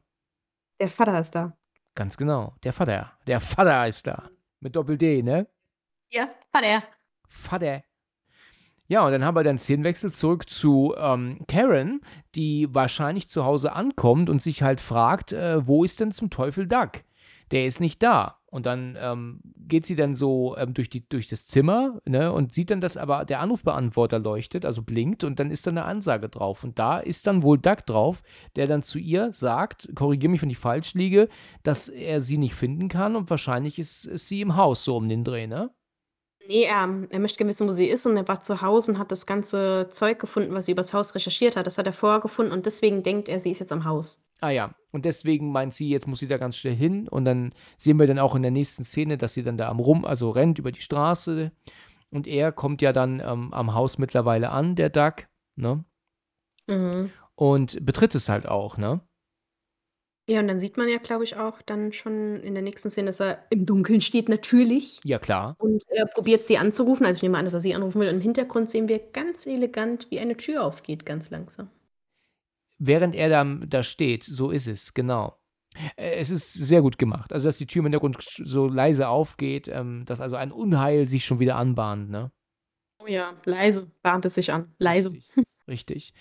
Der Vater ist da. Ganz genau. Der Vater. Der Vater ist da. Mit Doppel-D, ne? Ja, Vater. Vater. Ja, und dann haben wir dann Szenenwechsel zurück zu ähm, Karen, die wahrscheinlich zu Hause ankommt und sich halt fragt, äh, wo ist denn zum Teufel Doug? Der ist nicht da. Und dann ähm, geht sie dann so ähm, durch, die, durch das Zimmer ne, und sieht dann, dass aber der Anrufbeantworter leuchtet, also blinkt und dann ist da eine Ansage drauf. Und da ist dann wohl Doug drauf, der dann zu ihr sagt, korrigiere mich, wenn ich falsch liege, dass er sie nicht finden kann und wahrscheinlich ist, ist sie im Haus so um den Dreh, ne? Nee, er, er möchte gerne wissen, wo sie ist und er war zu Hause und hat das ganze Zeug gefunden, was sie übers Haus recherchiert hat. Das hat er vorher gefunden und deswegen denkt er, sie ist jetzt am Haus. Ah ja, und deswegen meint sie, jetzt muss sie da ganz schnell hin. Und dann sehen wir dann auch in der nächsten Szene, dass sie dann da am Rum, also rennt über die Straße. Und er kommt ja dann ähm, am Haus mittlerweile an, der Duck, ne? Mhm. Und betritt es halt auch, ne? Ja, und dann sieht man ja, glaube ich, auch dann schon in der nächsten Szene, dass er im Dunkeln steht, natürlich. Ja, klar. Und er probiert sie anzurufen. Also ich nehme an, dass er sie anrufen will. Und im Hintergrund sehen wir ganz elegant, wie eine Tür aufgeht, ganz langsam. Während er da, da steht, so ist es, genau. Äh, Es ist sehr gut gemacht. Also, dass die Tür im Hintergrund so leise aufgeht, ähm, dass also ein Unheil sich schon wieder anbahnt, ne? Oh ja, leise bahnt es sich an. Leise. Richtig, richtig.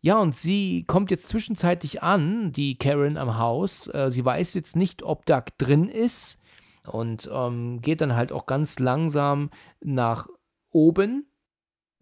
Ja, und sie kommt jetzt zwischenzeitlich an, die Karen am Haus. Äh, sie weiß jetzt nicht, ob Doug drin ist und ähm, geht dann halt auch ganz langsam nach oben.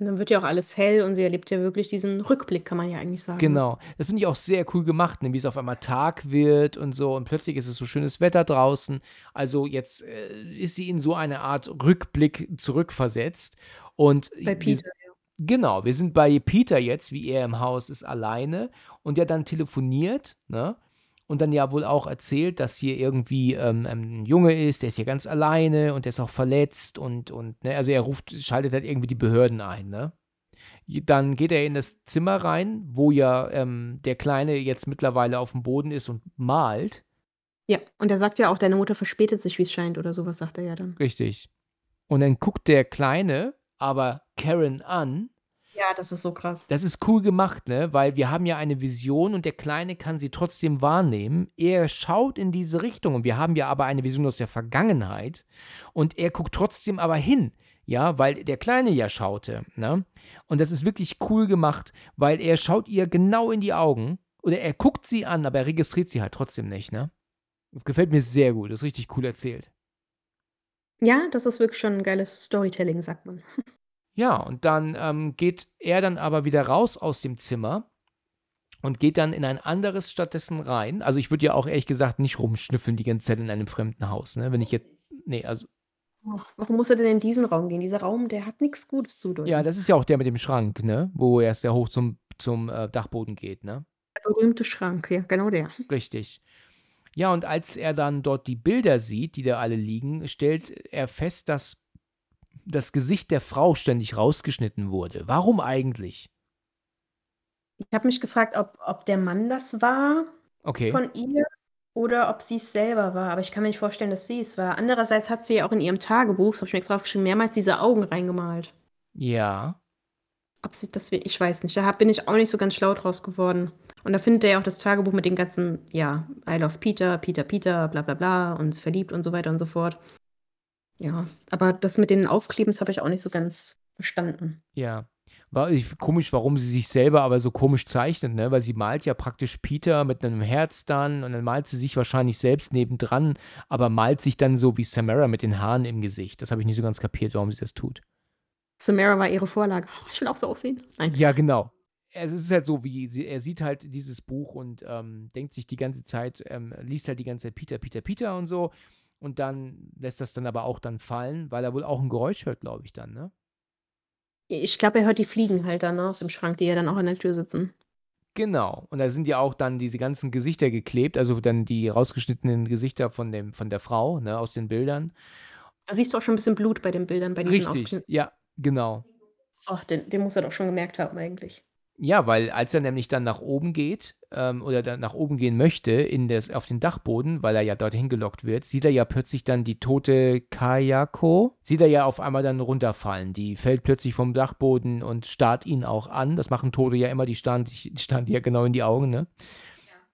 Und dann wird ja auch alles hell und sie erlebt ja wirklich diesen Rückblick, kann man ja eigentlich sagen. Genau. Das finde ich auch sehr cool gemacht, ne? wie es auf einmal Tag wird und so. Und plötzlich ist es so schönes Wetter draußen. Also jetzt äh, ist sie in so eine Art Rückblick zurückversetzt. Und Bei Peter, ja. genau, wir sind bei Peter jetzt, wie er im Haus ist, alleine. Und der dann telefoniert, ne? Und dann ja wohl auch erzählt, dass hier irgendwie ähm, ein Junge ist, der ist hier ganz alleine und der ist auch verletzt und, und ne, also er ruft, schaltet halt irgendwie die Behörden ein, ne? Dann geht er in das Zimmer rein, wo ja ähm, der Kleine jetzt mittlerweile auf dem Boden ist und malt. Ja, und er sagt ja auch, deine Mutter verspätet sich, wie es scheint, oder sowas sagt er ja dann. Richtig. Und dann guckt der Kleine aber Karen an. Ja, das ist so krass. Das ist cool gemacht, ne? Weil wir haben ja eine Vision und der Kleine kann sie trotzdem wahrnehmen. Er schaut in diese Richtung und wir haben ja aber eine Vision aus der Vergangenheit und er guckt trotzdem aber hin. Ja, weil der Kleine ja schaute, ne? Und das ist wirklich cool gemacht, weil er schaut ihr genau in die Augen oder er guckt sie an, aber er registriert sie halt trotzdem nicht, ne? Gefällt mir sehr gut, das ist richtig cool erzählt. Ja, das ist wirklich schon ein geiles Storytelling, sagt man. Ja, und dann ähm, geht er dann aber wieder raus aus dem Zimmer und geht dann in ein anderes stattdessen rein. Also ich würde ja auch ehrlich gesagt nicht rumschnüffeln die ganze Zeit in einem fremden Haus, ne? Wenn ich jetzt, nee, also, warum muss er denn in diesen Raum gehen? Dieser Raum, der hat nichts Gutes zu tun. ja, das ist ja auch der mit dem Schrank, ne? Wo er sehr hoch zum, zum äh, Dachboden geht, ne? Der berühmte Schrank, ja, genau der. Richtig. Ja, und als er dann dort die Bilder sieht, die da alle liegen, stellt er fest, dass das Gesicht der Frau ständig rausgeschnitten wurde. Warum eigentlich? Ich habe mich gefragt, ob, ob der Mann das war Okay. von ihr oder ob sie es selber war. Aber ich kann mir nicht vorstellen, dass sie es war. Andererseits hat sie ja auch in ihrem Tagebuch, das habe ich mir extra aufgeschrieben, mehrmals diese Augen reingemalt. Ja. Ob sie das, ich weiß nicht. Da bin ich auch nicht so ganz schlau draus geworden. Und da findet er ja auch das Tagebuch mit den ganzen, ja, I love Peter, Peter, Peter, bla bla bla und ist verliebt und so weiter und so fort. Ja, aber das mit den Aufklebens habe ich auch nicht so ganz verstanden. Ja. War ich, komisch, warum sie sich selber aber so komisch zeichnet, ne? Weil sie malt ja praktisch Peter mit einem Herz dann und dann malt sie sich wahrscheinlich selbst nebendran, aber malt sich dann so wie Samara mit den Haaren im Gesicht. Das habe ich nicht so ganz kapiert, warum sie das tut. Samara war ihre Vorlage. Ich will auch so aussehen. Nein. Ja, genau. Es ist halt so, wie sie, er sieht halt dieses Buch und ähm, denkt sich die ganze Zeit, ähm, liest halt die ganze Zeit Peter, Peter, Peter und so. Und dann lässt das dann aber auch dann fallen, weil er wohl auch ein Geräusch hört, glaube ich dann, ne? Ich glaube, er hört die Fliegen halt dann aus dem Schrank, die ja dann auch an der Tür sitzen. Genau. Und da sind ja auch dann diese ganzen Gesichter geklebt, also dann die rausgeschnittenen Gesichter von, dem, von der Frau, ne, aus den Bildern. Da siehst du auch schon ein bisschen Blut bei den Bildern, bei diesen Richtig, ja, genau. Ach, den, den muss er doch schon gemerkt haben, eigentlich. Ja, weil als er nämlich dann nach oben geht ähm, oder dann nach oben gehen möchte in das, auf den Dachboden, weil er ja dorthin gelockt wird, sieht er ja plötzlich dann die tote Kayako, sieht er ja auf einmal dann runterfallen. Die fällt plötzlich vom Dachboden und starrt ihn auch an. Das machen Tote ja immer, die starren, die starren ja genau in die Augen, ne?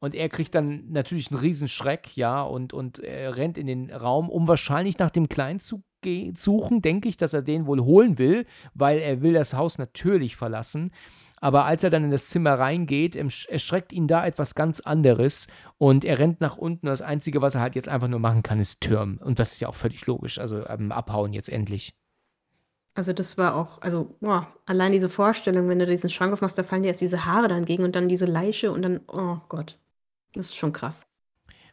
Und er kriegt dann natürlich einen Riesenschreck, ja, und, und er rennt in den Raum, um wahrscheinlich nach dem Kleinen zu suchen, denke ich, dass er den wohl holen will, weil er will das Haus natürlich verlassen. Aber als er dann in das Zimmer reingeht, ersch- erschreckt ihn da etwas ganz anderes und er rennt nach unten. Das Einzige, was er halt jetzt einfach nur machen kann, ist türmen. Und das ist ja auch völlig logisch. Also ähm, abhauen jetzt endlich. Also das war auch, also boah, allein diese Vorstellung, wenn du diesen Schrank aufmachst, da fallen dir erst diese Haare dann gegen und dann diese Leiche und dann, oh Gott, das ist schon krass.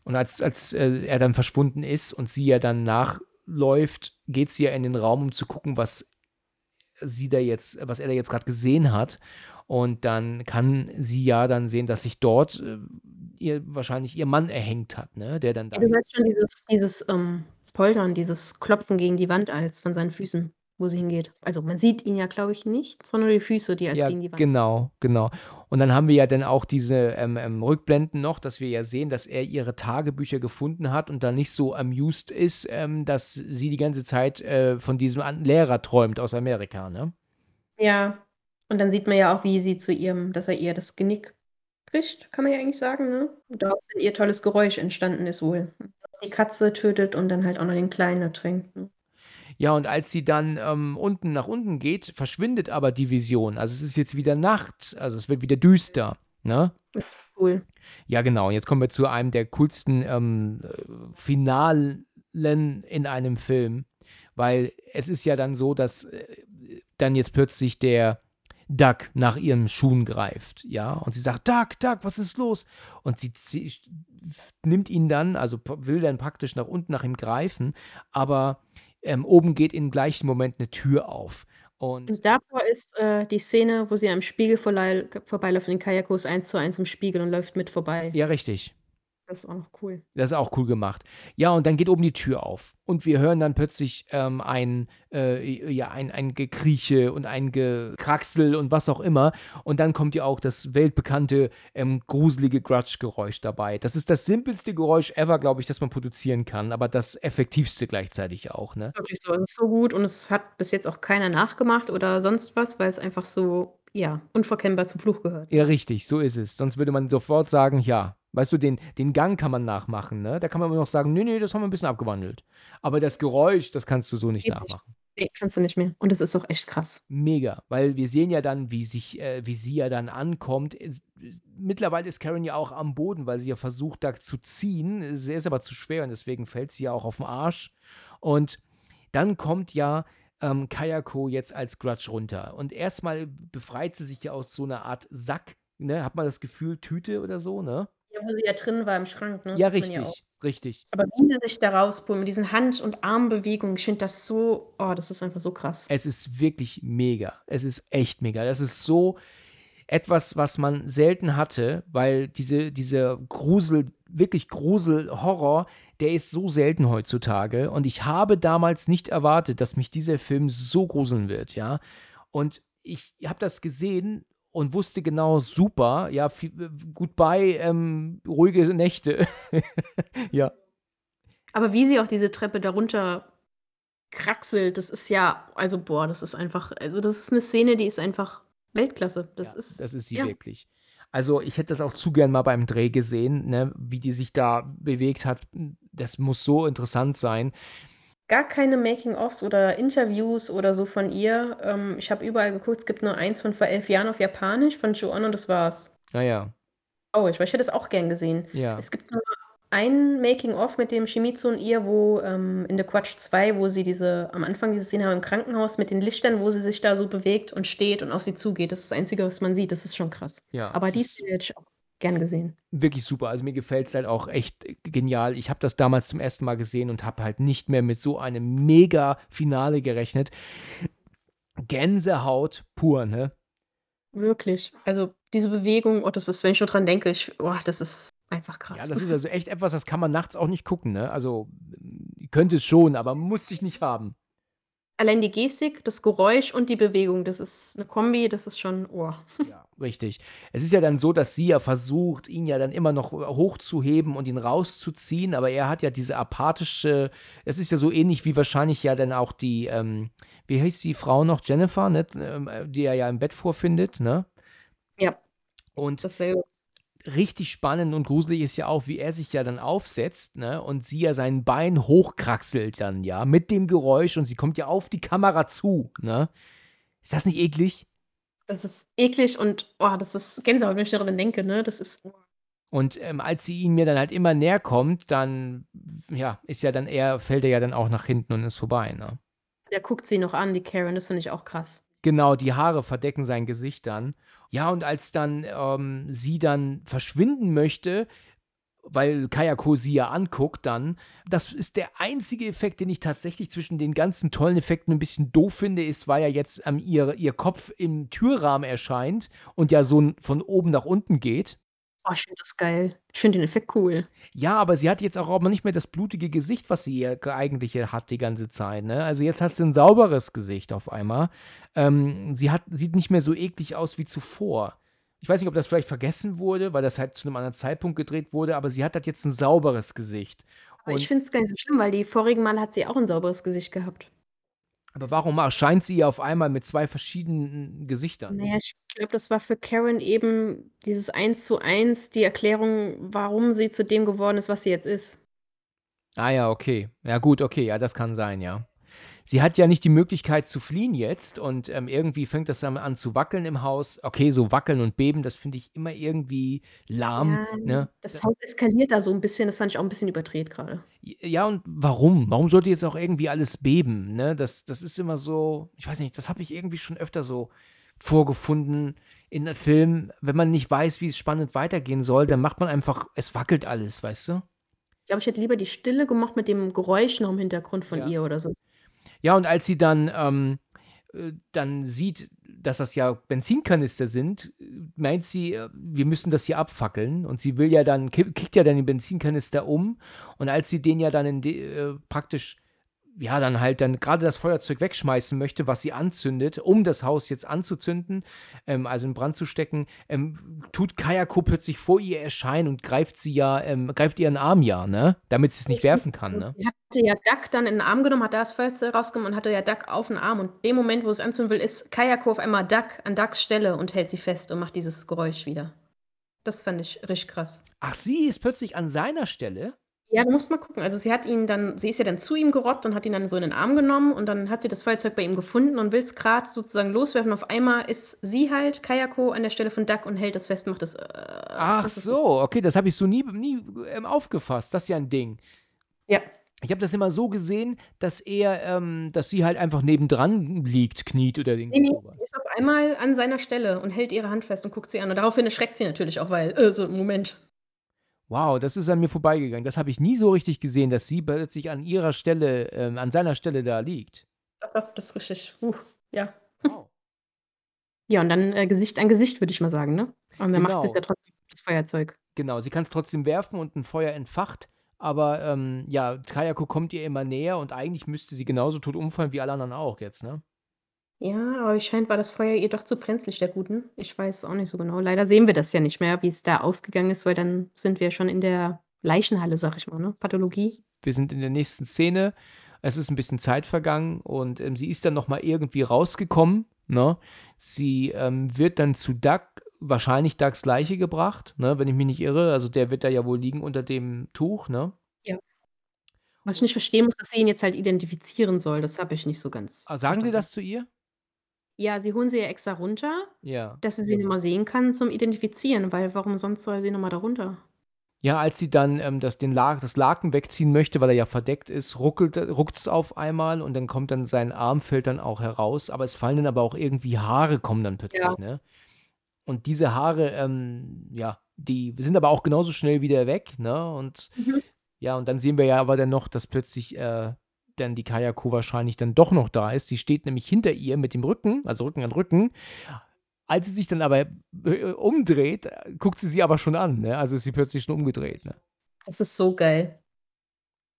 Und als, als äh, er dann verschwunden ist und sie ja dann nachläuft, geht sie ja in den Raum, um zu gucken, was sie da jetzt, was er da jetzt gerade gesehen hat. Und dann kann sie ja dann sehen, dass sich dort äh, ihr wahrscheinlich ihr Mann erhängt hat, ne? Der dann da Ja, du hörst schon dieses, dieses ähm, Poltern, dieses Klopfen gegen die Wand als von seinen Füßen, wo sie hingeht. Also man sieht ihn ja, glaube ich, nicht, sondern die Füße, die als Ja, gegen die Wand. genau, genau. Und dann haben wir ja dann auch diese ähm, ähm, Rückblenden noch, dass wir ja sehen, dass er ihre Tagebücher gefunden hat und dann nicht so amused ist, ähm, dass sie die ganze Zeit äh, von diesem Lehrer träumt aus Amerika, ne? Ja, und dann sieht man ja auch, wie sie zu ihrem, dass er ihr das Genick bricht, kann man ja eigentlich sagen, ne? Und daraufhin ihr tolles Geräusch entstanden ist wohl. Die Katze tötet und dann halt auch noch den Kleinen ertränkt. Ne? Ja, und als sie dann ähm, unten nach unten geht, verschwindet aber die Vision. Also es ist jetzt wieder Nacht, also es wird wieder düster, ne? Cool. Ja, genau. Und jetzt kommen wir zu einem der coolsten ähm, äh, Finalen in einem Film, weil es ist ja dann so, dass äh, dann jetzt plötzlich der Duck nach ihren Schuhen greift, ja, und sie sagt, Duck, Duck, was ist los? Und sie, sie nimmt ihn dann, also will dann praktisch nach unten nach ihm greifen, aber ähm, oben geht im gleichen Moment eine Tür auf. Und, und davor ist äh, die Szene, wo sie am Spiegel vorbeiläuft in den Kajakos eins zu eins im Spiegel und läuft mit vorbei. Ja, richtig. Das ist auch noch cool. Das ist auch cool gemacht. Ja, und dann geht oben die Tür auf. Und wir hören dann plötzlich ähm, ein, äh, ja, ein, ein Gekrieche und ein Gekraxel und was auch immer. Und dann kommt ja auch das weltbekannte, ähm, gruselige Grudge-Geräusch dabei. Das ist das simpelste Geräusch ever, glaube ich, das man produzieren kann, aber das effektivste gleichzeitig auch, ne? Wirklich so. Es ist so gut und es hat bis jetzt auch keiner nachgemacht oder sonst was, weil es einfach so, ja, unverkennbar zum Fluch gehört. Ja, richtig, so ist es. Sonst würde man sofort sagen, ja, Weißt du, den, den Gang kann man nachmachen, ne? Da kann man immer noch sagen, nee, nee, das haben wir ein bisschen abgewandelt. Aber das Geräusch, das kannst du so nicht nachmachen. Nee, kannst du nicht mehr. Und es ist auch echt krass. Mega, weil wir sehen ja dann, wie sich, äh, wie sie ja dann ankommt. Mittlerweile ist Karen ja auch am Boden, weil sie ja versucht, da zu ziehen. Sie ist aber zu schwer und deswegen fällt sie ja auch auf den Arsch. Und dann kommt ja ähm, Kayako jetzt als Grudge runter. Und erstmal befreit sie sich ja aus so einer Art Sack, ne? Hat man das Gefühl, Tüte oder so, ne? Ja, wo sie ja drin war im Schrank, ne? Das Ja, man ja richtig, richtig. Aber wie sie sich da rausholen mit diesen Hand und Armbewegungen, ich finde das so oh, das ist einfach so krass. Es ist wirklich mega. Es ist echt mega. Das ist so etwas, was man selten hatte, weil diese diese Grusel wirklich Grusel-Horror, der ist so selten heutzutage und ich habe damals nicht erwartet, dass mich dieser Film so gruseln wird, ja? Und ich habe das gesehen und wusste genau, super, ja, goodbye, ähm, ruhige Nächte. ja. Aber wie sie auch diese Treppe darunter kraxelt, das ist ja, also boah, das ist einfach, also das ist eine Szene, die ist einfach Weltklasse. Das ja, ist. Das ist sie ja. wirklich. Also ich hätte das auch zu gern mal beim Dreh gesehen, ne, wie die sich da bewegt hat. Das muss so interessant sein gar keine Making-ofs oder Interviews oder so von ihr. Ähm, ich habe überall geguckt, es gibt nur eins von vor elf Jahren auf Japanisch von Joon und das war's. Naja. Oh, ich, ich hätte es auch gern gesehen. Ja. Es gibt nur ein Making-of mit dem Shimizu und ihr, wo ähm, in The Quatsch 2, wo sie diese, am Anfang diese Szene haben im Krankenhaus mit den Lichtern, wo sie sich da so bewegt und steht und auf sie zugeht. Das ist das Einzige, was man sieht. Das ist schon krass. Ja. Aber die Szene hätte ich auch gern gesehen. Wirklich super. Also mir gefällt es halt auch echt genial. Ich habe das damals zum ersten Mal gesehen und habe halt nicht mehr mit so einem mega Finale gerechnet. Gänsehaut pur, ne? Wirklich. Also diese Bewegung, oh, das ist, wenn ich nur dran denke, ich, oh, das ist einfach krass. Ja, das ist also echt etwas, das kann man nachts auch nicht gucken, ne? Also könnte es schon, aber muss sich nicht haben. Allein die Gestik, das Geräusch und die Bewegung, das ist eine Kombi, das ist schon oh. Ja, richtig. Es ist ja dann so, dass sie ja versucht, ihn ja dann immer noch hochzuheben und ihn rauszuziehen, aber er hat ja diese apathische, es ist ja so ähnlich wie wahrscheinlich ja dann auch die, ähm, wie heißt die Frau noch, Jennifer, ne? Ähm, die er ja im Bett vorfindet, ne? Ja. Und dasselbe richtig spannend und gruselig ist ja auch, wie er sich ja dann aufsetzt, ne, und sie ja sein Bein hochkraxelt dann, ja, mit dem Geräusch und sie kommt ja auf die Kamera zu, ne. Ist das nicht eklig? Das ist eklig und, oh, das ist Gänsehaut, wenn ich daran denke, ne, das ist oh. Und ähm, als sie ihm mir dann halt immer näher kommt, dann, ja, ist ja dann eher, fällt er ja dann auch nach hinten und ist vorbei, ne. Der guckt sie noch an, die Karen, das finde ich auch krass. Genau, die Haare verdecken sein Gesicht dann. Ja, und als dann ähm, sie dann verschwinden möchte, weil Kayako sie ja anguckt dann, das ist der einzige Effekt, den ich tatsächlich zwischen den ganzen tollen Effekten ein bisschen doof finde, ist, weil ja jetzt ähm, ihr, ihr Kopf im Türrahmen erscheint und ja so von oben nach unten geht. Oh, ich finde das geil. Ich finde den Effekt cool. Ja, aber sie hat jetzt auch nicht mehr das blutige Gesicht, was sie eigentlich hat die ganze Zeit. Ne? Also jetzt hat sie ein sauberes Gesicht auf einmal. Ähm, sie hat, sieht nicht mehr so eklig aus wie zuvor. Ich weiß nicht, ob das vielleicht vergessen wurde, weil das halt zu einem anderen Zeitpunkt gedreht wurde, aber sie hat halt jetzt ein sauberes Gesicht. Aber ich finde es gar nicht so schlimm, weil die vorigen Mal hat sie auch ein sauberes Gesicht gehabt. Aber warum erscheint sie auf einmal mit zwei verschiedenen Gesichtern? Naja, ich glaube, das war für Karen eben dieses Eins zu eins die Erklärung, warum sie zu dem geworden ist, was sie jetzt ist. Ah ja, okay. Ja gut, okay, ja, das kann sein, ja. Sie hat ja nicht die Möglichkeit zu fliehen jetzt und ähm, irgendwie fängt das dann an zu wackeln im Haus. Okay, so wackeln und beben, das finde ich immer irgendwie lahm. Ja, Ne? das Haus eskaliert da so ein bisschen, das fand ich auch ein bisschen überdreht gerade. Ja, und warum? Warum sollte jetzt auch irgendwie alles beben? Ne? Das, das ist immer so, ich weiß nicht, das habe ich irgendwie schon öfter so vorgefunden in einem Film. Wenn man nicht weiß, wie es spannend weitergehen soll, dann macht man einfach, es wackelt alles, weißt du? Ich glaube, ich hätte lieber die Stille gemacht mit dem Geräusch noch im Hintergrund von Ja. ihr oder so. Ja, und als sie dann, ähm, äh, dann sieht, dass das ja Benzinkanister sind, meint sie, äh, wir müssen das hier abfackeln. Und sie will ja dann, ki- kickt ja dann den Benzinkanister um. Und als sie den ja dann de, äh, praktisch, ja, dann halt dann gerade das Feuerzeug wegschmeißen möchte, was sie anzündet, um das Haus jetzt anzuzünden, ähm, also in Brand zu stecken, ähm, tut Kayako plötzlich vor ihr erscheinen und greift sie ja, ähm, greift ihren Arm ja, ne? Damit sie es nicht werfen kann, ne? Hatte ja Duck dann in den Arm genommen, hat da das Feuerzeug rausgenommen und hatte ja Duck auf den Arm. Und dem Moment, wo es anzünden will, ist Kayako auf einmal Duck an Ducks Stelle und hält sie fest und macht dieses Geräusch wieder. Das fand ich richtig krass. Ach, sie ist plötzlich an seiner Stelle? Ja, du musst mal gucken. Also sie hat ihn dann, sie ist ja dann zu ihm gerottet und hat ihn dann so in den Arm genommen und dann hat sie das Feuerzeug bei ihm gefunden und will es gerade sozusagen loswerfen. Auf einmal ist sie halt, Kayako, an der Stelle von Duck und hält das fest, macht das. Äh, Ach das so, okay, das habe ich so nie, nie ähm, aufgefasst. Das ist ja ein Ding. Ja. Ich habe das immer so gesehen, dass er, ähm, dass sie halt einfach nebendran liegt, kniet oder Nee, irgendwie nee, sowas. sie ist auf einmal an seiner Stelle und hält ihre Hand fest und guckt sie an. Und daraufhin erschreckt sie natürlich auch, weil, äh, so, Moment. Wow, das ist an mir vorbeigegangen. Das habe ich nie so richtig gesehen, dass sie plötzlich an ihrer Stelle, ähm, an seiner Stelle da liegt. Doch, doch, das ist richtig. Uh, ja. Wow. Ja, und dann äh, Gesicht an Gesicht, würde ich mal sagen, ne? Und dann macht sie es Genau. ja trotzdem das Feuerzeug. Genau, sie kann es trotzdem werfen und ein Feuer entfacht. Aber ähm, ja, Kayako kommt ihr immer näher und eigentlich müsste sie genauso tot umfallen wie alle anderen auch jetzt, ne? Ja, aber scheint war das Feuer ihr doch zu brenzlig, der Guten. Ich weiß auch nicht so genau. Leider sehen wir das ja nicht mehr, wie es da ausgegangen ist, weil dann sind wir schon in der Leichenhalle, sag ich mal, ne? Pathologie. Wir sind in der nächsten Szene. Es ist ein bisschen Zeit vergangen und ähm, sie ist dann noch mal irgendwie rausgekommen. Ne? Sie ähm, wird dann zu Duck, wahrscheinlich Ducks Leiche gebracht, ne? wenn ich mich nicht irre. Also der wird da ja wohl liegen unter dem Tuch. Ne? Was ich nicht verstehen muss, dass sie ihn jetzt halt identifizieren soll. Das habe ich nicht so ganz. Ah, Sagen Sie verstanden. das zu ihr? Ja, sie holen sie ja extra runter, Ja. dass sie sie nochmal sehen kann zum Identifizieren, weil warum sonst soll sie nochmal da runter? Ja, als sie dann ähm, das, den La das Laken wegziehen möchte, weil er ja verdeckt ist, ruckelt es auf einmal und dann kommt dann sein Arm, fällt dann auch heraus. Aber es fallen dann aber auch irgendwie Haare, kommen dann plötzlich, Ja. ne? Und diese Haare, ähm, ja, die sind aber auch genauso schnell wieder weg, ne? Und Mhm. ja, und dann sehen wir ja aber dann noch, dass plötzlich äh, dann die Kayako wahrscheinlich dann doch noch da ist. Sie steht nämlich hinter ihr mit dem Rücken, also Rücken an Rücken. Als sie sich dann aber äh, umdreht, guckt sie sie aber schon an, ne? Also ist sie plötzlich schon umgedreht, ne? Das ist so geil.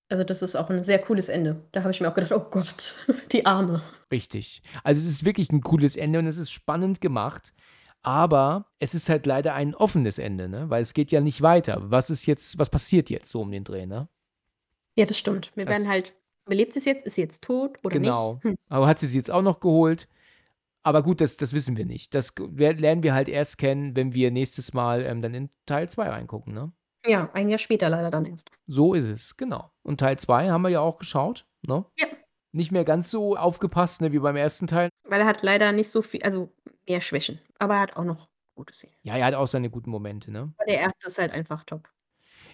Also, das ist auch ein sehr cooles Ende. Da habe ich mir auch gedacht, oh Gott, die Arme. Richtig. Also es ist wirklich ein cooles Ende und es ist spannend gemacht. Aber es ist halt leider ein offenes Ende, ne? Weil es geht ja nicht weiter. Was ist jetzt, was passiert jetzt so um den Dreh, ne? Ja, das stimmt. Wir Das- werden halt, überlebt sie es jetzt? Ist sie jetzt tot oder Genau. nicht? Hm. Aber hat sie sie jetzt auch noch geholt? Aber gut, das, das wissen wir nicht. Das lernen wir halt erst kennen, wenn wir nächstes Mal ähm, dann in Teil 2 reingucken, ne? Ja, ein Jahr später leider dann erst. So ist es, genau. Und Teil 2 haben wir ja auch geschaut, ne? Ja. Nicht mehr ganz so aufgepasst, ne, wie beim ersten Teil. Weil er hat leider nicht so viel, also mehr Schwächen. Aber er hat auch noch gute Szenen. Ja, er hat auch seine guten Momente, ne? Aber der erste ist halt einfach top.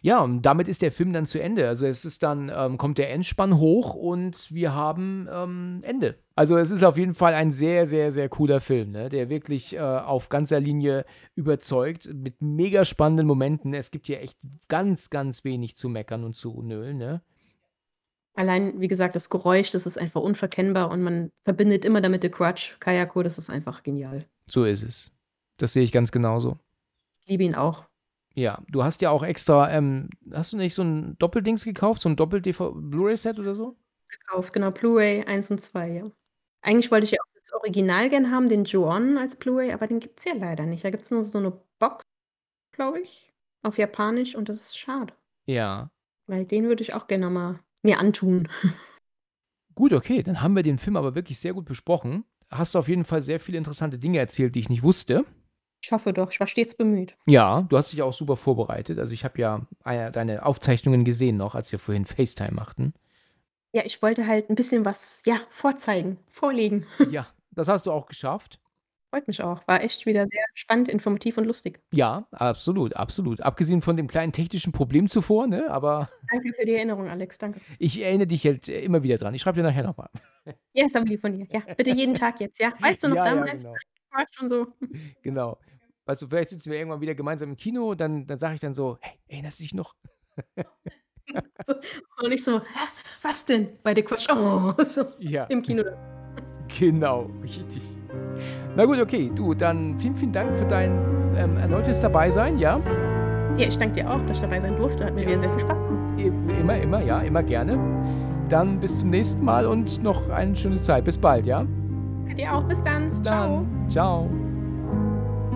Ja, und damit ist der Film dann zu Ende. Also es ist dann, ähm, kommt der Endspann hoch und wir haben ähm, Ende. Also es ist auf jeden Fall ein sehr, sehr, sehr cooler Film, ne? der wirklich äh, auf ganzer Linie überzeugt, mit mega spannenden Momenten. Es gibt hier echt ganz, ganz wenig zu meckern und zu nölen. Ne? Allein, wie gesagt, das Geräusch, das ist einfach unverkennbar und man verbindet immer damit The Crutch, Kayako, das ist einfach genial. So ist es. Das sehe ich ganz genauso. Ich liebe ihn auch. Ja, du hast ja auch extra, ähm, hast du nicht so ein Doppeldings gekauft, so ein Doppel-Blu-ray-Set oder so? Gekauft, genau, Blu-ray 1 und 2, ja. Eigentlich wollte ich ja auch das Original gern haben, den Ju-On als Blu-ray, aber den gibt es ja leider nicht. Da gibt es nur so eine Box, glaube ich, auf Japanisch und das ist schade. Ja. Weil den würde ich auch gerne mal mir antun. Gut, okay, dann haben wir den Film aber wirklich sehr gut besprochen. Hast du auf jeden Fall sehr viele interessante Dinge erzählt, die ich nicht wusste. Ich hoffe doch, ich war stets bemüht. Ja, du hast dich auch super vorbereitet. Also ich habe ja äh, deine Aufzeichnungen gesehen noch, als wir vorhin FaceTime machten. Ja, ich wollte halt ein bisschen was, ja, vorzeigen, vorlegen. Ja, das hast du auch geschafft. Freut mich auch. War echt wieder sehr spannend, informativ und lustig. Ja, absolut, absolut. Abgesehen von dem kleinen technischen Problem zuvor, ne? Aber Danke für die Erinnerung, Alex. Danke. ich erinnere dich halt immer wieder dran. Ich schreibe dir nachher nochmal. Ja, ist aber lieb von dir. Ja, bitte jeden Tag jetzt, ja? Weißt du noch Ja, ja, damals? genau. War schon so. Genau. Weißt du, vielleicht sitzen wir irgendwann wieder gemeinsam im Kino, dann, dann sage ich dann so, hey, erinnerst du dich noch? So, und ich so: „Hä, was denn?“ Bei The Quatsch. Oh, so Ja, im Kino. genau, richtig. Na gut, okay, du, dann vielen, vielen Dank für dein ähm, erneutes Dabeisein, ja? Ja, ich danke dir auch, dass ich dabei sein durfte. Hat mir Ja. wieder sehr viel Spaß gemacht. I- Immer, immer, ja, immer gerne. Dann bis zum nächsten Mal und noch eine schöne Zeit. Bis bald, ja? Dir auch. Bis dann. Bis Ciao. dann. Ciao.